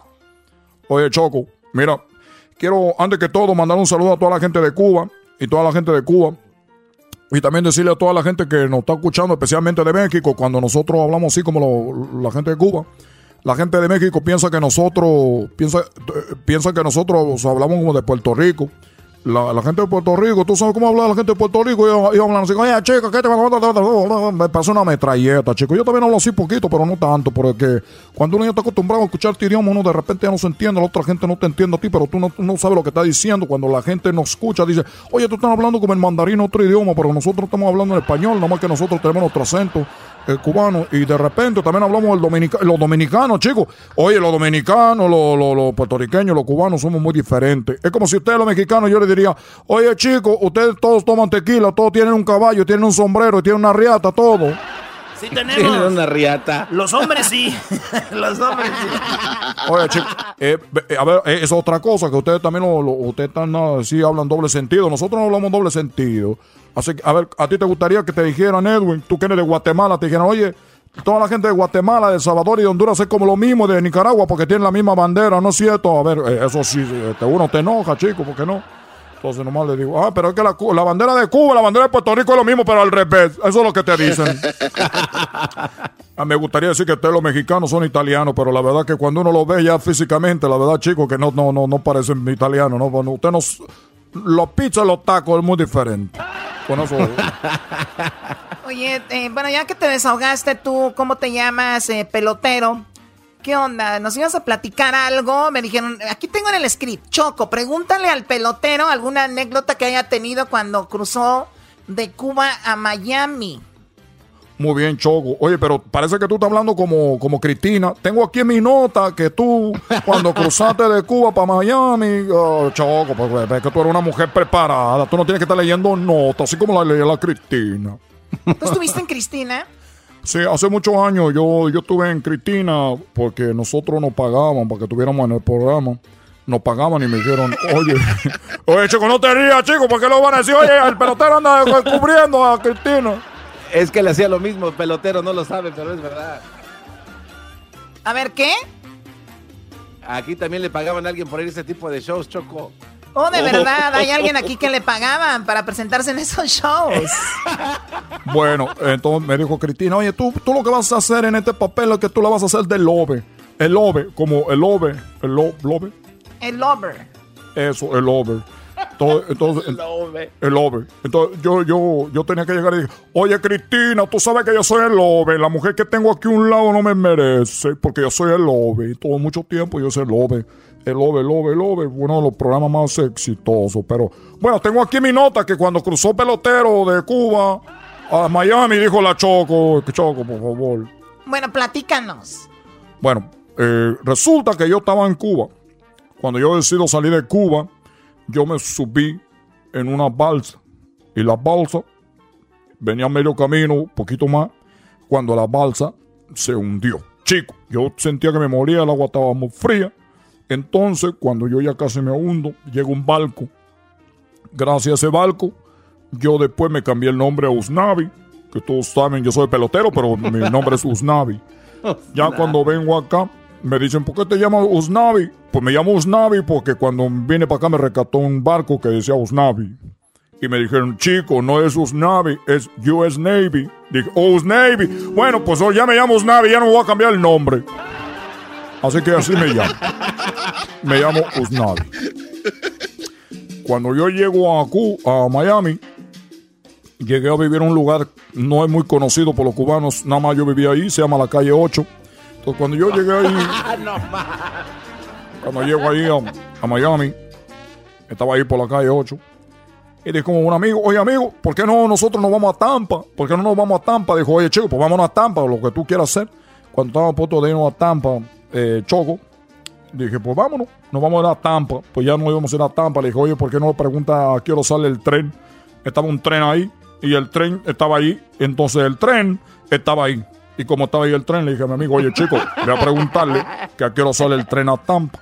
Speaker 19: Oye, Choco, mira, quiero antes que todo mandar un saludo a toda la gente de Cuba y toda la gente de Cuba. Y también decirle a toda la gente que nos está escuchando, especialmente de México, cuando nosotros hablamos así como lo- la gente de Cuba, la gente de México piensa que nosotros, piensa, piensa que nosotros hablamos como de Puerto Rico. La, la gente de Puerto Rico, tú sabes cómo habla la gente de Puerto Rico, ellos, ellos hablan así, oye chica, ¿qué te Me pasó una metralleta, chico. Yo también hablo así poquito, pero no tanto, porque cuando uno ya está acostumbrado a escuchar tu idioma, uno de repente ya no se entiende, la otra gente no te entiende a ti, pero tú no, no sabes lo que está diciendo. Cuando la gente nos escucha, dice, oye, tú estás hablando como el mandarín, otro idioma, pero nosotros estamos hablando en español, nada más que nosotros tenemos nuestro acento eh, cubano, y de repente también hablamos del dominica los dominicanos, chicos. Oye, los dominicanos, los, los- los puertorriqueños, los cubanos somos muy diferentes. Es como si ustedes, los mexicanos, yo les diría, oye, chicos, ustedes todos toman tequila, todos tienen un caballo, tienen un sombrero, tienen una riata, todo.
Speaker 3: Sí
Speaker 5: Tienen
Speaker 3: tenemos.
Speaker 5: una riata.
Speaker 3: Los hombres sí. Los hombres sí.
Speaker 19: Oye, chicos, eh, eh, a ver, eh, es otra cosa que ustedes también, lo, lo- ustedes están, ah, sí hablan doble sentido. Nosotros no hablamos doble sentido. Así que, a ver, a ti te gustaría que te dijeran, Edwin, tú que eres de Guatemala, te dijeran, oye, toda la gente de Guatemala, de El Salvador y de Honduras es como lo mismo de Nicaragua porque tienen la misma bandera, ¿no es cierto? A ver, eh, eso sí, este, uno te enoja, chico, ¿por qué no? Entonces nomás le digo, ah, pero es que la, bandera de Cuba, la bandera de Puerto Rico es lo mismo, pero al revés. Eso es lo que te dicen. Ah, me gustaría decir que ustedes los mexicanos son italianos, pero la verdad que cuando uno lo ve ya físicamente, la verdad, chicos, que no, no, no, no parecen italianos, ¿no? Bueno, usted nos, los pizzas, los tacos es muy diferente. Con eso,
Speaker 4: Oye, eh, bueno, ya que te desahogaste tú, ¿cómo te llamas, eh, pelotero? ¿Qué onda? ¿Nos ibas a platicar algo? Me dijeron, aquí tengo en el script, Choco, pregúntale al pelotero alguna anécdota que haya tenido cuando cruzó de Cuba a Miami.
Speaker 29: Muy bien, Choco. Oye, pero parece que tú estás hablando como, como Cristina. Tengo aquí en mi nota que tú, cuando cruzaste de Cuba para Miami, oh, Choco, pues ves que tú eres una mujer preparada. Tú no tienes que estar leyendo notas, así como la leía la Cristina.
Speaker 4: ¿Tú estuviste en Cristina?
Speaker 29: Sí, hace muchos años yo, yo estuve en Cristina porque nosotros nos pagaban para que estuviéramos en el programa. Nos pagaban y me dijeron, oye, oye, chico, no te rías, chico, porque lo van a decir, oye, el pelotero anda descubriendo a Cristina.
Speaker 5: Es que le hacía lo mismo, el pelotero no lo sabe, pero es verdad.
Speaker 4: A ver, ¿qué?
Speaker 5: Aquí también le pagaban a alguien por ir a ese tipo de shows, Choco.
Speaker 4: Oh, de verdad, hay alguien aquí que le pagaban para presentarse en esos shows.
Speaker 29: Bueno, entonces me dijo Cristina, oye, tú, tú lo que vas a hacer en este papel es que tú lo vas a hacer del lobe. El lobe, como el lobe, el lo, lobe.
Speaker 4: El lover.
Speaker 29: Eso, el lobe. Entonces, entonces el, el lobe. Entonces yo, yo, yo tenía que llegar y dije, oye Cristina, tú sabes que yo soy el lobe. La mujer que tengo aquí a un lado no me merece porque yo soy el lobe. Y todo mucho tiempo yo soy el lobe. El lobe, el lobe, el. Uno de los programas más exitosos. Pero bueno, tengo aquí mi nota que cuando cruzó pelotero de Cuba a Miami dijo la Choco, Choco, por favor.
Speaker 4: Bueno, platícanos.
Speaker 29: Bueno, eh, resulta que yo estaba en Cuba. Cuando yo decido salir de Cuba, yo me subí en una balsa. Y la balsa venía medio camino, poquito más, cuando la balsa se hundió. Chico, yo sentía que me moría, el agua estaba muy fría. Entonces, cuando yo ya casi me hundo, llega un barco. Gracias a ese barco, yo después me cambié el nombre a Usnavi, que todos saben, yo soy pelotero, pero mi nombre es Usnavi. Ya cuando vengo acá, me dicen, ¿por qué te llamas Usnavi? Pues me llamo Usnavi porque cuando vine para acá me rescató un barco que decía Usnavi. Y me dijeron, chico, no es Usnavi, es US Navy. Dije, oh, Usnavi. Bueno, pues hoy ya me llamo Usnavi, ya no voy a cambiar el nombre. Así que así me llamo. Me llamo Usnavi. Cuando yo llego a, Cu a Miami, llegué a vivir en un lugar no es muy conocido por los cubanos, nada más yo vivía ahí, se llama la calle 8. Entonces cuando yo llegué ahí, cuando llego ahí a, a Miami, estaba ahí por la calle 8. Y dijo como un amigo, oye amigo, ¿por qué no nosotros nos vamos a Tampa? ¿Por qué no nos vamos a Tampa? Dijo, oye chico, pues vámonos a Tampa, lo que tú quieras hacer. Cuando estaba a punto de irnos a Tampa, eh, Choco, dije, pues vámonos, nos vamos a ir a Tampa. Pues ya no íbamos a ir a Tampa. Le dije, oye, ¿por qué no pregunta a qué hora sale el tren? Estaba un tren ahí y el tren estaba ahí. Entonces el tren estaba ahí. Y como estaba ahí el tren, le dije a mi amigo, oye chico, voy a preguntarle que a qué sale el tren a Tampa.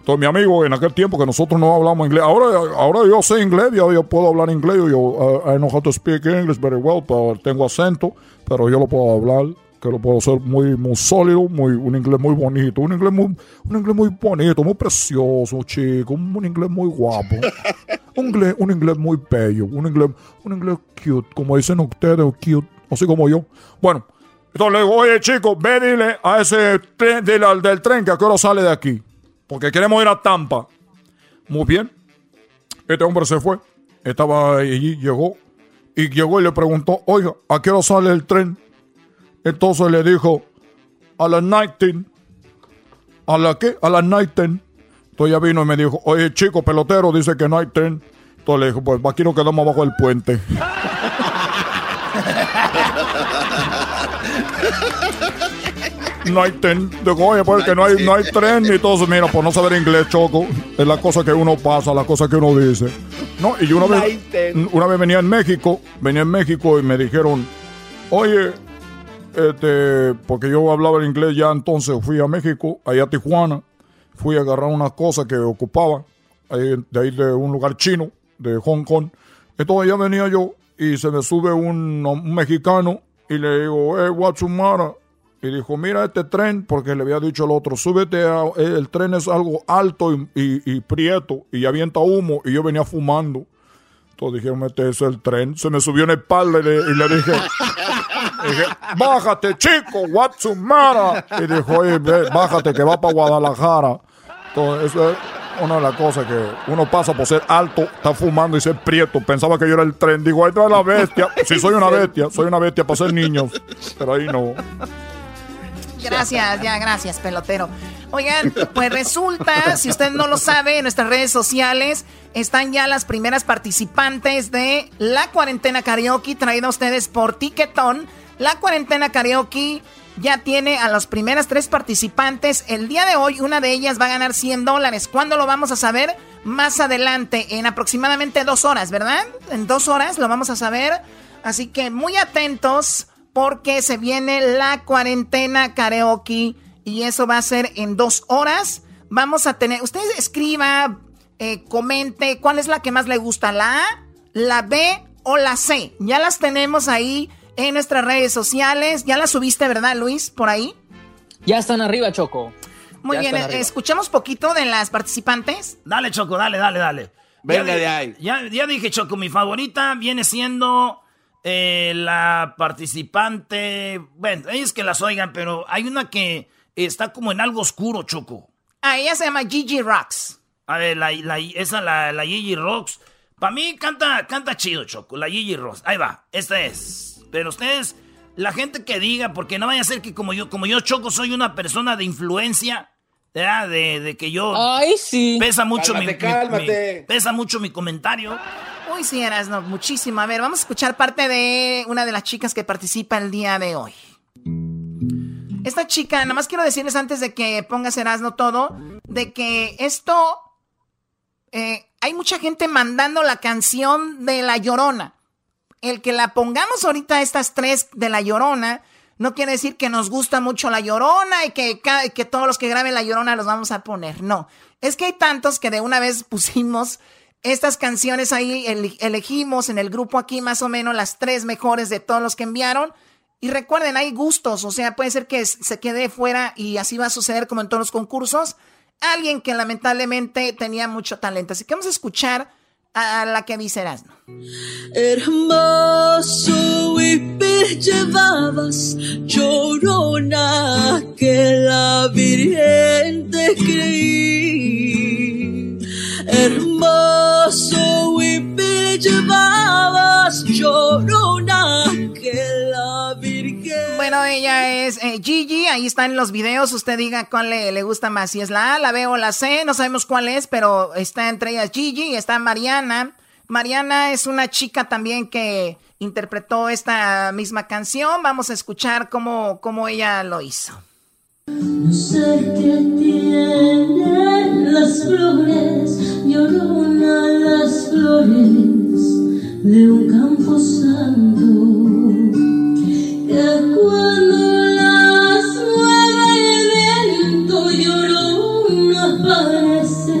Speaker 29: Entonces mi amigo, en aquel tiempo que nosotros no hablamos inglés, ahora, ahora yo sé inglés, ya yo puedo hablar inglés, yo I know how to speak English very well, pero tengo acento, pero yo lo puedo hablar, que lo puedo hacer muy, muy sólido, muy, un inglés muy bonito, un inglés muy, un inglés muy bonito, muy precioso, chico, un, inglés muy guapo, un inglés, un inglés muy bello, un inglés, un inglés cute, como dicen ustedes, cute, así como yo. Bueno, entonces le digo, oye chico, ve dile a ese tren, del tren que a qué hora sale de aquí. Porque queremos ir a Tampa. Muy bien. Este hombre se fue. Estaba allí, llegó. Y llegó y le preguntó, oiga, ¿a qué hora sale el tren? Entonces le dijo, a las 19. ¿A la qué? A las 19. Entonces ya vino y me dijo, oye chico, pelotero, dice que no hay tren. Entonces le dijo, pues aquí nos quedamos abajo del puente. no hay tren. Digo, oye, porque no hay, no hay tren y todo eso. Mira, por no saber inglés, choco, es la cosa que uno pasa, la cosa que uno dice. No, y yo una vez, una vez venía en México, venía en México y me dijeron, oye, este, porque yo hablaba el inglés ya entonces, fui a México, allá a Tijuana, fui a agarrar unas cosas que ocupaba, ahí, de ahí de un lugar chino, de Hong Kong. Entonces ya venía yo y se me sube un, un mexicano y le digo, eh, Guachumara. Y dijo, mira este tren, porque le había dicho el otro, súbete, a, el tren es algo alto y, y, y, prieto y avienta humo y yo venía fumando. Entonces dijeron, este es el tren. Se me subió en el espalda y le, y le dije, dije, bájate chico, Guachumara. Y dijo, oye, bájate que va para Guadalajara. Entonces eso es una de las cosas que uno pasa por ser alto, está fumando y ser prieto. Pensaba que yo era el tren. Digo, ahí está la bestia. Sí, soy una bestia, soy una bestia para ser niños. Pero ahí no.
Speaker 4: Gracias, ya, gracias, pelotero. Oigan, pues resulta, si usted no lo sabe, en nuestras redes sociales están ya las primeras participantes de la cuarentena karaoke traída a ustedes por Tiquetón. La cuarentena karaoke ya tiene a las primeras tres participantes. El día de hoy una de ellas va a ganar 100 dólares. ¿Cuándo lo vamos a saber? Más adelante, en aproximadamente dos horas, ¿verdad? En dos horas lo vamos a saber. Así que muy atentos porque se viene la cuarentena karaoke y eso va a ser en dos horas. Vamos a tener, usted escriba, eh, comente cuál es la que más le gusta, la A, la B o la C. Ya las tenemos ahí en nuestras redes sociales. Ya las subiste, ¿verdad, Luis? Por ahí.
Speaker 30: Ya están arriba, Choco.
Speaker 4: Muy bien, escuchamos poquito de las participantes.
Speaker 3: Dale, Choco, dale, dale, dale.
Speaker 5: Venga de ahí.
Speaker 3: Ya, ya dije, Choco, mi favorita viene siendo eh, la participante. Bueno, ellos que las oigan, pero hay una que está como en algo oscuro, Choco.
Speaker 4: Ah, ella se llama Gigi Rocks.
Speaker 3: A ver, la, esa, la, la Gigi Rocks. Para mí canta, canta chido, Choco. La Gigi Rocks. Ahí va, esta es. Pero ustedes, la gente que diga, porque no vaya a ser que como yo, como yo, Choco, soy una persona de influencia. De, de, que yo.
Speaker 30: Ay, sí.
Speaker 3: Pesa mucho mi, Pesa mucho mi comentario.
Speaker 4: Uy, sí, no muchísimo. A ver, vamos a escuchar parte de una de las chicas que participa el día de hoy. Esta chica, nada más quiero decirles antes de que pongas Erasno todo, de que esto. Eh, hay mucha gente mandando la canción de La Llorona. El que la pongamos ahorita, estas tres de La Llorona, no quiere decir que nos gusta mucho La Llorona y que, que todos los que graben La Llorona los vamos a poner. No. Es que hay tantos que de una vez pusimos estas canciones ahí, elegimos en el grupo aquí más o menos las tres mejores de todos los que enviaron. Y recuerden, hay gustos, o sea, puede ser que se quede fuera y así va a suceder como en todos los concursos. Alguien que lamentablemente tenía mucho talento. Así que vamos a escuchar a la que dice Erasmo.
Speaker 17: Hermoso huipil llevabas, llorona, que la Virgen te creí. Hermoso huipil llevabas, llorona.
Speaker 4: Bueno, ella es eh, Gigi, ahí están los videos. Usted diga cuál le, le, gusta más, si es la A, la B o la C, no sabemos cuál es, pero está entre ellas Gigi y está Mariana. Mariana es una chica también que interpretó esta misma canción. Vamos a escuchar cómo, cómo ella lo hizo.
Speaker 17: No sé qué tienen las flores, llorona las flores de un campo santo, que cuando las mueve el viento llorona parece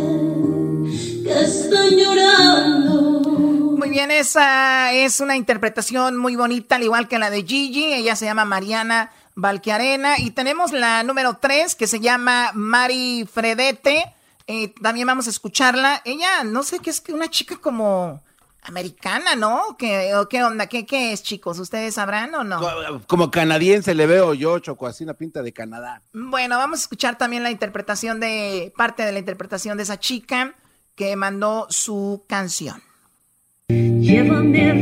Speaker 17: que están llorando.
Speaker 4: Muy bien, esa es una interpretación muy bonita, al igual que la de Gigi. Ella se llama Mariana Valquiarena. Y tenemos la número 3 que se llama Mari Fredete. Eh, también vamos a escucharla. Ella, no sé qué es que una chica como americana, ¿no? ¿Qué, qué onda? ¿Qué, ¿Qué es, chicos? ¿Ustedes sabrán o no?
Speaker 5: Como canadiense le veo yo, Choco, así una pinta de Canadá.
Speaker 4: Bueno, vamos a escuchar también la interpretación de, parte de la interpretación de esa chica que mandó su canción.
Speaker 17: Llévame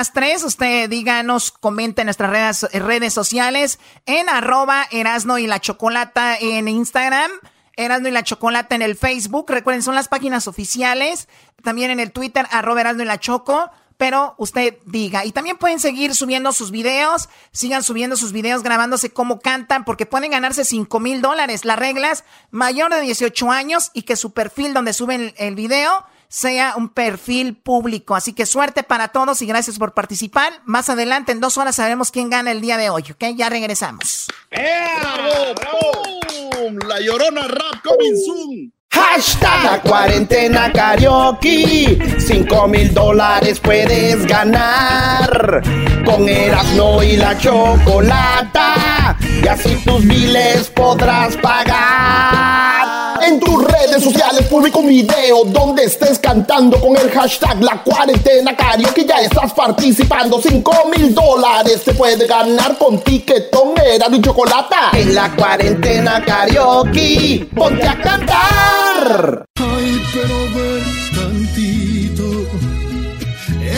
Speaker 4: las tres. Usted díganos, comente en nuestras redes, redes sociales en arroba Erasno y la Chocolata en Instagram. Erasno y la Chocolata en el Facebook. Recuerden, son las páginas oficiales. También en el Twitter, arroba Erasno y la Choco. Pero usted diga. Y también pueden seguir subiendo sus videos. Sigan subiendo sus videos grabándose cómo cantan. Porque pueden ganarse 5 mil dólares. Las reglas, mayor de 18 años y que su perfil donde suben el video sea un perfil público. Así que suerte para todos y gracias por participar. Más adelante, en dos horas, sabemos quién gana el día de hoy, ¿ok? Ya regresamos.
Speaker 16: ¡Bravo! ¡Bravo! La llorona rap coming soon. Hashtag la cuarentena karaoke. Cinco mil dólares puedes ganar. Con Erasmo y la chocolata. Y así tus miles podrás pagar. En tus redes sociales publica un video donde estés cantando con el hashtag la cuarentena karaoke. Ya estás participando. Cinco mil dólares se puede ganar con tiquetón, Erasmo y chocolata. En la cuarentena karaoke. Ponte a cantar.
Speaker 10: Ay, pero.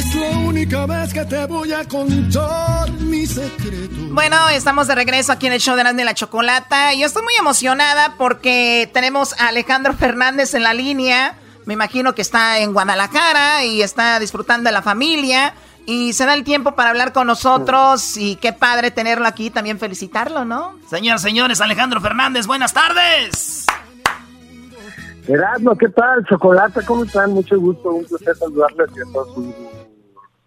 Speaker 10: Es la única vez que te voy a contar mi secreto.
Speaker 4: Bueno, estamos de regreso aquí en el show de de la Chocolata. Yo estoy muy emocionada porque tenemos a Alejandro Fernández en la línea. Me imagino que está en Guadalajara y está disfrutando de la familia. Y se da el tiempo para hablar con nosotros. Y qué padre tenerlo aquí. También felicitarlo, ¿no?
Speaker 3: Señoras, señores, Alejandro Fernández, buenas tardes.
Speaker 31: Erasmo, ¿qué tal? Chocolate, ¿cómo están? Mucho gusto, un placer saludarles y a todo su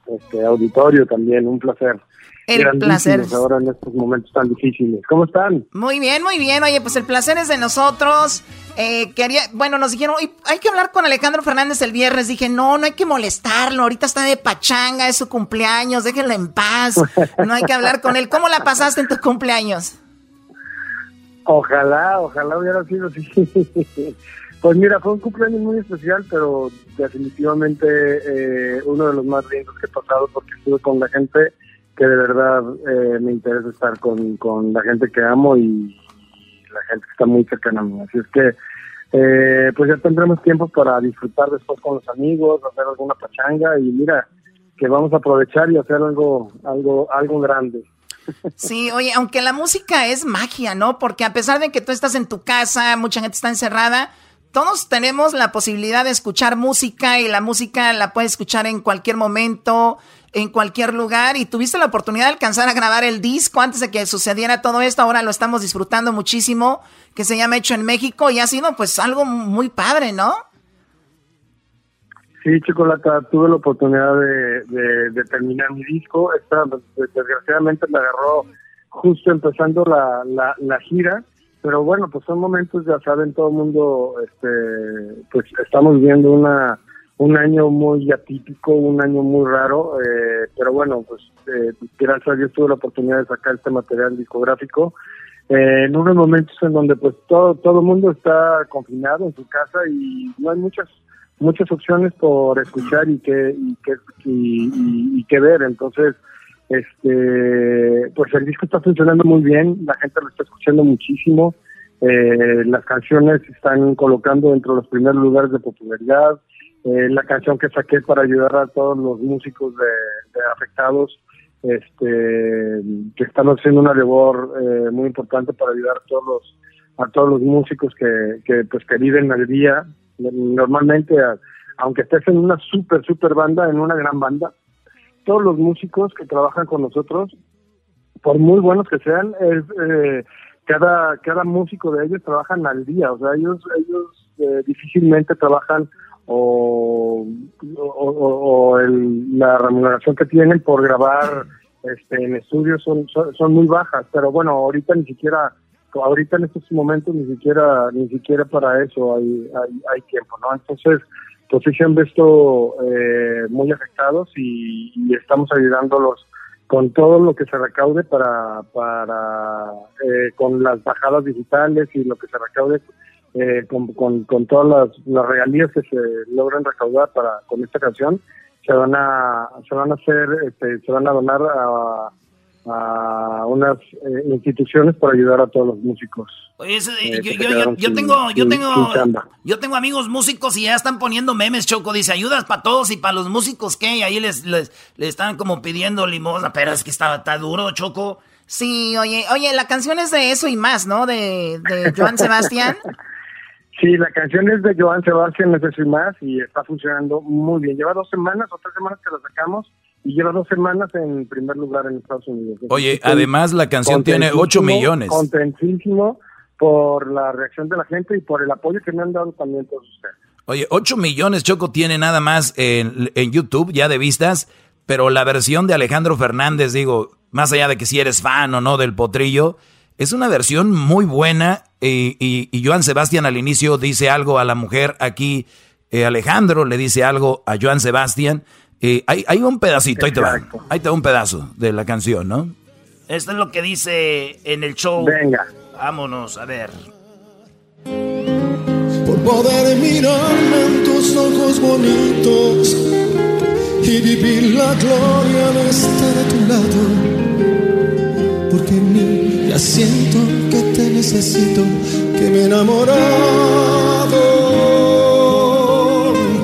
Speaker 31: este, auditorio también, un placer.
Speaker 4: El placer.
Speaker 31: Ahora en estos momentos tan difíciles. ¿Cómo están?
Speaker 4: Muy bien, muy bien. Oye, pues el placer es de nosotros. Eh, quería, bueno, nos dijeron, "Oye, hay que hablar con Alejandro Fernández el viernes. Dije, no, no hay que molestarlo. Ahorita está de pachanga, es su cumpleaños, déjenlo en paz. No hay que hablar con él. ¿Cómo la pasaste en tu cumpleaños?
Speaker 31: Ojalá, ojalá hubiera sido así. Pues mira, fue un cumpleaños muy especial, pero definitivamente eh, uno de los más lindos que he pasado porque estuve con la gente que de verdad eh, me interesa estar con, con la gente que amo y la gente que está muy cercana a mí. Así es que, eh, pues ya tendremos tiempo para disfrutar después con los amigos, hacer alguna pachanga y mira, que vamos a aprovechar y hacer algo, algo, algo grande.
Speaker 4: Sí, oye, aunque la música es magia, ¿no? Porque a pesar de que tú estás en tu casa, mucha gente está encerrada, todos tenemos la posibilidad de escuchar música y la música la puedes escuchar en cualquier momento, en cualquier lugar. Y tuviste la oportunidad de alcanzar a grabar el disco antes de que sucediera todo esto. Ahora lo estamos disfrutando muchísimo, que se llama Hecho en México y ha sido pues algo muy padre, ¿no?
Speaker 31: Sí, Chocolata, tuve la oportunidad de, de- de terminar mi disco. Esta, desgraciadamente me agarró justo empezando la, la, la gira, pero bueno, pues son momentos, ya saben, todo el mundo, este, pues estamos viendo una un año muy atípico, un año muy raro, eh, pero bueno, pues eh, gracias a Dios tuve la oportunidad de sacar este material discográfico. Eh, en unos momentos en donde pues todo todo el mundo está confinado en su casa y no hay muchas muchas opciones por escuchar y que y que y, y- y ver. Entonces este pues el disco está funcionando muy bien la gente lo está escuchando muchísimo eh, las canciones se están colocando dentro de los primeros lugares de popularidad eh, la canción que saqué para ayudar a todos los músicos de, afectados este que están haciendo una labor eh, muy importante para ayudar a todos los músicos que, pues que viven al día. Normalmente aunque estés en una super super banda en una gran banda todos los músicos que trabajan con nosotros por muy buenos que sean es eh, cada cada músico de ellos trabajan al día o sea ellos ellos eh, difícilmente trabajan o, el- la remuneración que tienen por grabar este, en estudios son, son, son muy bajas, pero bueno, ahorita ni siquiera, ahorita en estos momentos ni siquiera, ni siquiera para eso hay, hay tiempo, ¿no? Entonces, sí se han visto eh, muy afectados y, estamos ayudándolos con todo lo que se recaude para, para eh, con las bajadas digitales y lo que se recaude eh, con, con, con todas las, las regalías que se logran recaudar para con esta canción se van a se van a hacer este, se van a donar a, a unas eh, instituciones para ayudar a todos los músicos eh,
Speaker 3: yo,
Speaker 31: sin-
Speaker 3: tengo, yo tengo, yo tengo amigos músicos y ya están poniendo memes, Choco. Dice, ayudas para todos y para los músicos, ¿qué? Y ahí les, les, les están como pidiendo limosna, pero es que está, está duro, Choco.
Speaker 4: Sí, oye, oye, la canción es de eso y más, ¿no? De, de Joan Sebastián.
Speaker 31: Sí, la canción es de Joan Sebastián, no sé si más, y está funcionando muy bien. Lleva dos semanas o tres semanas que la sacamos y lleva dos semanas en primer lugar en Estados Unidos.
Speaker 6: Oye,
Speaker 31: Estoy
Speaker 6: además la canción tiene 8
Speaker 31: contentísimo,
Speaker 6: millones.
Speaker 31: Contentísimo por la reacción de la gente y por el apoyo que me han dado también todos ustedes.
Speaker 6: Oye, 8 millones Choco tiene nada más en, en YouTube ya de vistas, pero la versión de Alejandro Fernández, digo, más allá de que si eres fan o no del potrillo, Es una versión muy buena y, y, Joan Sebastián al inicio dice algo a la mujer aquí. Eh, Alejandro le dice algo a Joan Sebastián. Eh, hay, hay, un pedacito, ahí te va. Ahí te va un pedazo de la canción, ¿no?
Speaker 3: Esto es lo que dice en el show.
Speaker 31: Venga.
Speaker 3: Vámonos, a ver.
Speaker 10: Por poder mirarme en tus ojos bonitos y vivir la gloria de estar a tu lado. Porque en mí ya siento que te necesito, que me he enamorado.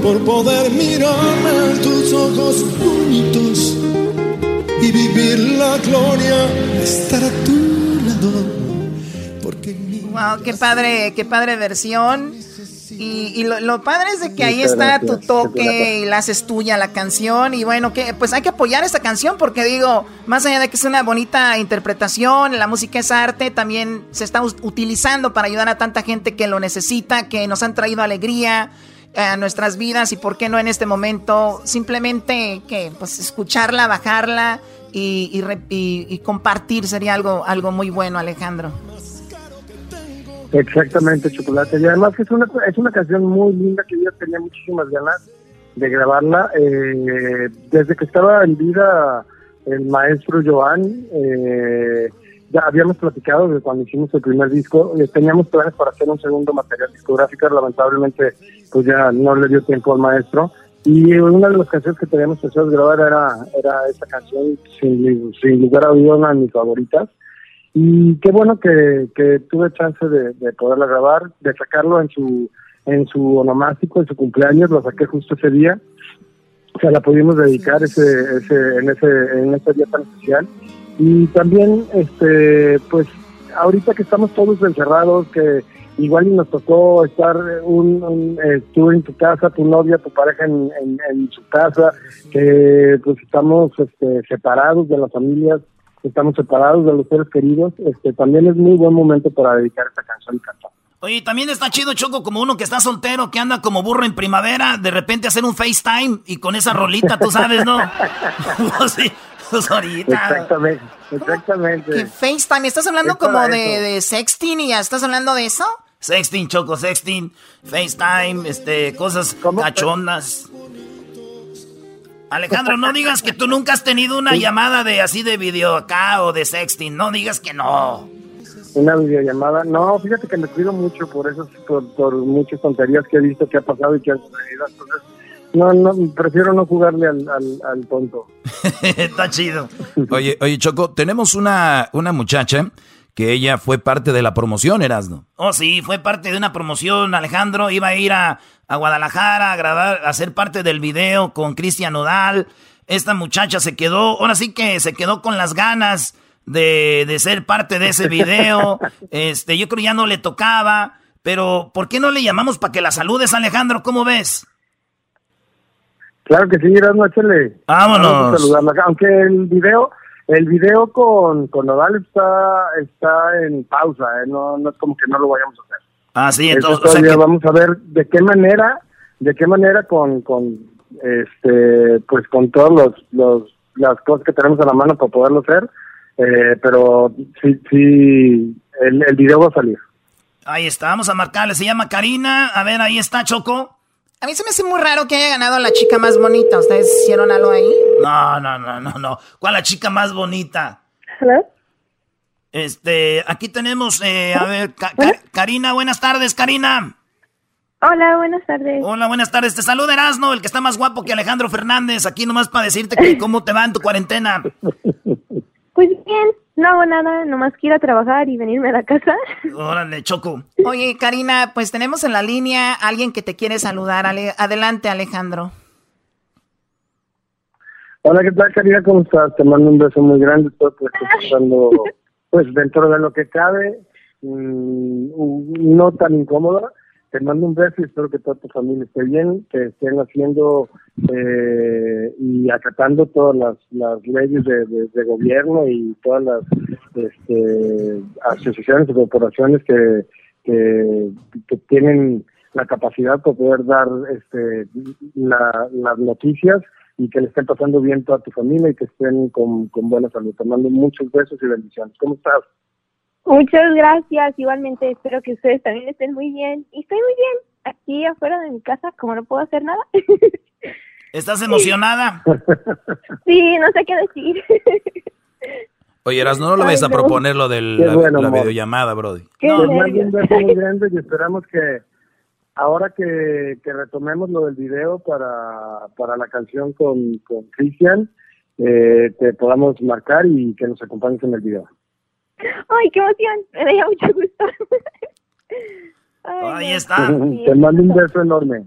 Speaker 10: Por poder tus ojos bonitos y vivir la gloria de estar a tu lado. Porque
Speaker 4: wow, qué padre, qué padre versión. Y, lo, padre es de que ahí está tu toque y la haces tuya la canción. Y bueno, que pues hay que apoyar esta canción porque digo, más allá de que es una bonita interpretación, la música es arte, también se está utilizando para ayudar a tanta gente que lo necesita, que nos han traído alegría a nuestras vidas y por qué no en este momento simplemente que pues escucharla, bajarla y, y compartir sería algo, algo muy bueno, Alejandro.
Speaker 31: Exactamente, Chocolate. Y además es una, es una canción muy linda que yo tenía muchísimas ganas de grabarla. Eh, desde que estaba en vida el maestro Joan, eh, ya habíamos platicado desde cuando hicimos el primer disco, eh, teníamos planes para hacer un segundo material discográfico, lamentablemente pues ya no le dio tiempo al maestro. Y una de las canciones que teníamos pensado grabar era, era esta canción, sin, sin lugar a duda, una de mis favoritas. Y qué bueno que, que tuve chance de, de, poderla grabar, de sacarlo en su en su onomástico, en su cumpleaños, lo saqué justo ese día. O sea, la pudimos dedicar ese, ese, en ese en ese día tan especial. Y también, este pues, ahorita que estamos todos encerrados, que igual y nos tocó estar un, eh, tú en tu casa, tu novia, tu pareja en, su casa, que pues estamos este, separados de las familias, estamos separados de los seres queridos, este, también es muy buen momento para dedicar esta canción y cantar.
Speaker 3: Oye, también está chido, Choco, como uno que está soltero, que anda como burro en primavera, de repente hacer un FaceTime y con esa rolita, tú sabes, ¿no? Sí, ahorita.
Speaker 31: Exactamente, exactamente.
Speaker 4: ¿Qué FaceTime? ¿Estás hablando como de, de, sexting y ya estás hablando de eso?
Speaker 3: Sexting, Choco, sexting, FaceTime, este, cosas cachondas. Alejandro, no digas que tú nunca has tenido una llamada de así de video acá o de sexting. No digas que no.
Speaker 31: Una videollamada. No, fíjate que me cuido mucho por eso, por, muchas tonterías que he visto que ha pasado y que han sucedido. Entonces, no, no, prefiero no jugarle al, al, tonto.
Speaker 3: Está chido.
Speaker 6: Oye, oye, Choco, tenemos una, una muchacha que ella fue parte de la promoción, Erasno.
Speaker 3: Oh, sí, fue parte de una promoción. Alejandro iba a ir a, a Guadalajara a grabar, a ser parte del video con Cristian Nodal. Esta muchacha se quedó, ahora sí que se quedó con las ganas de, de ser parte de ese video. este, yo creo ya no le tocaba. Pero, ¿por qué no le llamamos para que la saludes, Alejandro? ¿Cómo ves?
Speaker 31: Claro que sí, Erasmo, échale.
Speaker 3: Vámonos.
Speaker 31: Aunque el video el video con, con Nodal está, está en pausa, ¿eh? no, no es como que no lo vayamos a hacer.
Speaker 3: Ah, sí, entonces.
Speaker 31: Vamos a ver de qué manera, de qué manera con, con este, pues con todos los, los, las cosas que tenemos a la mano para poderlo hacer, eh, pero sí, sí, el, el video va a salir.
Speaker 3: Ahí está, vamos a marcarle, se llama Karina, a ver, ahí está Choco.
Speaker 4: A mí se me hace muy raro que haya ganado la chica más bonita. ¿Ustedes hicieron algo ahí?
Speaker 3: No, no, no, no, no. ¿Cuál la chica más bonita?
Speaker 27: ¿Hello?
Speaker 3: Este, aquí tenemos, eh, a ver, Karina, buenas tardes, Karina.
Speaker 27: Hola, buenas tardes.
Speaker 3: Hola, buenas tardes. Te saluda Erasno, el que está más guapo que Alejandro Fernández. Aquí nomás para decirte que cómo te va en tu cuarentena.
Speaker 27: Pues bien, no hago nada, nomás quiero trabajar y venirme a la casa.
Speaker 3: Órale, Choco.
Speaker 4: Oye, Karina, pues tenemos en la línea a alguien que te quiere saludar. adelante, Alejandro.
Speaker 31: Hola, ¿qué tal, Karina? ¿Cómo estás? Te mando un beso muy grande. Espero que estés pasando, pues, dentro de lo que cabe, mm, no tan incómoda te mando un beso y espero que toda tu familia esté bien, que estén haciendo eh, y acatando todas las, leyes de, gobierno y todas las este, asociaciones y corporaciones que, tienen la capacidad de poder dar este, las noticias y que le estén pasando bien toda tu familia y que estén con buena salud. Te mando muchos besos y bendiciones. ¿Cómo estás?
Speaker 24: Muchas gracias. Igualmente espero que ustedes también estén muy bien. Y estoy muy bien aquí afuera de mi casa, como no puedo hacer nada.
Speaker 3: ¿Estás emocionada?
Speaker 24: Sí, no sé qué decir.
Speaker 6: Oye, Eras, no lo ves a proponer lo de la, videollamada, Brody.
Speaker 31: No, un beso muy grande y esperamos que ahora que, retomemos lo del video para, para la canción con, con Cristian, eh, te podamos marcar y que nos acompañes en el video.
Speaker 24: Ay, qué emoción, me da mucho gusto.
Speaker 3: Ahí está.
Speaker 31: Te mando un beso enorme.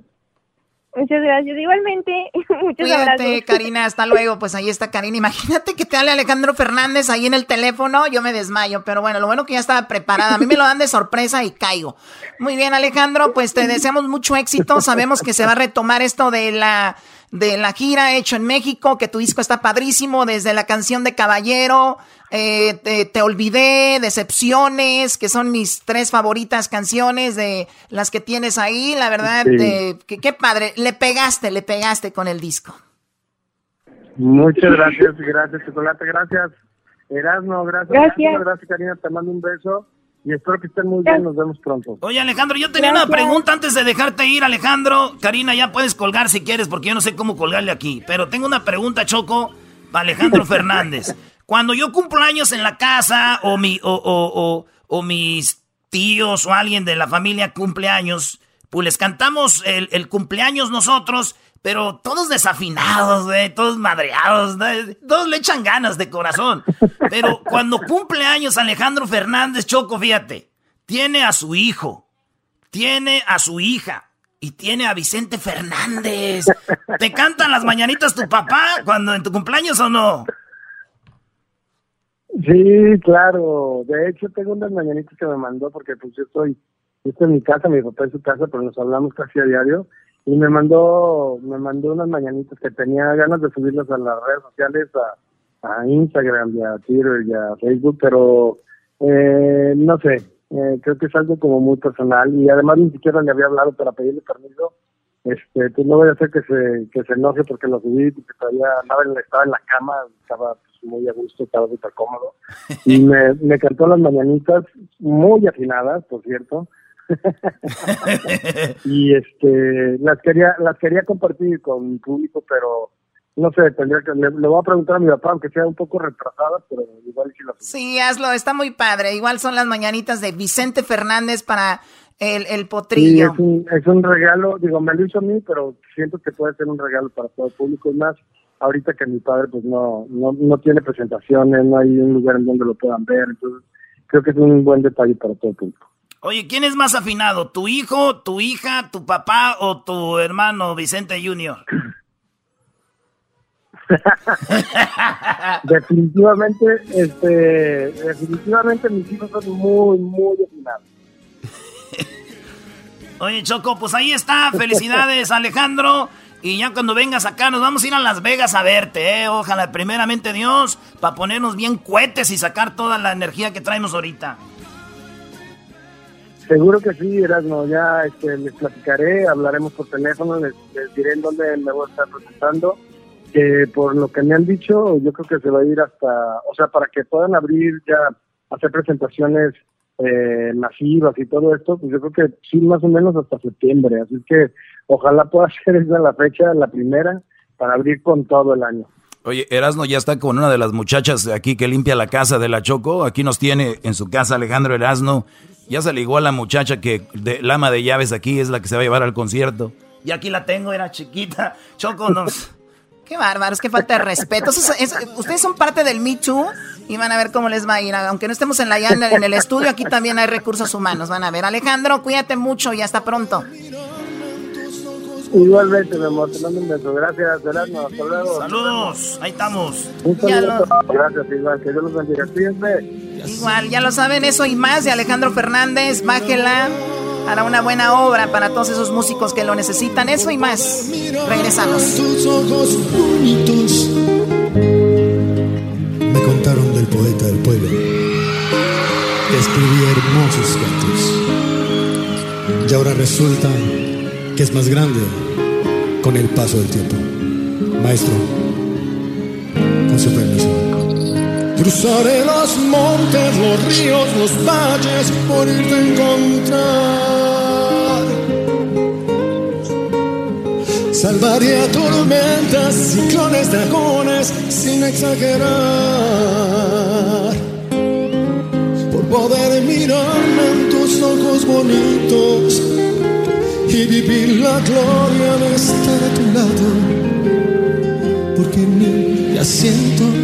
Speaker 24: Muchas gracias. Igualmente, muchas
Speaker 4: Cuídate, Karina. Hasta luego. Pues ahí está Karina. Imagínate que te hable Alejandro Fernández ahí en el teléfono. Yo me desmayo. Pero bueno, lo bueno que ya estaba preparada. A mí me lo dan de sorpresa y caigo. Muy bien, Alejandro. Pues te deseamos mucho éxito. Sabemos que se va a retomar esto de la de la gira hecho en México, que tu disco está padrísimo, desde la canción de Caballero, eh, te, olvidé, Decepciones, que son mis tres favoritas canciones de las que tienes ahí, la verdad, qué padre, le pegaste, le pegaste con el disco.
Speaker 31: Muchas gracias, gracias, Chocolate, gracias. Erasmo, gracias. Gracias. Gracias, Karina, te mando un beso y espero que estén muy bien. Nos vemos pronto.
Speaker 3: Oye, Alejandro, yo tenía una pregunta antes de dejarte ir, Alejandro. Karina, ya puedes colgar si quieres, porque yo no sé cómo colgarle aquí. Pero tengo una pregunta, Choco, para Alejandro Fernández. Cuando yo cumplo años en la casa, o, mi, o, o, o, mis tíos o alguien de la familia cumple años, pues les cantamos el, el cumpleaños nosotros pero todos desafinados, todos madreados, todos le echan ganas de corazón. Pero cuando cumple años Alejandro Fernández Choco, fíjate, tiene a su hijo, tiene a su hija y tiene a Vicente Fernández. ¿Te cantan las mañanitas tu papá cuando en tu cumpleaños o no?
Speaker 31: Sí, claro. De hecho, tengo unas mañanitas que me mandó porque pues yo estoy, estoy en mi casa, mi papá en su casa, pero nos hablamos casi a diario. Y me mandó me mandó unas mañanitas que tenía ganas de subirlas a las redes sociales a, Instagram y a Twitter y a Facebook pero eh, no sé. Eh, creo que es algo como muy personal. Y además ni siquiera le había hablado para pedirle permiso este pues no voy a hacer que se que se enoje porque lo subí porque todavía estaba en la cama estaba pues, muy a gusto estaba súper cómodo. Y me, me cantó las mañanitas muy afinadas por cierto. Y este las quería las quería compartir con mi público, pero no sé, tendría que le, voy a preguntar a mi papá, aunque sea un poco retrasada, pero igual sí lo
Speaker 4: Sí, hazlo, está muy padre. Igual son las mañanitas de Vicente Fernández para el, el potrillo.
Speaker 31: es, un, es un regalo, digo, me lo hizo a mí, pero siento que puede ser un regalo para todo el público. Es más, ahorita que mi padre pues no, no, no tiene presentaciones, no hay un lugar en donde lo puedan ver, entonces creo que es un buen detalle para todo el público.
Speaker 3: Oye, ¿quién es más afinado? ¿Tu hijo, tu hija, tu papá o tu hermano Vicente Junior?
Speaker 31: definitivamente, este, definitivamente mis hijos son muy, muy afinados.
Speaker 3: Oye, Choco, pues ahí está. Felicidades, Alejandro. Y ya cuando vengas acá, nos vamos a ir a Las Vegas a verte, ¿eh? Ojalá, primeramente Dios, para ponernos bien cohetes y sacar toda la energía que traemos ahorita.
Speaker 31: Seguro que sí, Erasmo, ya este, les platicaré, hablaremos por teléfono, les, diré en dónde me voy a estar presentando. Que por lo que me han dicho, yo creo que se va a ir hasta, o sea, para que puedan abrir ya, hacer presentaciones eh, masivas y todo esto, pues yo creo que sí, más o menos hasta septiembre. Así que ojalá pueda ser esa la fecha, la primera, para abrir con todo el año.
Speaker 6: Oye, Erasmo ya está con una de las muchachas aquí que limpia la casa de la Choco. Aquí nos tiene en su casa Alejandro Erasmo. Ya se ligó a la muchacha que de, la ama de llaves aquí es la que se va a llevar al concierto.
Speaker 3: Y aquí la tengo, era chiquita. Choco nos...
Speaker 4: Qué bárbaros, qué falta de respeto. ustedes son parte del Me Too y van a ver cómo les va a ir. Aunque no estemos en la en el estudio, aquí también hay recursos humanos. Van a ver. Alejandro, cuídate mucho y hasta pronto.
Speaker 31: Igualmente, me amor, te mando un beso. Gracias, Hasta luego.
Speaker 3: Saludos, ahí estamos.
Speaker 31: Un saludo. Gracias, igual. Que Dios los bendiga.
Speaker 4: Igual, ya lo saben, eso y más de Alejandro Fernández. Bájela. Hará una buena obra para todos esos músicos que lo necesitan. Eso y más. Regresamos.
Speaker 10: Tus ojos bonitos me contaron del poeta del pueblo que escribía hermosos cantos. Y ahora resulta que es más grande con el paso del tiempo. Maestro, con su permiso. Cruzaré los montes, los ríos, los valles por irte a encontrar. Salvaría tormentas, ciclones, dragones, sin exagerar. Por poder mirarme en tus ojos bonitos y vivir la gloria de estar a tu lado. Porque en mí ya siento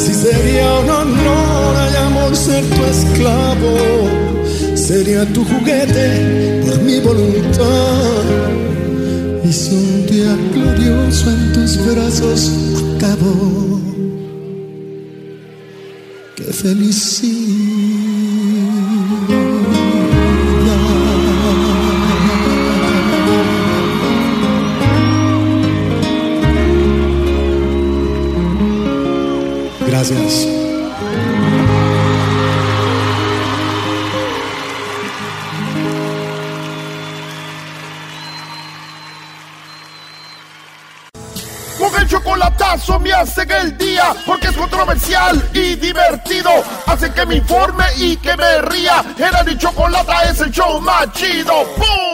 Speaker 10: Si sería un honor y amor ser tu esclavo, sería tu juguete por mi voluntad. Y si un día glorioso en tus brazos acabo, qué felicidad. Gracias.
Speaker 2: Con el chocolatazo me hacen el día porque es controversial y divertido. Hace que me informe y que me ría. Era mi chocolata es el show más chido. ¡Pum!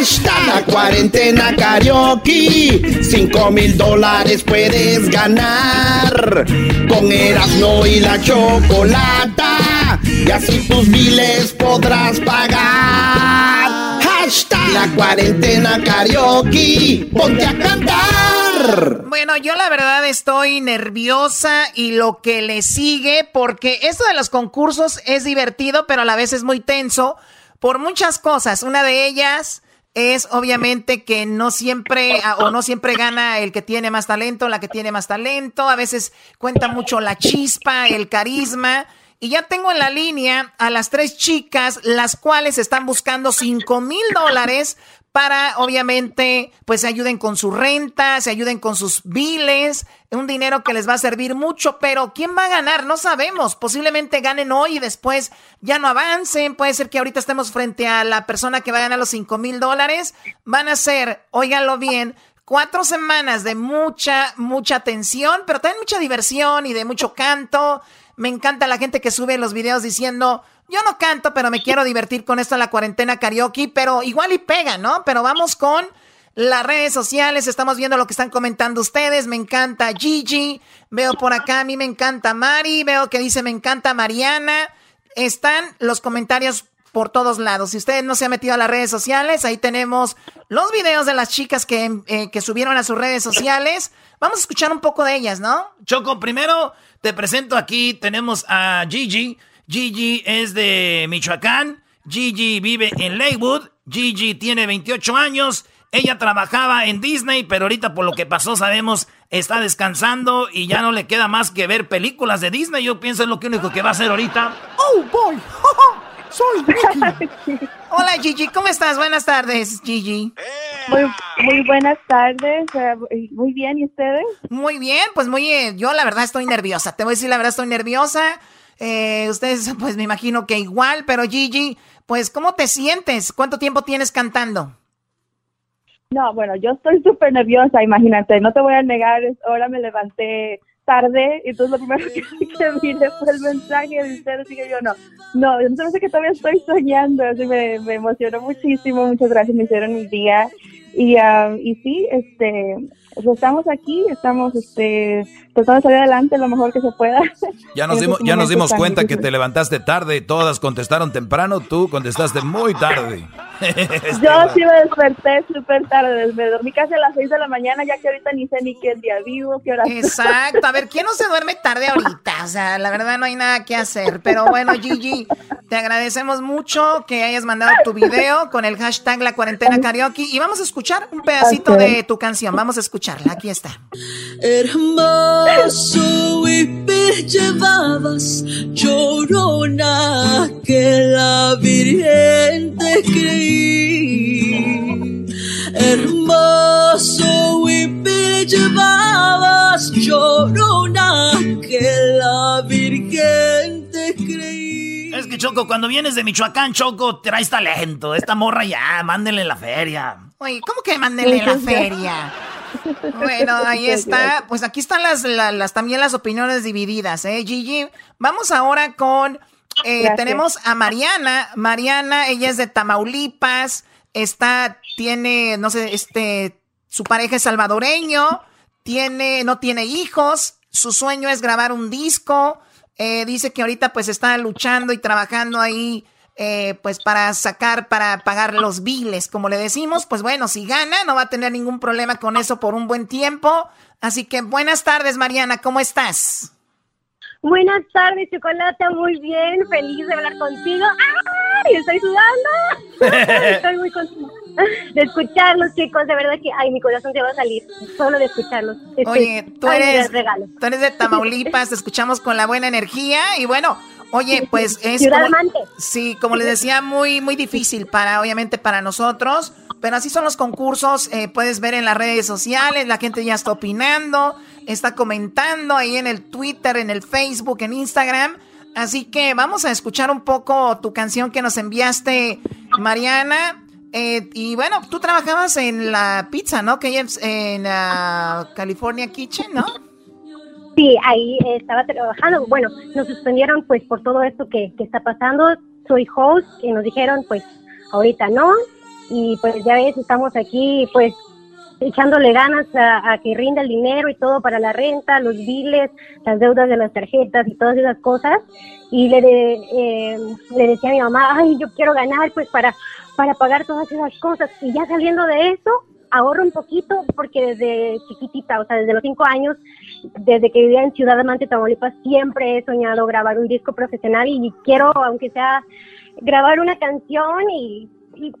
Speaker 16: Hashtag la cuarentena karaoke. Cinco mil dólares puedes ganar. Con Erasmo y la chocolata. Y así tus miles podrás pagar. Hashtag la cuarentena karaoke. Ponte a cantar.
Speaker 4: Bueno, yo la verdad estoy nerviosa y lo que le sigue, porque esto de los concursos es divertido, pero a la vez es muy tenso por muchas cosas. Una de ellas es obviamente que no siempre a- o no siempre gana el que tiene más talento, la que tiene más talento. A veces cuenta mucho la chispa, el carisma. Y ya tengo en la línea a las tres chicas, las cuales están buscando 5 mil dólares para, obviamente, pues se ayuden con su renta, se ayuden con sus biles, un dinero que les va a servir mucho, pero ¿quién va a ganar? No sabemos. Posiblemente ganen hoy y después ya no avancen. Puede ser que ahorita estemos frente a la persona que va a ganar los 5 mil dólares. Van a ser, óiganlo bien, cuatro semanas de mucha, mucha tensión, pero también mucha diversión y de mucho canto. Me encanta la gente que sube los videos diciendo, yo no canto, pero me quiero divertir con esto en la cuarentena karaoke, pero igual y pega, ¿no? Pero vamos con las redes sociales, estamos viendo lo que están comentando ustedes, me encanta Gigi, veo por acá, a mí me encanta Mari, veo que dice me encanta Mariana, están los comentarios por todos lados. Si ustedes no se han metido a las redes sociales, ahí tenemos los videos de las chicas que, eh, que subieron a sus redes sociales. Vamos a escuchar un poco de ellas, ¿no?
Speaker 3: Choco, primero te presento aquí, tenemos a Gigi. Gigi es de Michoacán. Gigi vive en Lakewood. Gigi tiene 28 años. Ella trabajaba en Disney, pero ahorita por lo que pasó sabemos está descansando y ya no le queda más que ver películas de Disney. Yo pienso es lo que único que va a hacer ahorita.
Speaker 4: ¡Oh, boy! ¡Soy Vicky! Hola, Gigi. ¿Cómo estás? Buenas tardes, Gigi.
Speaker 24: Muy, muy buenas tardes, eh, muy bien, ¿y ustedes?
Speaker 4: Muy bien, pues muy... eh, yo la verdad estoy nerviosa. Te voy a decir la verdad, estoy nerviosa. Eh, ustedes, pues me imagino que igual, pero Gigi, pues ¿cómo te sientes? ¿Cuánto tiempo tienes cantando?
Speaker 24: No, bueno, yo estoy súper nerviosa, imagínate, no te voy a negar, es- ahora me levanté tarde, y entonces lo primero que, que miré fue el mensaje de ustedes, y que yo no, no, yo no sé que todavía estoy soñando, así me, me emocionó muchísimo, muchas gracias, me hicieron mi día, Y, uh, y sí, este, pues estamos aquí, estamos este, tratando de salir adelante lo mejor que se pueda.
Speaker 6: Ya nos dimos, ya nos dimos cuenta que te levantaste tarde, todas contestaron temprano, tú contestaste muy tarde.
Speaker 24: Yo sí me desperté súper tarde, me dormí casi a las 6 de la mañana, ya que ahorita ni sé ni qué día vivo, qué hora.
Speaker 4: Exacto, a ver, ¿quién no se duerme tarde ahorita? O sea, la verdad no hay nada que hacer, pero bueno, Gigi, te agradecemos mucho que hayas mandado tu video con el hashtag La Cuarentena Karaoke y vamos a escuchar un pedacito de tu canción, vamos a escucharla, aquí está.
Speaker 17: Hermoso y llevabas llorona que la Virgen te creí. Hermoso y llevabas llorona que la Virgen te creí.
Speaker 3: Es que Choco, cuando vienes de Michoacán, Choco, traes talento. Esta morra ya, mándenle la feria.
Speaker 4: Oye, ¿cómo que mándenle la feria? Bueno, ahí está. Pues aquí están las, las, también las opiniones divididas, ¿eh, Gigi? Vamos ahora con. Eh, tenemos a Mariana. Mariana, ella es de Tamaulipas. Está, tiene, no sé, este, su pareja es salvadoreño. Tiene, no tiene hijos. Su sueño es grabar un disco. Eh, dice que ahorita pues está luchando y trabajando ahí eh, pues para sacar, para pagar los biles, como le decimos, pues bueno, si gana, no va a tener ningún problema con eso por un buen tiempo. Así que buenas tardes, Mariana, ¿cómo estás?
Speaker 32: Buenas tardes, Chocolata, muy bien, feliz de hablar contigo. ¡Ay! Estoy sudando. estoy muy contenta de escucharlos, chicos, de verdad que, ay, mi corazón se va a salir solo de escucharlos.
Speaker 4: Oye, tú eres, tú eres de Tamaulipas, te escuchamos con la buena energía y bueno, Oye, pues es como, sí, como les decía, muy muy difícil para obviamente para nosotros, pero así son los concursos. Eh, puedes ver en las redes sociales, la gente ya está opinando, está comentando ahí en el Twitter, en el Facebook, en Instagram. Así que vamos a escuchar un poco tu canción que nos enviaste, Mariana. Eh, y bueno, tú trabajabas en la pizza, ¿no? Que en uh, California Kitchen, ¿no?
Speaker 32: Sí, ahí estaba trabajando. Bueno, nos suspendieron pues por todo esto que, que está pasando. Soy host y nos dijeron pues ahorita no. Y pues ya ves, estamos aquí pues echándole ganas a, que rinda el dinero y todo para la renta, los biles, las deudas de las tarjetas y todas esas cosas. Y le, eh, le decía a mi mamá, ay, yo quiero ganar pues para, para pagar todas esas cosas. Y ya saliendo de eso, ahorro un poquito porque desde chiquitita, o sea, desde los cinco años, desde que vivía en Ciudad Amante, Tamaulipas, siempre he soñado grabar un disco profesional y quiero, aunque sea, grabar una canción y,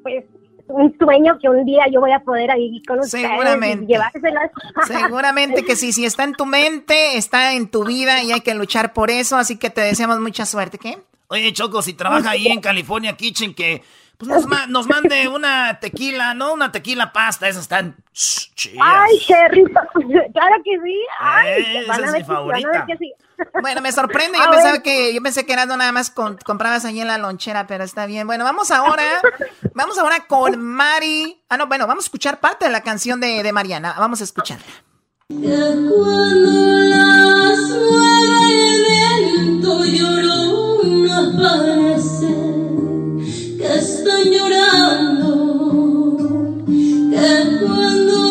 Speaker 32: pues un sueño que un día yo voy a poder ahí con ustedes
Speaker 4: Seguramente. y Seguramente que sí, si está en tu mente, está en tu vida y hay que luchar por eso, así que te deseamos mucha suerte, ¿qué?
Speaker 3: Oye, Choco, si trabaja ahí en California Kitchen, que pues nos, nos, mande una tequila, ¿no? Una tequila pasta, esas están chidas.
Speaker 32: Ay, qué rico. Claro que sí. Ay,
Speaker 3: esa es mi favorita.
Speaker 4: Bueno, me sorprende. Yo pensaba que yo pensé que era nada más con, comprabas ahí en la lonchera, pero está bien. Bueno, vamos ahora, vamos ahora con Mari. Ah, no, bueno, vamos a escuchar parte de la canción de, de Mariana. Vamos a escucharla.
Speaker 17: Cuando las el viento lloró una que cuando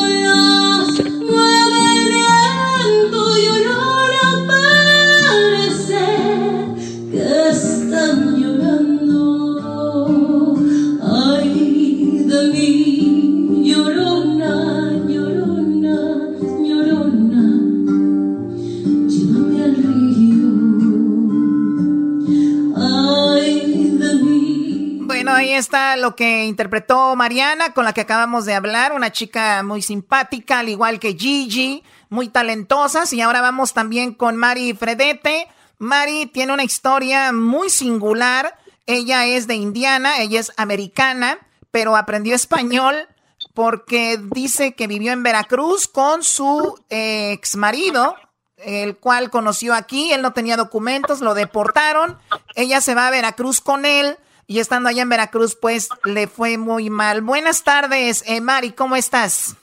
Speaker 4: ahí está lo que interpretó Mariana, con la que acabamos de hablar, una chica muy simpática, al igual que Gigi, muy talentosas. Y ahora vamos también con Mari Fredete. Mari tiene una historia muy singular. Ella es de Indiana, ella es americana, pero aprendió español porque dice que vivió en Veracruz con su ex marido, el cual conoció aquí. Él no tenía documentos, lo deportaron. Ella se va a Veracruz con él y estando allá en Veracruz, pues le fue muy mal. Buenas tardes, eh, Mari, ¿cómo estás?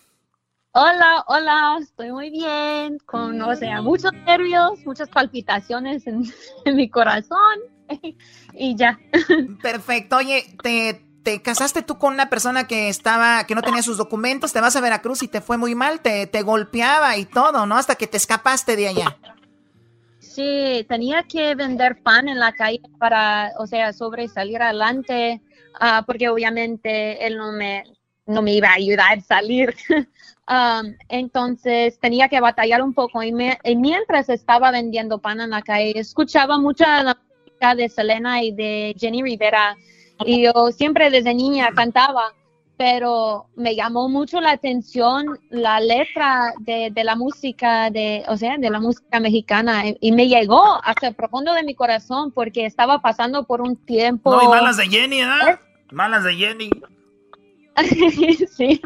Speaker 33: Hola, hola, estoy muy bien, con, o sea, muchos nervios, muchas palpitaciones en, mi corazón y ya.
Speaker 4: Perfecto, oye, te, te casaste tú con una persona que estaba, que no tenía sus documentos, te vas a Veracruz y te fue muy mal, te, te golpeaba y todo, ¿no? Hasta que te escapaste de allá.
Speaker 33: Sí, tenía que vender pan en la calle para, o sea, sobresalir adelante, ah, porque obviamente él no me, no me iba a ayudar a salir. Um, entonces tenía que batallar un poco y, mientras estaba vendiendo pan en la calle, escuchaba mucha la música de Selena y de Jenny Rivera y yo siempre desde niña cantaba, pero me llamó mucho la atención la letra de, de la música, de, o sea, de la música mexicana y, me llegó hasta el profundo de mi corazón porque estaba pasando por un tiempo...
Speaker 3: No, y malas de Jenny, ¿eh? Malas de Jenny.
Speaker 33: sí.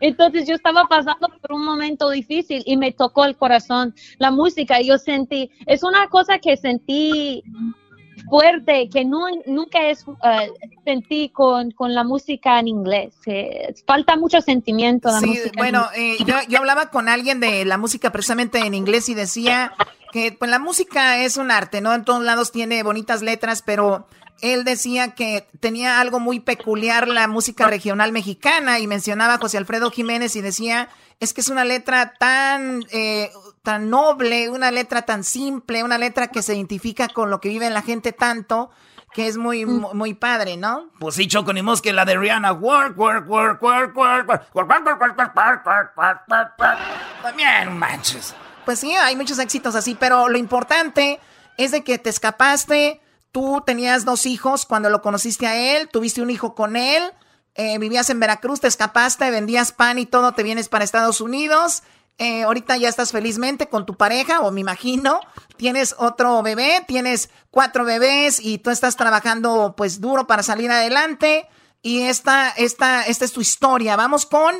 Speaker 33: Entonces yo estaba pasando por un momento difícil y me tocó el corazón la música. Yo sentí, es una cosa que sentí fuerte, que no, nunca es, eh, sentí con, la música en inglés. falta mucho sentimiento. La sí,
Speaker 4: bueno, eh, yo, yo hablaba con alguien de la música precisamente en inglés y decía que pues la música es un arte, ¿no? En todos lados tiene bonitas letras, pero él decía que tenía algo muy peculiar la música regional mexicana y mencionaba a José Alfredo Jiménez y decía, es que es una letra tan, eh, tan noble, una letra tan simple, una letra que se identifica con lo que vive la gente tanto, que es muy, muy padre, ¿no?
Speaker 3: Pues sí, Choco, ni que la de Rihanna, work, work, work, work, work, work, work, work, work, work, work, También manches.
Speaker 4: Pues sí, hay muchos éxitos así, pero lo importante es de que te escapaste, Tú tenías dos hijos cuando lo conociste a él, tuviste un hijo con él, eh, vivías en Veracruz, te escapaste, vendías pan y todo, te vienes para Estados Unidos. Eh, ahorita ya estás felizmente con tu pareja, o me imagino, tienes otro bebé, tienes cuatro bebés y tú estás trabajando pues duro para salir adelante. Y esta, esta, esta es tu historia. Vamos con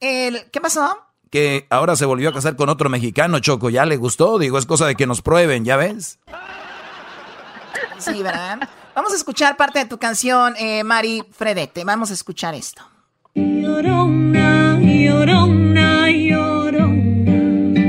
Speaker 4: el... ¿Qué pasó?
Speaker 6: Que ahora se volvió a casar con otro mexicano, Choco. ¿Ya le gustó? Digo, es cosa de que nos prueben, ¿ya ves?
Speaker 4: Sí, ¿verdad? Vamos a escuchar parte de tu canción, eh, Mari Fredete. Vamos a escuchar esto.
Speaker 10: Llorona, llorona, llorona,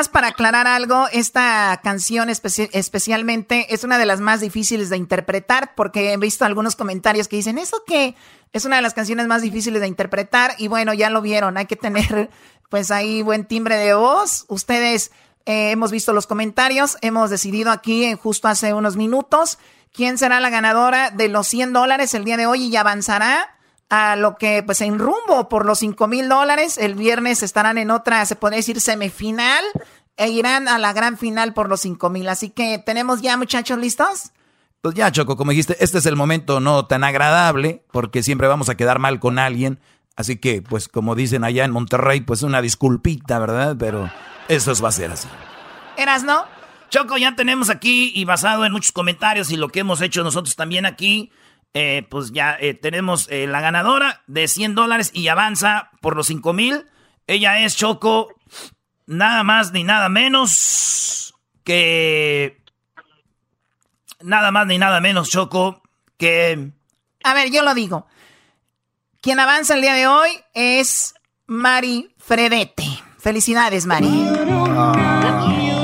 Speaker 10: a
Speaker 4: para aclarar algo, esta canción especialmente es una de las más difíciles de interpretar porque he visto algunos comentarios que dicen, ¿eso qué? Es una de las canciones más difíciles de interpretar y bueno, ya lo vieron, hay que tener pues ahí buen timbre de voz. Ustedes eh, hemos visto los comentarios, hemos decidido aquí en justo hace unos minutos quién será la ganadora de los 100 dólares el día de hoy y avanzará a lo que pues en rumbo por los 5 mil dólares. El viernes estarán en otra, se puede decir, semifinal e irán a la gran final por los 5 mil. Así que tenemos ya muchachos listos.
Speaker 6: Pues ya, Choco, como dijiste, este es el momento no tan agradable porque siempre vamos a quedar mal con alguien. Así que, pues como dicen allá en Monterrey, pues una disculpita, ¿verdad? Pero eso va a ser así.
Speaker 4: ¿Eras, no?
Speaker 3: Choco, ya tenemos aquí y basado en muchos comentarios y lo que hemos hecho nosotros también aquí, eh, pues ya eh, tenemos eh, la ganadora de 100 dólares y avanza por los 5 mil. Ella es Choco, nada más ni nada menos que... Nada más ni nada menos, Choco, que...
Speaker 4: A ver, yo lo digo. Quien avanza el día de hoy es Mari Fredete. Felicidades, Mari.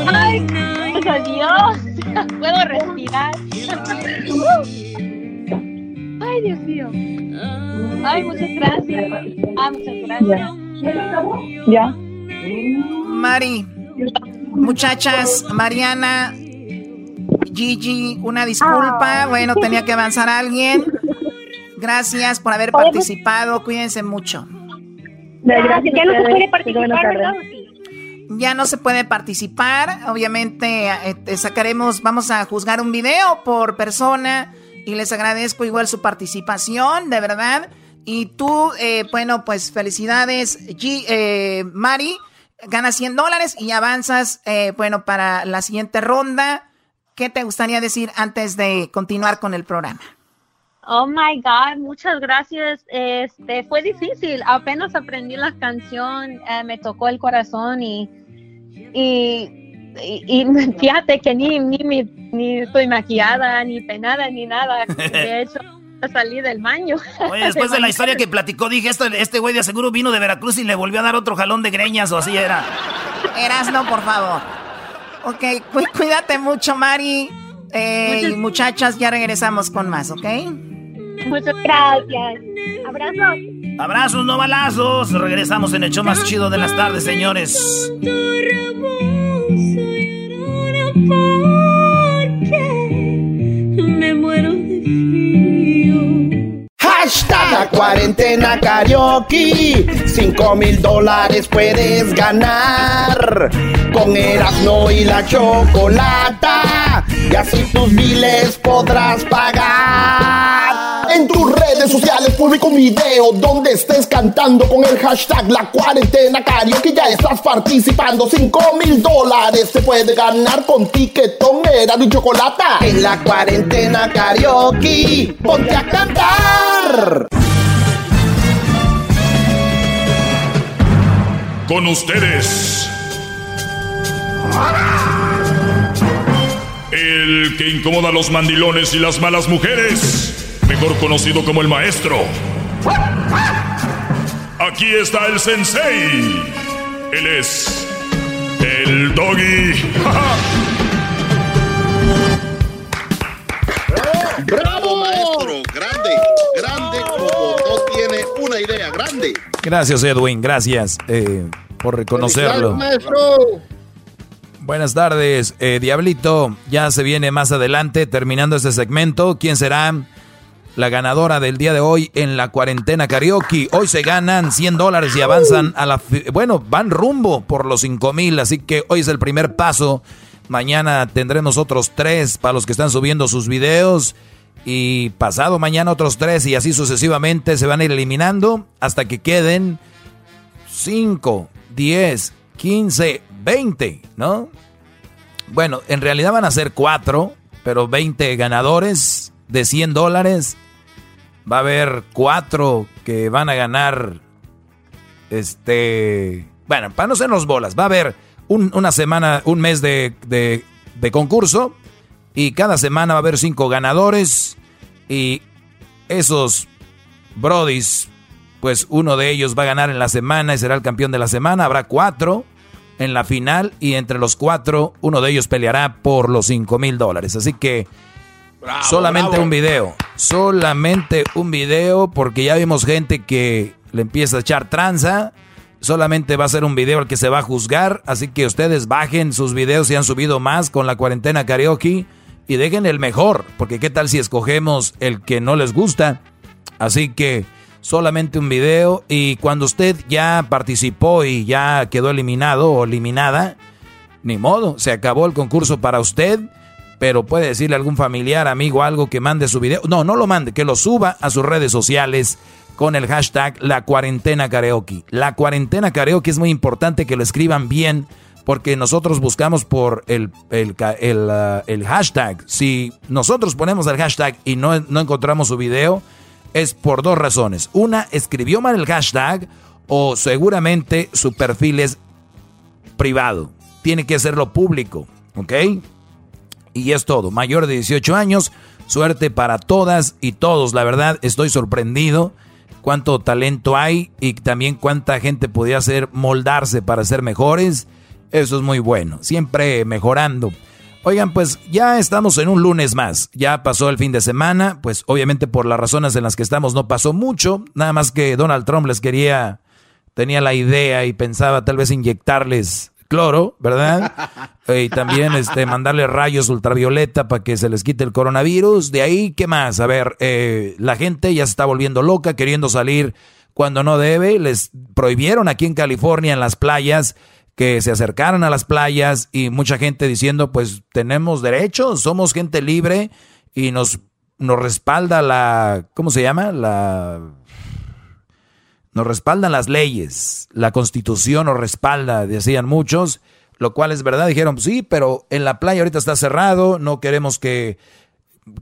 Speaker 33: Ay, adiós. Puedo respirar. Dios mío. Ay, muchas gracias. Ah, muchas gracias.
Speaker 24: Ya.
Speaker 4: Mari, muchachas, Mariana, Gigi, una disculpa. Ah. Bueno, tenía que avanzar alguien. Gracias por haber participado. Cuídense mucho.
Speaker 32: Gracias. Ya no se puede participar,
Speaker 4: Ya no se puede participar. Obviamente eh, sacaremos, vamos a juzgar un video por persona y les agradezco igual su participación, de verdad. Y tú, eh, bueno, pues felicidades, G, eh, Mari. ganas 100 dólares y avanzas, eh, bueno, para la siguiente ronda. ¿Qué te gustaría decir antes de continuar con el programa?
Speaker 33: Oh my God, muchas gracias. Este fue difícil. Apenas aprendí la canción, eh, me tocó el corazón y, y, y, fíjate que ni, ni, ni estoy maquillada, ni penada, ni nada. De hecho, salí del baño.
Speaker 3: Oye, después de la historia que platicó, dije, este, este güey de seguro vino de Veracruz y le volvió a dar otro jalón de greñas o así era.
Speaker 4: Eras, no, por favor. Ok, cuídate mucho, Mari. Eh, muchachas, ya regresamos con más, ¿ok?
Speaker 32: Muchas gracias. Abrazos.
Speaker 3: Abrazos, no balazos. Regresamos en el show más chido de las tardes, señores.
Speaker 16: Hashtag cuarentena karaoke. Cinco mil dólares puedes ganar. Con Erasmo y la chocolata. Y así tus miles podrás pagar. En tus redes sociales publico un video donde estés cantando con el hashtag La Cuarentena que Ya estás participando. 5 mil dólares se puede ganar con tiquetón, era y chocolate. En la cuarentena karaoke, ponte a cantar.
Speaker 19: Con ustedes. El que incomoda a los mandilones y las malas mujeres mejor conocido como el maestro. Aquí está el sensei. Él es el doggy.
Speaker 7: ¡Bravo, maestro! Grande, grande como no tiene una idea, grande.
Speaker 6: Gracias, Edwin, gracias eh, por reconocerlo. Buenas tardes, eh, Diablito. Ya se viene más adelante, terminando este segmento. ¿Quién será? La ganadora del día de hoy en la cuarentena karaoke. Hoy se ganan 100 dólares y avanzan a la... Bueno, van rumbo por los 5 mil, así que hoy es el primer paso. Mañana tendremos otros tres para los que están subiendo sus videos. Y pasado mañana otros tres y así sucesivamente se van a ir eliminando hasta que queden 5, 10, 15, 20, ¿no? Bueno, en realidad van a ser 4, pero 20 ganadores de 100 dólares Va a haber cuatro que van a ganar. Este. Bueno, para no los bolas, va a haber una semana, un mes de, de, concurso. Y cada semana va a haber cinco ganadores. Y esos brodis, pues uno de ellos va a ganar en la semana y será el campeón de la semana. Habrá cuatro en la final. Y entre los cuatro, uno de ellos peleará por los cinco mil dólares. Así que solamente un video. Solamente un video porque ya vimos gente que le empieza a echar tranza. Solamente va a ser un video el que se va a juzgar. Así que ustedes bajen sus videos si han subido más con la cuarentena karaoke. Y dejen el mejor. Porque qué tal si escogemos el que no les gusta. Así que solamente un video. Y cuando usted ya participó y ya quedó eliminado o eliminada. Ni modo, se acabó el concurso para usted pero puede decirle a algún familiar, amigo, algo que mande su video. No, no lo mande, que lo suba a sus redes sociales con el hashtag La Cuarentena Karaoke. La Cuarentena Karaoke es muy importante que lo escriban bien porque nosotros buscamos por el, el, uh, el, hashtag. Si nosotros ponemos el hashtag y no, no encontramos su video, es por dos razones. Una, escribió mal el hashtag o seguramente su perfil es privado. Tiene que hacerlo público, ¿ok? Y es todo. Mayor de 18 años, suerte para todas y todos. La verdad, estoy sorprendido cuánto talento hay y también cuánta gente podría hacer moldarse para ser mejores. Eso es muy bueno, siempre mejorando. Oigan, pues ya estamos en un lunes más. Ya pasó el fin de semana, pues obviamente por las razones en las que estamos no pasó mucho, nada más que Donald Trump les quería tenía la idea y pensaba tal vez inyectarles cloro, ¿verdad? y también este, mandarle rayos ultravioleta para que se les quite el coronavirus. De ahí, ¿qué más? A ver, eh, la gente ya se está volviendo loca, queriendo salir cuando no debe. Les prohibieron aquí en California, en las playas, que se acercaran a las playas y mucha gente diciendo, pues tenemos derechos, somos gente libre y nos, nos respalda la, ¿cómo se llama? La nos respaldan las leyes, la constitución nos respalda, decían muchos, lo cual es verdad, dijeron, sí, pero en la playa ahorita está cerrado, no queremos que,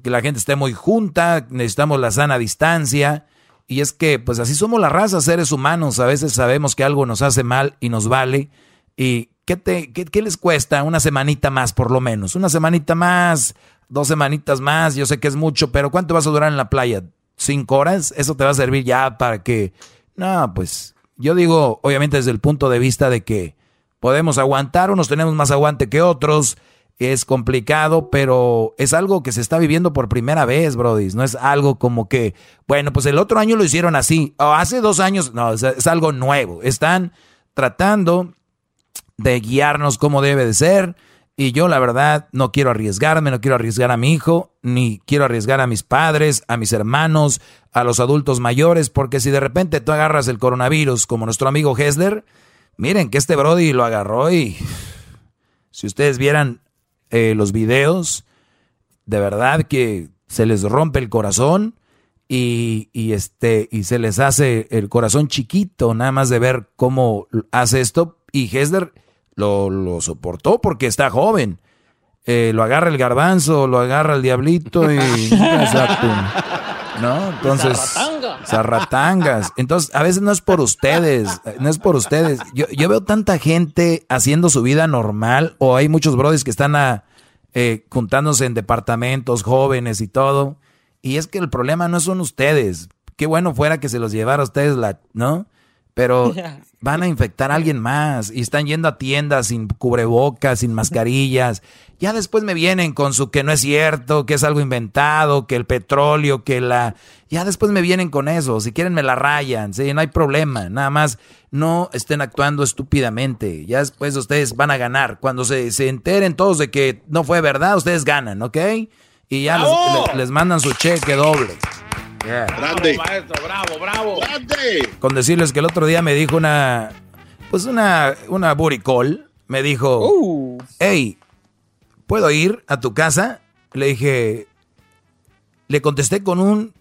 Speaker 6: que la gente esté muy junta, necesitamos la sana distancia. Y es que, pues así somos la raza, seres humanos. A veces sabemos que algo nos hace mal y nos vale. ¿Y qué, te, qué, les cuesta? Una semanita más, por lo menos. Una semanita más, dos semanitas más. Yo sé que es mucho, pero ¿cuánto vas a durar en la playa? ¿Cinco horas? Eso te va a servir ya para que... No, pues yo digo, obviamente desde el punto de vista de que podemos aguantar, unos tenemos más aguante que otros es complicado, pero es algo que se está viviendo por primera vez, Brody. No es algo como que, bueno, pues el otro año lo hicieron así, o hace dos años, no, es, algo nuevo. Están tratando de guiarnos como debe de ser. Y yo la verdad no quiero arriesgarme, no quiero arriesgar a mi hijo, ni quiero arriesgar a mis padres, a mis hermanos, a los adultos mayores, porque si de repente tú agarras el coronavirus como nuestro amigo Hessler, miren que este Brody lo agarró y si ustedes vieran eh, los videos, de verdad que se les rompe el corazón y, este, y se les hace el corazón chiquito nada más de ver cómo hace esto. Y Hesler lo, lo soportó porque está joven. Eh, lo agarra el garbanzo, lo agarra el diablito y... ¿No? Entonces... Zarratangas. Entonces, a veces no es por ustedes, no es por ustedes. Yo, yo veo tanta gente haciendo su vida normal o hay muchos brodis que están a, eh, juntándose en departamentos jóvenes y todo. Y es que el problema no son ustedes. Qué bueno fuera que se los llevara a ustedes, la, ¿no? Pero van a infectar a alguien más y están yendo a tiendas sin cubrebocas, sin mascarillas. Ya después me vienen con su que no es cierto, que es algo inventado, que el petróleo, que la... Ya después me vienen con eso. Si quieren me la rayan, sí, no hay problema. Nada más no estén actuando estúpidamente. Ya después ustedes van a ganar. Cuando se, se enteren todos de que no fue verdad, ustedes ganan, ¿ok? Y ya les mandan su cheque doble.
Speaker 7: Grande.
Speaker 25: Bravo, bravo,
Speaker 6: Con decirles que el otro día me dijo una, pues una, una buricol, me dijo, uh. hey, ¿puedo ir a tu casa? Le dije, le contesté con un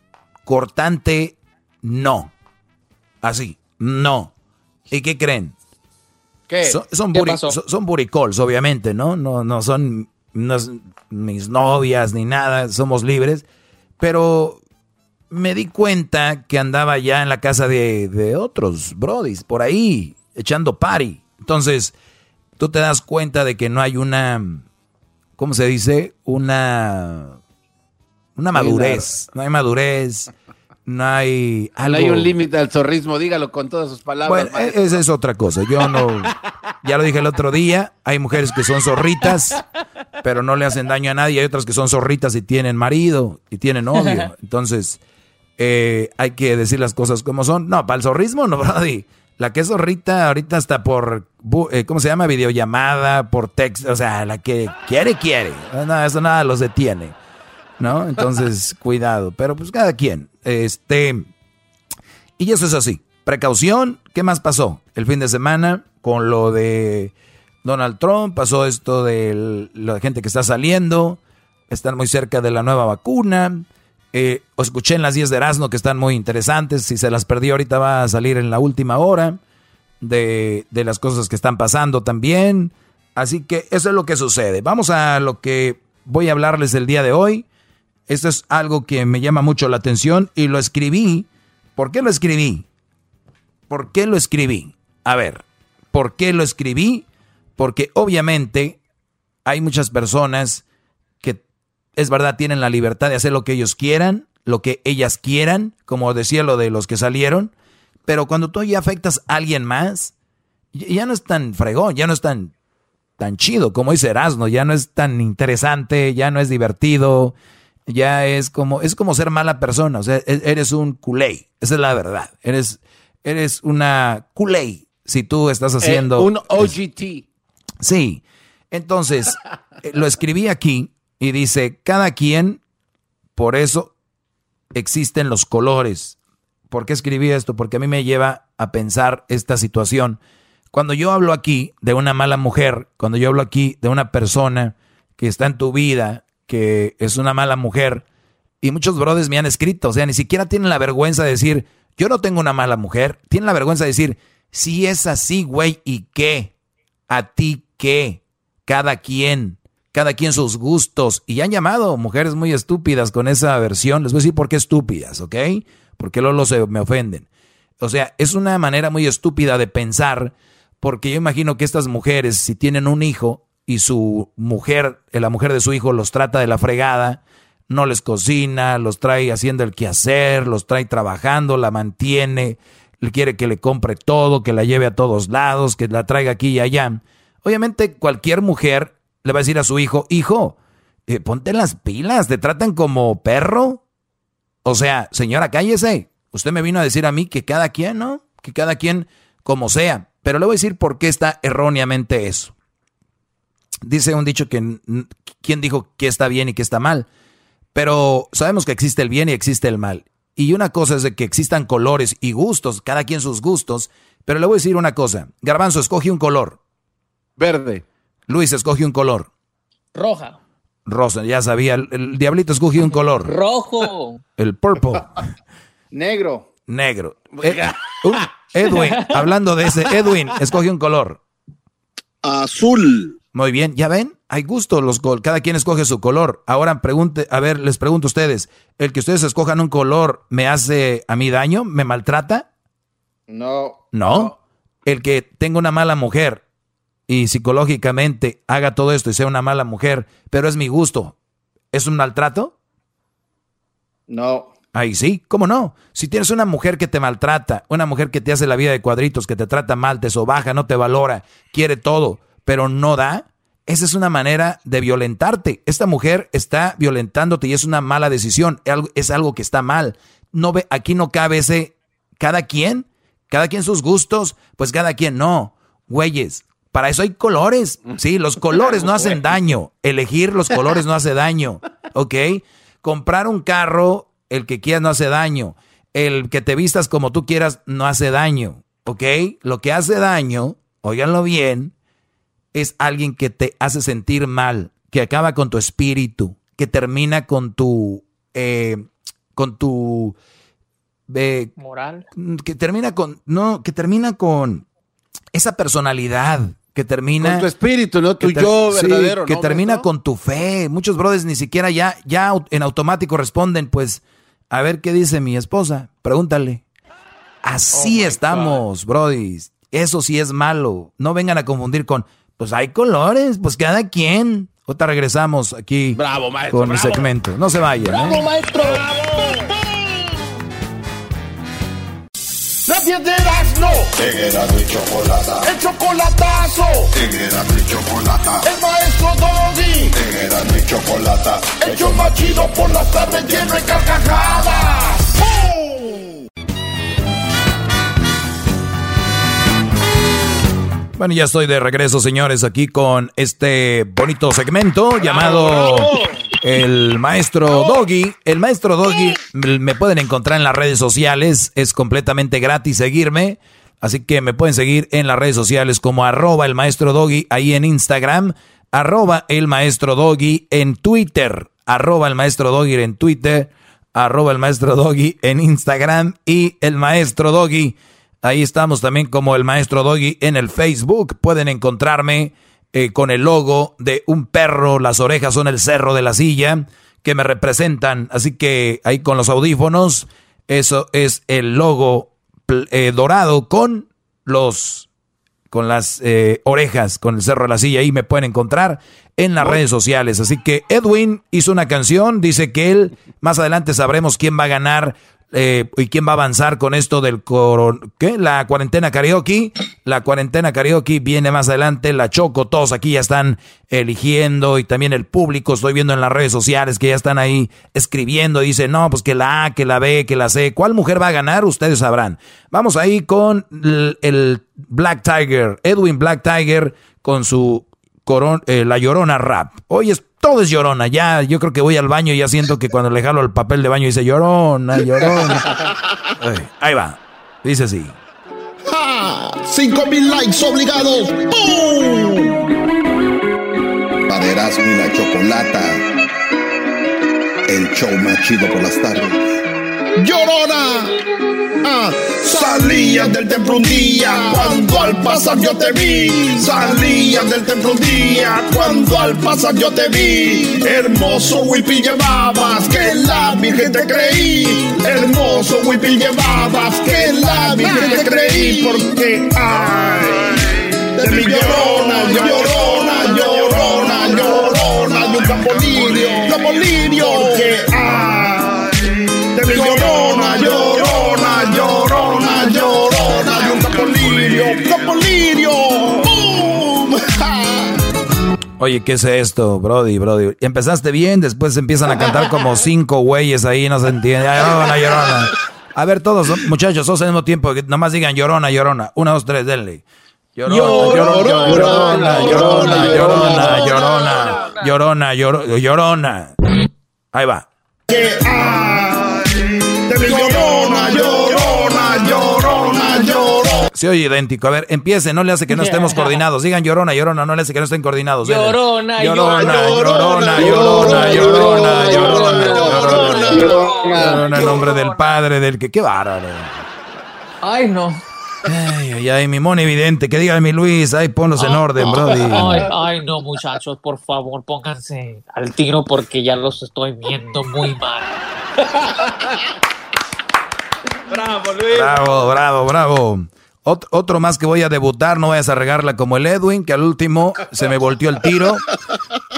Speaker 6: cortante no. Así, no. ¿Y qué creen?
Speaker 25: ¿Qué?
Speaker 6: Son, son, buricols, obviamente, ¿no? No, no son mis novias ni nada, somos libres. Pero me di cuenta que andaba ya en la casa de, otros brodis, por ahí, echando party. Entonces, tú te das cuenta de que no hay una, ¿cómo se dice? Una, una madurez. No hay madurez, no hay algo.
Speaker 5: No hay un límite al zorrismo, dígalo con todas sus palabras.
Speaker 6: Bueno, esa es otra cosa. Yo no, ya lo dije el otro día, hay mujeres que son zorritas, pero no le hacen daño a nadie. Hay otras que son zorritas y tienen marido y tienen novio. Entonces, eh, hay que decir las cosas como son. No, para el zorrismo no, Brody. La que es zorrita ahorita está por, eh, ¿cómo se llama? Videollamada, por texto, o sea, la que quiere, quiere. No, eso nada los detiene, ¿no? Entonces, cuidado. Pero pues cada quien. Este, y eso es así. Precaución, ¿qué más pasó? El fin de semana con lo de Donald Trump, pasó esto de la gente que está saliendo, están muy cerca de la nueva vacuna, eh, os escuché en las 10 de Erasmo que están muy interesantes. Si se las perdió ahorita va a salir en la última hora de, de las cosas que están pasando también. Así que eso es lo que sucede. Vamos a lo que voy a hablarles el día de hoy. Esto es algo que me llama mucho la atención y lo escribí. ¿Por qué lo escribí? ¿Por qué lo escribí? A ver, ¿por qué lo escribí? Porque obviamente hay muchas personas es verdad, tienen la libertad de hacer lo que ellos quieran, lo que ellas quieran, como decía lo de los que salieron, pero cuando tú ya afectas a alguien más, ya no es tan fregón, ya no es tan, tan chido, como dice Erasmo, ya no es tan interesante, ya no es divertido, ya es como, es como ser mala persona, o sea, e-, eres un culé, esa es la verdad, eres, eres una culé si tú estás haciendo...
Speaker 5: un OGT.
Speaker 6: sí, entonces, eh, lo escribí aquí y dice, cada quien, por eso existen los colores. ¿Por qué escribí esto? Porque a mí me lleva a pensar esta situación. Cuando yo hablo aquí de una mala mujer, cuando yo hablo aquí de una persona que está en tu vida, que es una mala mujer, y muchos brothers me han escrito, o sea, ni siquiera tienen la vergüenza de decir, Yo no tengo una mala mujer. Tiene la vergüenza de decir, si es así, güey, ¿y qué? ¿A ti qué? Cada quien, cada quien sus gustos. Y han llamado mujeres muy estúpidas con esa versión. Les voy a decir por qué estúpidas, ¿ok? Porque luego se me ofenden. O sea, es una manera muy estúpida de pensar, porque yo imagino que estas mujeres, si tienen un hijo y su mujer, eh, la mujer de su hijo, los trata de la fregada, no les cocina, los trae haciendo el quehacer, los trae trabajando, la mantiene, quiere que le compre todo, que la lleve a todos lados, que la traiga aquí y allá. Obviamente cualquier mujer le va a decir a su hijo, hijo, eh, ponte las pilas, te tratan como perro. O sea, señora, cállese. Usted me vino a decir a mí que cada quien, ¿no? Que cada quien como sea. Pero le voy a decir por qué está erróneamente eso. Dice un dicho que quién dijo que está bien y que está mal. Pero sabemos que existe el bien y existe el mal. Y una cosa es de que existan colores y gustos, cada quien sus gustos. Pero le voy a decir una cosa. Garbanzo, escoge un color.
Speaker 5: Verde.
Speaker 6: Luis, escoge un color.
Speaker 30: Roja.
Speaker 6: Rosa, ya sabía. El, diablito escoge un color.
Speaker 30: Rojo.
Speaker 6: El purple.
Speaker 5: Negro.
Speaker 6: Negro. Eh, Edwin, hablando de ese, Edwin, escoge un color.
Speaker 7: Azul.
Speaker 6: Muy bien, ¿ya ven? Hay gusto, los cada quien escoge su color. Ahora pregunte, a ver, les pregunto a ustedes, ¿el que ustedes escojan un color me hace a mí daño? ¿Me maltrata?
Speaker 5: No.
Speaker 6: ¿No? El que tenga una mala mujer y psicológicamente haga todo esto y sea una mala mujer, pero es mi gusto, ¿es un maltrato?
Speaker 5: No.
Speaker 6: Ahí sí, ¿cómo no? Si tienes una mujer que te maltrata, una mujer que te hace la vida de cuadritos, que te trata mal, te sobaja, no te valora, quiere todo, pero no da, esa es una manera de violentarte. Esta mujer está violentándote y es una mala decisión, es algo que está mal. No ve, aquí no cabe ese cada quien, cada quien sus gustos, pues cada quien no. Güeyes, para eso hay colores. Sí, los colores no hacen daño. Elegir los colores no hace daño. ¿Ok? Comprar un carro, el que quieras no hace daño. El que te vistas como tú quieras no hace daño. ¿Ok? Lo que hace daño, óiganlo bien, es alguien que te hace sentir mal, que acaba con tu espíritu, que termina con tu... Eh, con tu...
Speaker 30: Eh, Moral.
Speaker 6: Que termina con... No, que termina con esa personalidad que termina
Speaker 5: con tu espíritu, no tu yo verdadero,
Speaker 6: que termina con tu fe. Muchos brothers ni siquiera ya ya en automático responden, pues a ver qué dice mi esposa, pregúntale. Así oh estamos, brodis. Eso sí es malo. No vengan a confundir con pues hay colores, pues cada quien. Otra regresamos aquí
Speaker 5: bravo, maestro,
Speaker 6: con el segmento. No se vayan.
Speaker 30: ¡Bravo,
Speaker 6: ¿eh?
Speaker 30: maestro!
Speaker 2: La piedras no.
Speaker 34: Erasmo y chocolata.
Speaker 2: El chocolatazo.
Speaker 34: Erasmo y chocolata.
Speaker 2: El maestro Doggy.
Speaker 34: Erasmo y chocolata.
Speaker 2: El chido por las tardes lleno de carcajadas.
Speaker 6: Bueno, ya estoy de regreso, señores, aquí con este bonito segmento llamado El Maestro Doggy. El Maestro Doggy me pueden encontrar en las redes sociales, es completamente gratis seguirme. Así que me pueden seguir en las redes sociales como arroba el maestro doggy ahí en Instagram, arroba el maestro doggy en Twitter, arroba el maestro doggy en Twitter, arroba el maestro doggy en Instagram y el maestro doggy Ahí estamos también como el maestro Doggy en el Facebook. Pueden encontrarme eh, con el logo de un perro. Las orejas son el cerro de la silla que me representan. Así que ahí con los audífonos, eso es el logo eh, dorado con los con las eh, orejas, con el cerro de la silla. Ahí me pueden encontrar en las redes sociales. Así que Edwin hizo una canción, dice que él, más adelante sabremos quién va a ganar eh, ¿Y quién va a avanzar con esto del coron ¿qué? La cuarentena karaoke. La cuarentena karaoke viene más adelante. La Choco, todos aquí ya están eligiendo y también el público. Estoy viendo en las redes sociales que ya están ahí escribiendo. Dice, no, pues que la A, que la B, que la C. ¿Cuál mujer va a ganar? Ustedes sabrán. Vamos ahí con el, Black Tiger, Edwin Black Tiger con su coron, eh, La Llorona Rap. Hoy es todo es llorona. Ya, yo creo que voy al baño y ya siento que cuando le jalo el papel de baño dice llorona, llorona. ahí va. Dice así.
Speaker 2: ¡Ja! ¡Cinco mil likes obligados! ¡Pum!
Speaker 34: Para Erasmo y la chocolata. El show más chido por las tardes.
Speaker 2: Llorona. Ah, salías del templo un día cuando al pasar yo te vi. Salías del templo un día cuando al pasar yo te vi. Hermoso huipil llevabas que la Virgen te creí. Hermoso huipil llevabas que la Virgen te creí. Porque ay, de mi llorona, llorona, llorona, llorona, de un campo lirio, campo lirio. Porque ay,
Speaker 6: Oye, ¿qué es esto, Brody, Brody? Empezaste bien, después empiezan a cantar como cinco güeyes ahí, no se entiende. Llorona, llorona. A ver, todos, muchachos, todos al mismo tiempo, que nomás digan llorona, llorona. Una, dos, tres, denle. Llorona, llorona, llorona, llorona, llorona, llorona, llorona, llorona. Ahí va.
Speaker 2: Llorona, llorona.
Speaker 6: Se oye idéntico. A ver, empiece, no le hace que no estemos coordinados. Digan llorona, llorona, no le hace que no estén coordinados.
Speaker 30: Llorona,
Speaker 6: llorona,
Speaker 30: llorona,
Speaker 6: llorona, llorona, llorona, llorona. En nombre del padre, del que. ¡Qué bárbaro!
Speaker 30: Ay, no.
Speaker 6: Ay, ay, ay, mi mono evidente, que diga mi Luis, ay, ponlos en ah. orden, Brody.
Speaker 30: Ay, ay, no, muchachos, por favor, pónganse al tiro porque ya los estoy viendo muy mal.
Speaker 35: Bravo, Luis.
Speaker 6: Bravo, bravo, bravo. Ot- otro más que voy a debutar, no vayas a regarla como el Edwin, que al último se me volteó el tiro.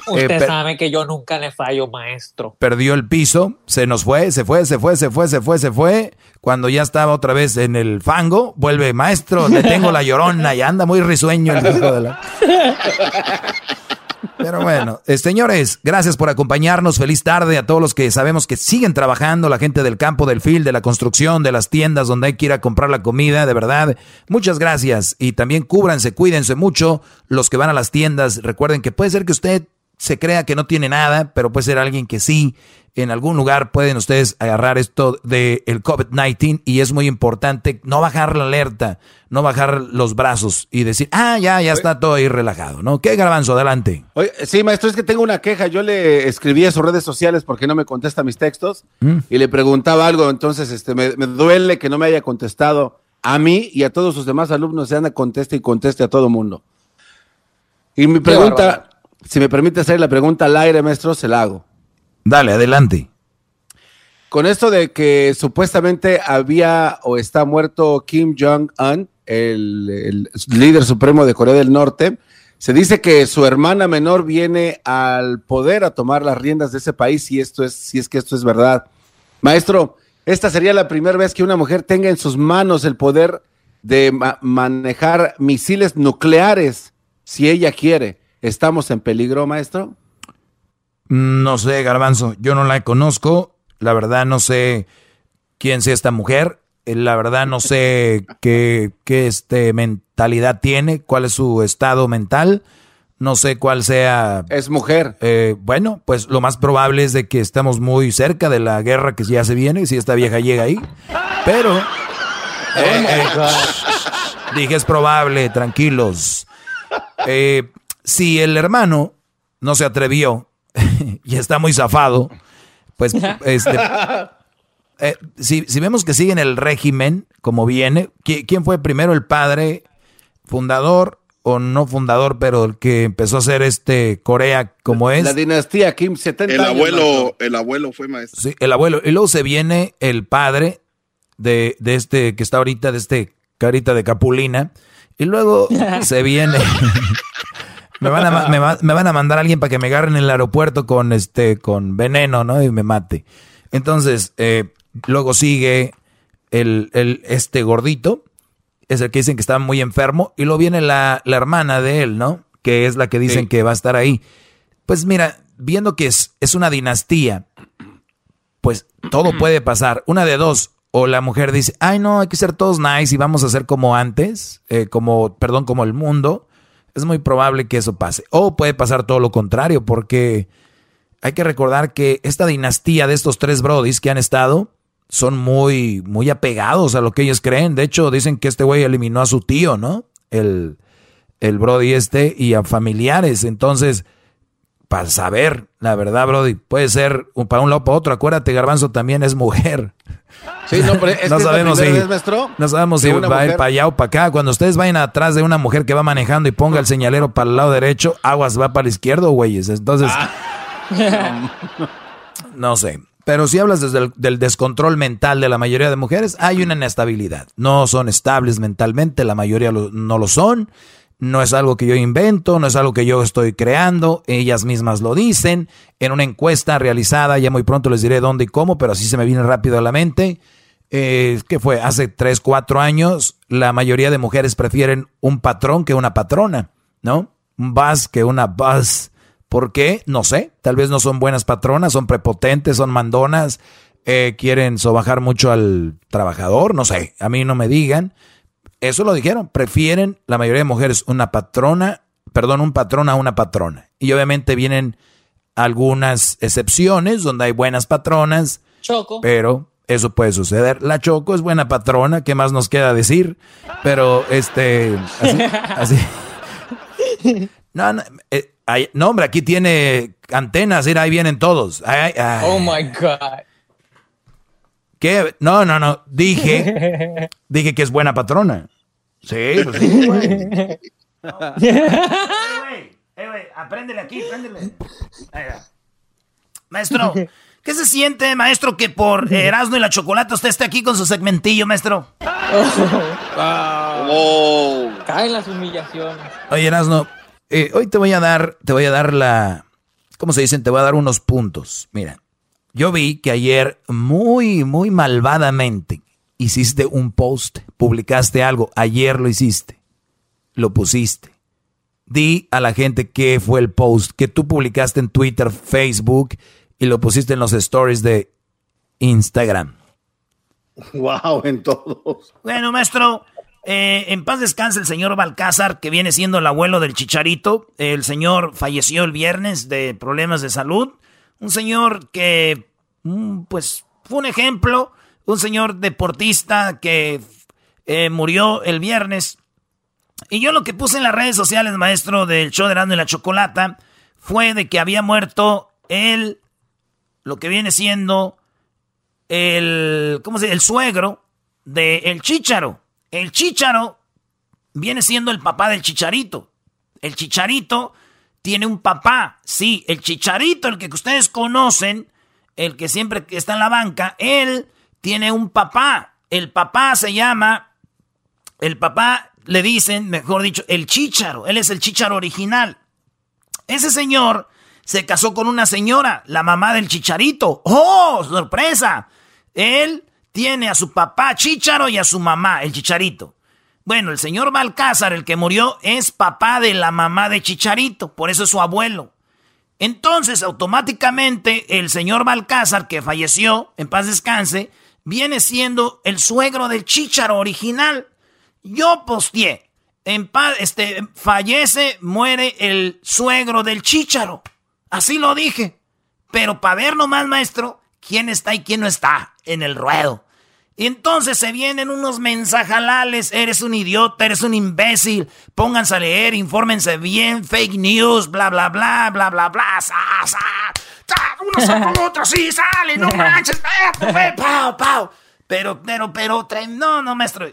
Speaker 30: Usted
Speaker 6: Eh, per-
Speaker 30: sabe que yo nunca le fallo, maestro.
Speaker 6: perdió el piso, se nos fue, se fue, se fue, se fue, se fue, se fue. Cuando ya estaba otra vez en el fango, vuelve, maestro, le tengo la llorona y anda muy risueño el hijo de la... Pero bueno, eh, señores, gracias por acompañarnos. Feliz tarde a todos los que sabemos que siguen trabajando, la gente del campo, del field, de la construcción, de las tiendas donde hay que ir a comprar la comida, de verdad. Muchas gracias y también cúbranse, cuídense mucho los que van a las tiendas. Recuerden que puede ser que usted se crea que no tiene nada, pero puede ser alguien que sí. En algún lugar pueden ustedes agarrar esto del el COVID-19 y es muy importante no bajar la alerta, no bajar los brazos y decir, ah, ya, ya está todo ahí relajado, ¿no? ¿Qué garbanzo? Adelante.
Speaker 5: Oye, sí, maestro, es que tengo una queja. Yo le escribí a sus redes sociales porque no me contesta mis textos
Speaker 6: Mm.
Speaker 5: y le preguntaba algo. Entonces, este, me, me duele que no me haya contestado a mí y a todos sus demás alumnos. Se anda conteste y conteste a todo mundo. Y mi pregunta, si me permite hacer la pregunta al aire, maestro, se la hago.
Speaker 6: Dale, adelante.
Speaker 5: Con esto de que supuestamente había o está muerto Kim Jong-un, el, el líder supremo de Corea del Norte, se dice que su hermana menor viene al poder a tomar las riendas de ese país, si esto es, si es que esto es verdad. Maestro, esta sería la primera vez que una mujer tenga en sus manos el poder de ma- manejar misiles nucleares, si ella quiere. ¿Estamos en peligro, maestro?
Speaker 6: No sé, Garbanzo, yo no la conozco. La verdad no sé quién sea esta mujer. Eh, La verdad no sé qué, qué este, mentalidad tiene, cuál es su estado mental. No sé cuál sea.
Speaker 5: Es mujer.
Speaker 6: Eh, bueno, pues lo más probable es de que estamos muy cerca de la guerra que ya se viene, si esta vieja llega ahí. Pero. eh, eh, dije, es probable, tranquilos. Eh, si el hermano no se atrevió y está muy zafado, pues este, eh, si, si vemos que siguen el régimen como viene, ¿qui- ¿quién fue primero el padre fundador o no fundador, pero el que empezó a hacer este Corea como es?
Speaker 5: La dinastía Kim, 70
Speaker 7: El
Speaker 5: años,
Speaker 7: abuelo, el abuelo fue maestro.
Speaker 6: Sí, el abuelo. Y luego se viene el padre de, de este que está ahorita, de este carita de capulina. Y luego se viene. Me, van a, me, va- me van a mandar a alguien para que me agarren en el aeropuerto con este, con veneno, ¿no? Y me mate. Entonces, eh, luego sigue el, el, este gordito. Es el que dicen que está muy enfermo. Y luego viene la, la hermana de él, ¿no? Que es la que dicen
Speaker 5: Sí.
Speaker 6: que va a estar ahí. Pues mira, viendo que es, es una dinastía, pues todo puede pasar. Una de dos. O la mujer dice, ay no, hay que ser todos nice y vamos a ser como antes, eh, como, perdón, como el mundo. Es muy probable que eso pase. O puede pasar todo lo contrario, porque hay que recordar que esta dinastía de estos tres brodis que han estado son muy, muy apegados a lo que ellos creen. De hecho, dicen que este güey eliminó a su tío, ¿no? El, el brody este y a familiares. Entonces, para saber, la verdad, Brody. Puede ser para un lado para otro. Acuérdate, Garbanzo también es mujer.
Speaker 5: Sí, no, pero
Speaker 6: no sabemos si,
Speaker 5: vez, maestro,
Speaker 6: no sabemos si va a ir para allá o para acá. Cuando ustedes vayan atrás de una mujer que va manejando y ponga el señalero para el lado derecho, aguas va para el izquierdo, güeyes. Entonces, no sé. Pero si hablas desde el del descontrol mental de la mayoría de mujeres, hay una inestabilidad. No son estables mentalmente, la mayoría lo- no lo son. No es algo que yo invento, no es algo que yo estoy creando, ellas mismas lo dicen. En una encuesta realizada, ya muy pronto les diré dónde y cómo, pero así se me viene rápido a la mente. Eh, ¿Qué fue? Hace 3, 4 años, la mayoría de mujeres prefieren un patrón que una patrona, ¿no? Un buzz que una buzz. ¿Por qué? No sé. Tal vez no son buenas patronas, son prepotentes, son mandonas, eh, quieren sobajar mucho al trabajador, no sé. A mí no me digan. Eso lo dijeron. Prefieren la mayoría de mujeres una patrona, perdón, un patrón a una patrona. Y obviamente vienen algunas excepciones donde hay buenas patronas,
Speaker 30: Choco.
Speaker 6: pero eso puede suceder. La Choco es buena patrona, ¿qué más nos queda decir? Pero este, así, así. No, no, eh, no, hombre, aquí tiene antenas, mira, ahí vienen todos. Ay, ay,
Speaker 30: Oh my God.
Speaker 6: ¿Qué? No, no, no, dije, dije que es buena patrona. Sí, pues sí, güey.
Speaker 3: Eh, güey, apréndele aquí, apréndele. Ahí va. Maestro, ¿qué se siente, maestro, que por Erasmo y la Chocolata usted esté aquí con su segmentillo, maestro?
Speaker 30: Caen las humillaciones.
Speaker 6: Oye, Erasno, eh, hoy te voy a dar, te voy a dar la, ¿cómo se dicen? Te voy a dar unos puntos. Mira, yo vi que ayer muy, muy malvadamente hiciste un post, publicaste algo, ayer lo hiciste, lo pusiste. Di a la gente qué fue el post que tú publicaste en Twitter, Facebook y lo pusiste en los stories de Instagram.
Speaker 5: Wow, en todos.
Speaker 3: Bueno, maestro, eh, en paz descanse el señor Balcázar, que viene siendo el abuelo del Chicharito. El señor falleció el viernes de problemas de salud. Un señor que, mm, pues, fue un ejemplo. Un señor deportista que eh, murió el viernes. Y yo lo que puse en las redes sociales, maestro, del show de Erasmo y la Chocolata, fue de que había muerto el, lo que viene siendo el, ¿cómo se dice? El suegro de el Chícharo. El Chícharo viene siendo el papá del Chicharito. El Chicharito tiene un papá. Sí, el Chicharito, el que ustedes conocen, el que siempre está en la banca, él tiene un papá. El papá se llama, el papá le dicen, mejor dicho, el Chícharo. Él es el Chícharo original. Ese señor se casó con una señora, la mamá del Chicharito. ¡Oh, sorpresa! Él tiene a su papá Chícharo y a su mamá, el Chicharito. Bueno, el señor Balcázar, el que murió, es papá de la mamá de Chicharito, por eso es su abuelo. Entonces, automáticamente, el señor Balcázar, que falleció, en paz descanse, viene siendo el suegro del Chícharo original. Yo posteé, en paz, este, fallece, muere el suegro del Chícharo. Así lo dije. Pero para ver nomás, maestro, quién está y quién no está en el ruedo. Y entonces se vienen unos mensajalales, eres un idiota, eres un imbécil, pónganse a leer, infórmense bien, fake news, bla, bla, bla, bla, bla, bla, sa, sa, sa, uno saca con otro, sí, sale, no manches, eh, pau, pau. Pero, pero, pero, no, no, maestro.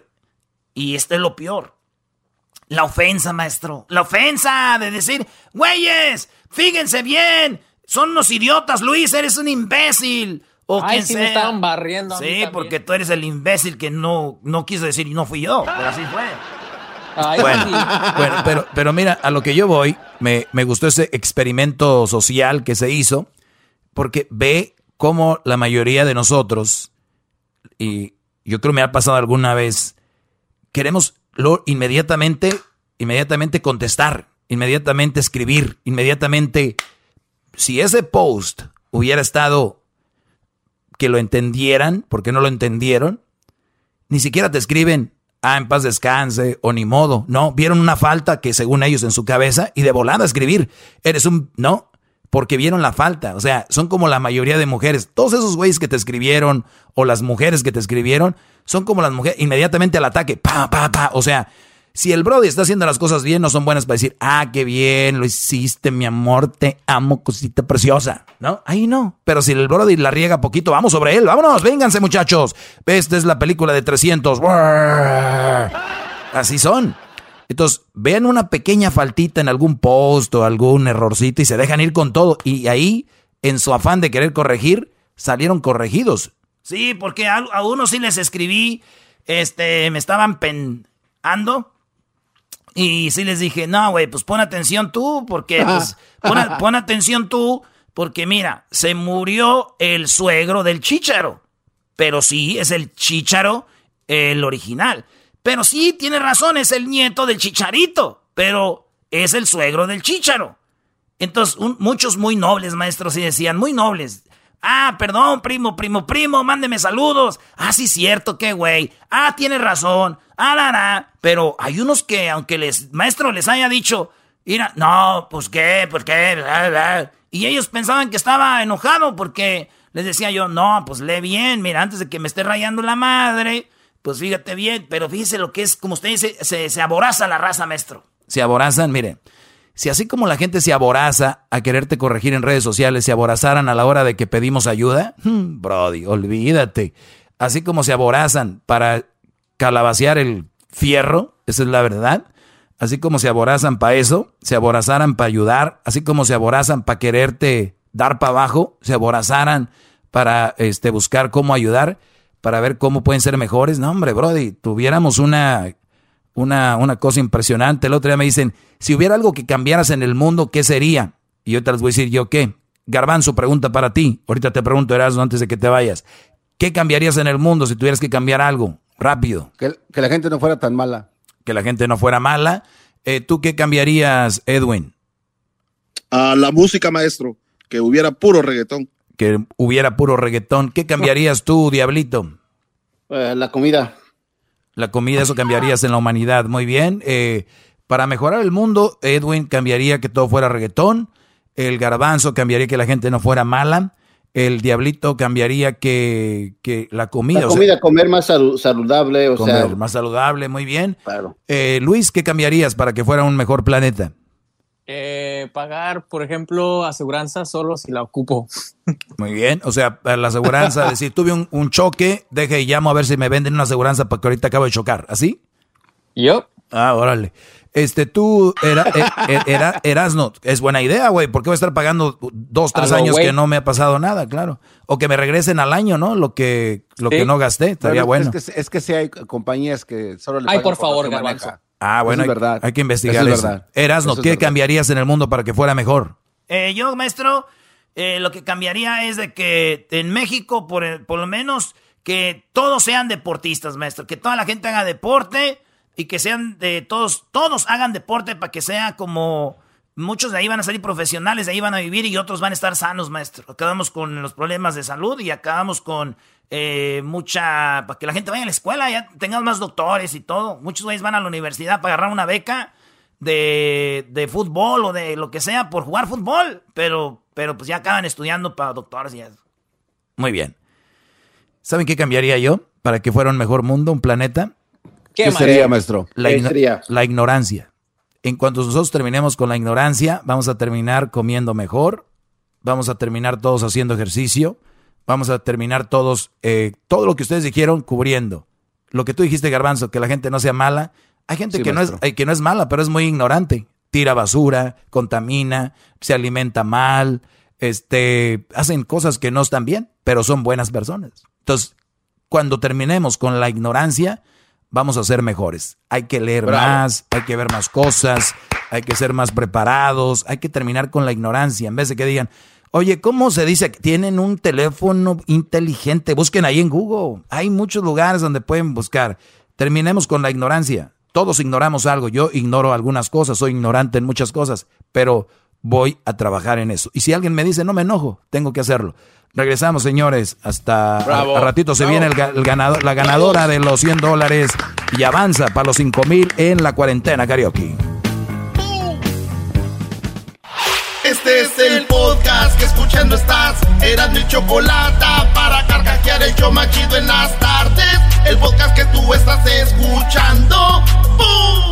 Speaker 3: Y este es lo peor. La ofensa, maestro. La ofensa de decir, güeyes, fíjense bien, son unos idiotas, Luis, eres un imbécil. O
Speaker 30: Ay,
Speaker 3: quien
Speaker 30: sí me estaban barriendo a
Speaker 3: Sí, porque tú eres el imbécil que no, no quiso decir y no fui yo, pero así fue.
Speaker 30: Ay,
Speaker 6: Bueno,
Speaker 30: sí.
Speaker 6: bueno, pero, pero mira, a lo que yo voy, me, me gustó ese experimento social que se hizo, porque ve cómo la mayoría de nosotros, y yo creo me ha pasado alguna vez, queremos lo, inmediatamente, inmediatamente contestar, inmediatamente escribir, inmediatamente, si ese post hubiera estado que lo entendieran, porque no lo entendieron, ni siquiera te escriben, ah, en paz descanse, o ni modo. No, vieron una falta que según ellos en su cabeza y de volada escribir, eres un, no, porque vieron la falta. O sea, son como la mayoría de mujeres. Todos esos güeyes que te escribieron o las mujeres que te escribieron son como las mujeres, inmediatamente al ataque, pa, pa, pa. O sea, Si el Brody está haciendo las cosas bien, no son buenas para decir, ah, qué bien, lo hiciste, mi amor, te amo, cosita preciosa. ¿No? Ahí no. Pero si el Brody la riega poquito, vamos sobre él, vámonos, vénganse, muchachos. Esta es la película de 300. Así son. Entonces, vean una pequeña faltita en algún post o algún errorcito y se dejan ir con todo. Y ahí, en su afán de querer corregir, salieron corregidos.
Speaker 3: Sí, porque a, a unos sí les escribí, este, me estaban penando. Y sí les dije, no, güey, pues pon atención tú, porque, pues, pon, pon atención tú, porque mira, se murió el suegro del chícharo. Pero sí, es el chícharo el original. Pero sí, tiene razón, es el nieto del chicharito, pero es el suegro del chicharo. Entonces, muchos muy nobles, maestros, y decían, muy nobles. Ah, perdón, primo, primo, primo, mándeme saludos. Ah, sí, cierto, qué güey. Ah, tiene razón. Ah, la, la. Pero hay unos que, aunque les, maestro les haya dicho, mira, no, pues qué, pues qué, y ellos pensaban que estaba enojado porque les decía yo, no, pues lee bien, mira, antes de que me esté rayando la madre, pues fíjate bien, pero fíjese lo que es, como usted dice, se, se aboraza la raza, maestro.
Speaker 6: Se aborazan, mire. Si así como la gente se aboraza a quererte corregir en redes sociales, se aborazaran a la hora de que pedimos ayuda, hmm, Brody, olvídate. Así como se aborazan para calabacear el fierro, esa es la verdad. Así como se aborazan para eso, se aborazaran para ayudar, así como se aborazan para quererte dar para abajo, se aborazaran para este, buscar cómo ayudar para ver cómo pueden ser mejores. No, hombre, Brody, tuviéramos una, una, una cosa impresionante. El otro día me dicen, si hubiera algo que cambiaras en el mundo, ¿qué sería? Y yo te les voy a decir, ¿yo qué? Garbanzo, pregunta para ti. Ahorita te pregunto, Erasmo, antes de que te vayas. ¿Qué cambiarías en el mundo si tuvieras que cambiar algo? Rápido.
Speaker 5: Que, la gente no fuera tan mala.
Speaker 6: Que la gente no fuera mala. Eh, ¿Tú qué cambiarías, Edwin?
Speaker 7: A la música, maestro. Que hubiera puro reggaetón
Speaker 6: que hubiera puro reggaetón. ¿Qué cambiarías tú, Diablito?
Speaker 16: Eh, la comida.
Speaker 6: La comida, eso cambiarías en la humanidad. Muy bien. Eh, para mejorar el mundo, Edwin cambiaría que todo fuera reggaetón. El garbanzo cambiaría que la gente no fuera mala. El diablito cambiaría que, que la comida.
Speaker 16: La comida, comer más saludable. O
Speaker 6: comer
Speaker 16: sea,
Speaker 6: más saludable, muy bien. Claro. Eh, Luis, ¿qué cambiarías para que fuera un mejor planeta?
Speaker 30: Eh, pagar, por ejemplo, aseguranza solo si la ocupo.
Speaker 6: Muy bien, o sea, la aseguranza, decir, tuve un, choque, deje y llamo a ver si me venden una aseguranza porque ahorita acabo de chocar, ¿así?
Speaker 30: Yo.
Speaker 6: Ah, órale. Este, tú, era, eh, era, Erasno, es buena idea, güey, porque voy a estar pagando dos, tres años que no me ha pasado nada, claro. O que me regresen al año, ¿no? Lo que, lo que no gasté, estaría bueno.
Speaker 5: Es que, es que sí hay compañías que solo le
Speaker 30: pagan Ay, por favor, Garbanzo.
Speaker 6: Ah, bueno, hay, verdad. hay, que investigar eso. eso. Erasno, ¿qué cambiarías en el mundo para que fuera mejor?
Speaker 3: Eh, yo, maestro, eh, lo que cambiaría es de que en México, por, por lo menos, que todos sean deportistas, maestro. Que toda la gente haga deporte y que sean de todos, todos hagan deporte para que sea como muchos de ahí van a salir profesionales, de ahí van a vivir y otros van a estar sanos, maestro. Acabamos con los problemas de salud y acabamos con eh, mucha, para que la gente vaya a la escuela, ya tengamos más doctores y todo. Muchos güeyes van a la universidad para agarrar una beca de, de, fútbol o de lo que sea por jugar fútbol, pero, pero pues ya acaban estudiando para doctores y eso.
Speaker 6: Muy bien. ¿Saben qué cambiaría yo para que fuera un mejor mundo, un planeta?
Speaker 5: ¿Qué, sería, maestro?
Speaker 6: La, la ignorancia. En cuanto nosotros terminemos con la ignorancia, vamos a terminar comiendo mejor, vamos a terminar todos haciendo ejercicio, vamos a terminar todos, eh, todo lo que ustedes dijeron cubriendo. Lo que tú dijiste, Garbanzo, que la gente no sea mala. Hay gente que, no es, que no es mala, pero es muy ignorante. Tira basura, contamina, se alimenta mal, este, hacen cosas que no están bien, pero son buenas personas. Entonces, cuando terminemos con la ignorancia, vamos a ser mejores. Hay que leer más, hay que ver más cosas, hay que ser más preparados, hay que terminar con la ignorancia, en vez de que digan, Oye, ¿cómo se dice? Tienen un teléfono inteligente. Busquen ahí en Google. Hay muchos lugares donde pueden buscar. Terminemos con la ignorancia. Todos ignoramos algo. Yo ignoro algunas cosas, soy ignorante en muchas cosas, pero voy a trabajar en eso. Y si alguien me dice, no me enojo, tengo que hacerlo. Regresamos, señores. Hasta a, ratito se viene el, ganador, la ganadora de los 100 dólares y avanza para los 5 mil en la cuarentena karaoke.
Speaker 2: Este es el podcast que escuchando estás. Eran mi chocolate para carcajear el yo machido en las tardes. El podcast que tú estás escuchando. ¡Bum!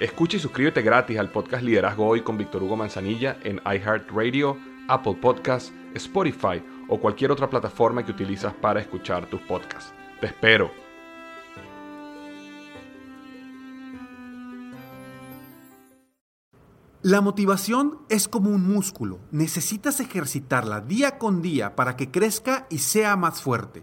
Speaker 36: Escucha y suscríbete gratis al podcast Liderazgo Hoy con Víctor Hugo Manzanilla en iHeartRadio, Apple Podcasts, Spotify o cualquier otra plataforma que utilizas para escuchar tus podcasts. Te espero.
Speaker 37: La motivación es como un músculo. Necesitas ejercitarla día con día para que crezca y sea más fuerte.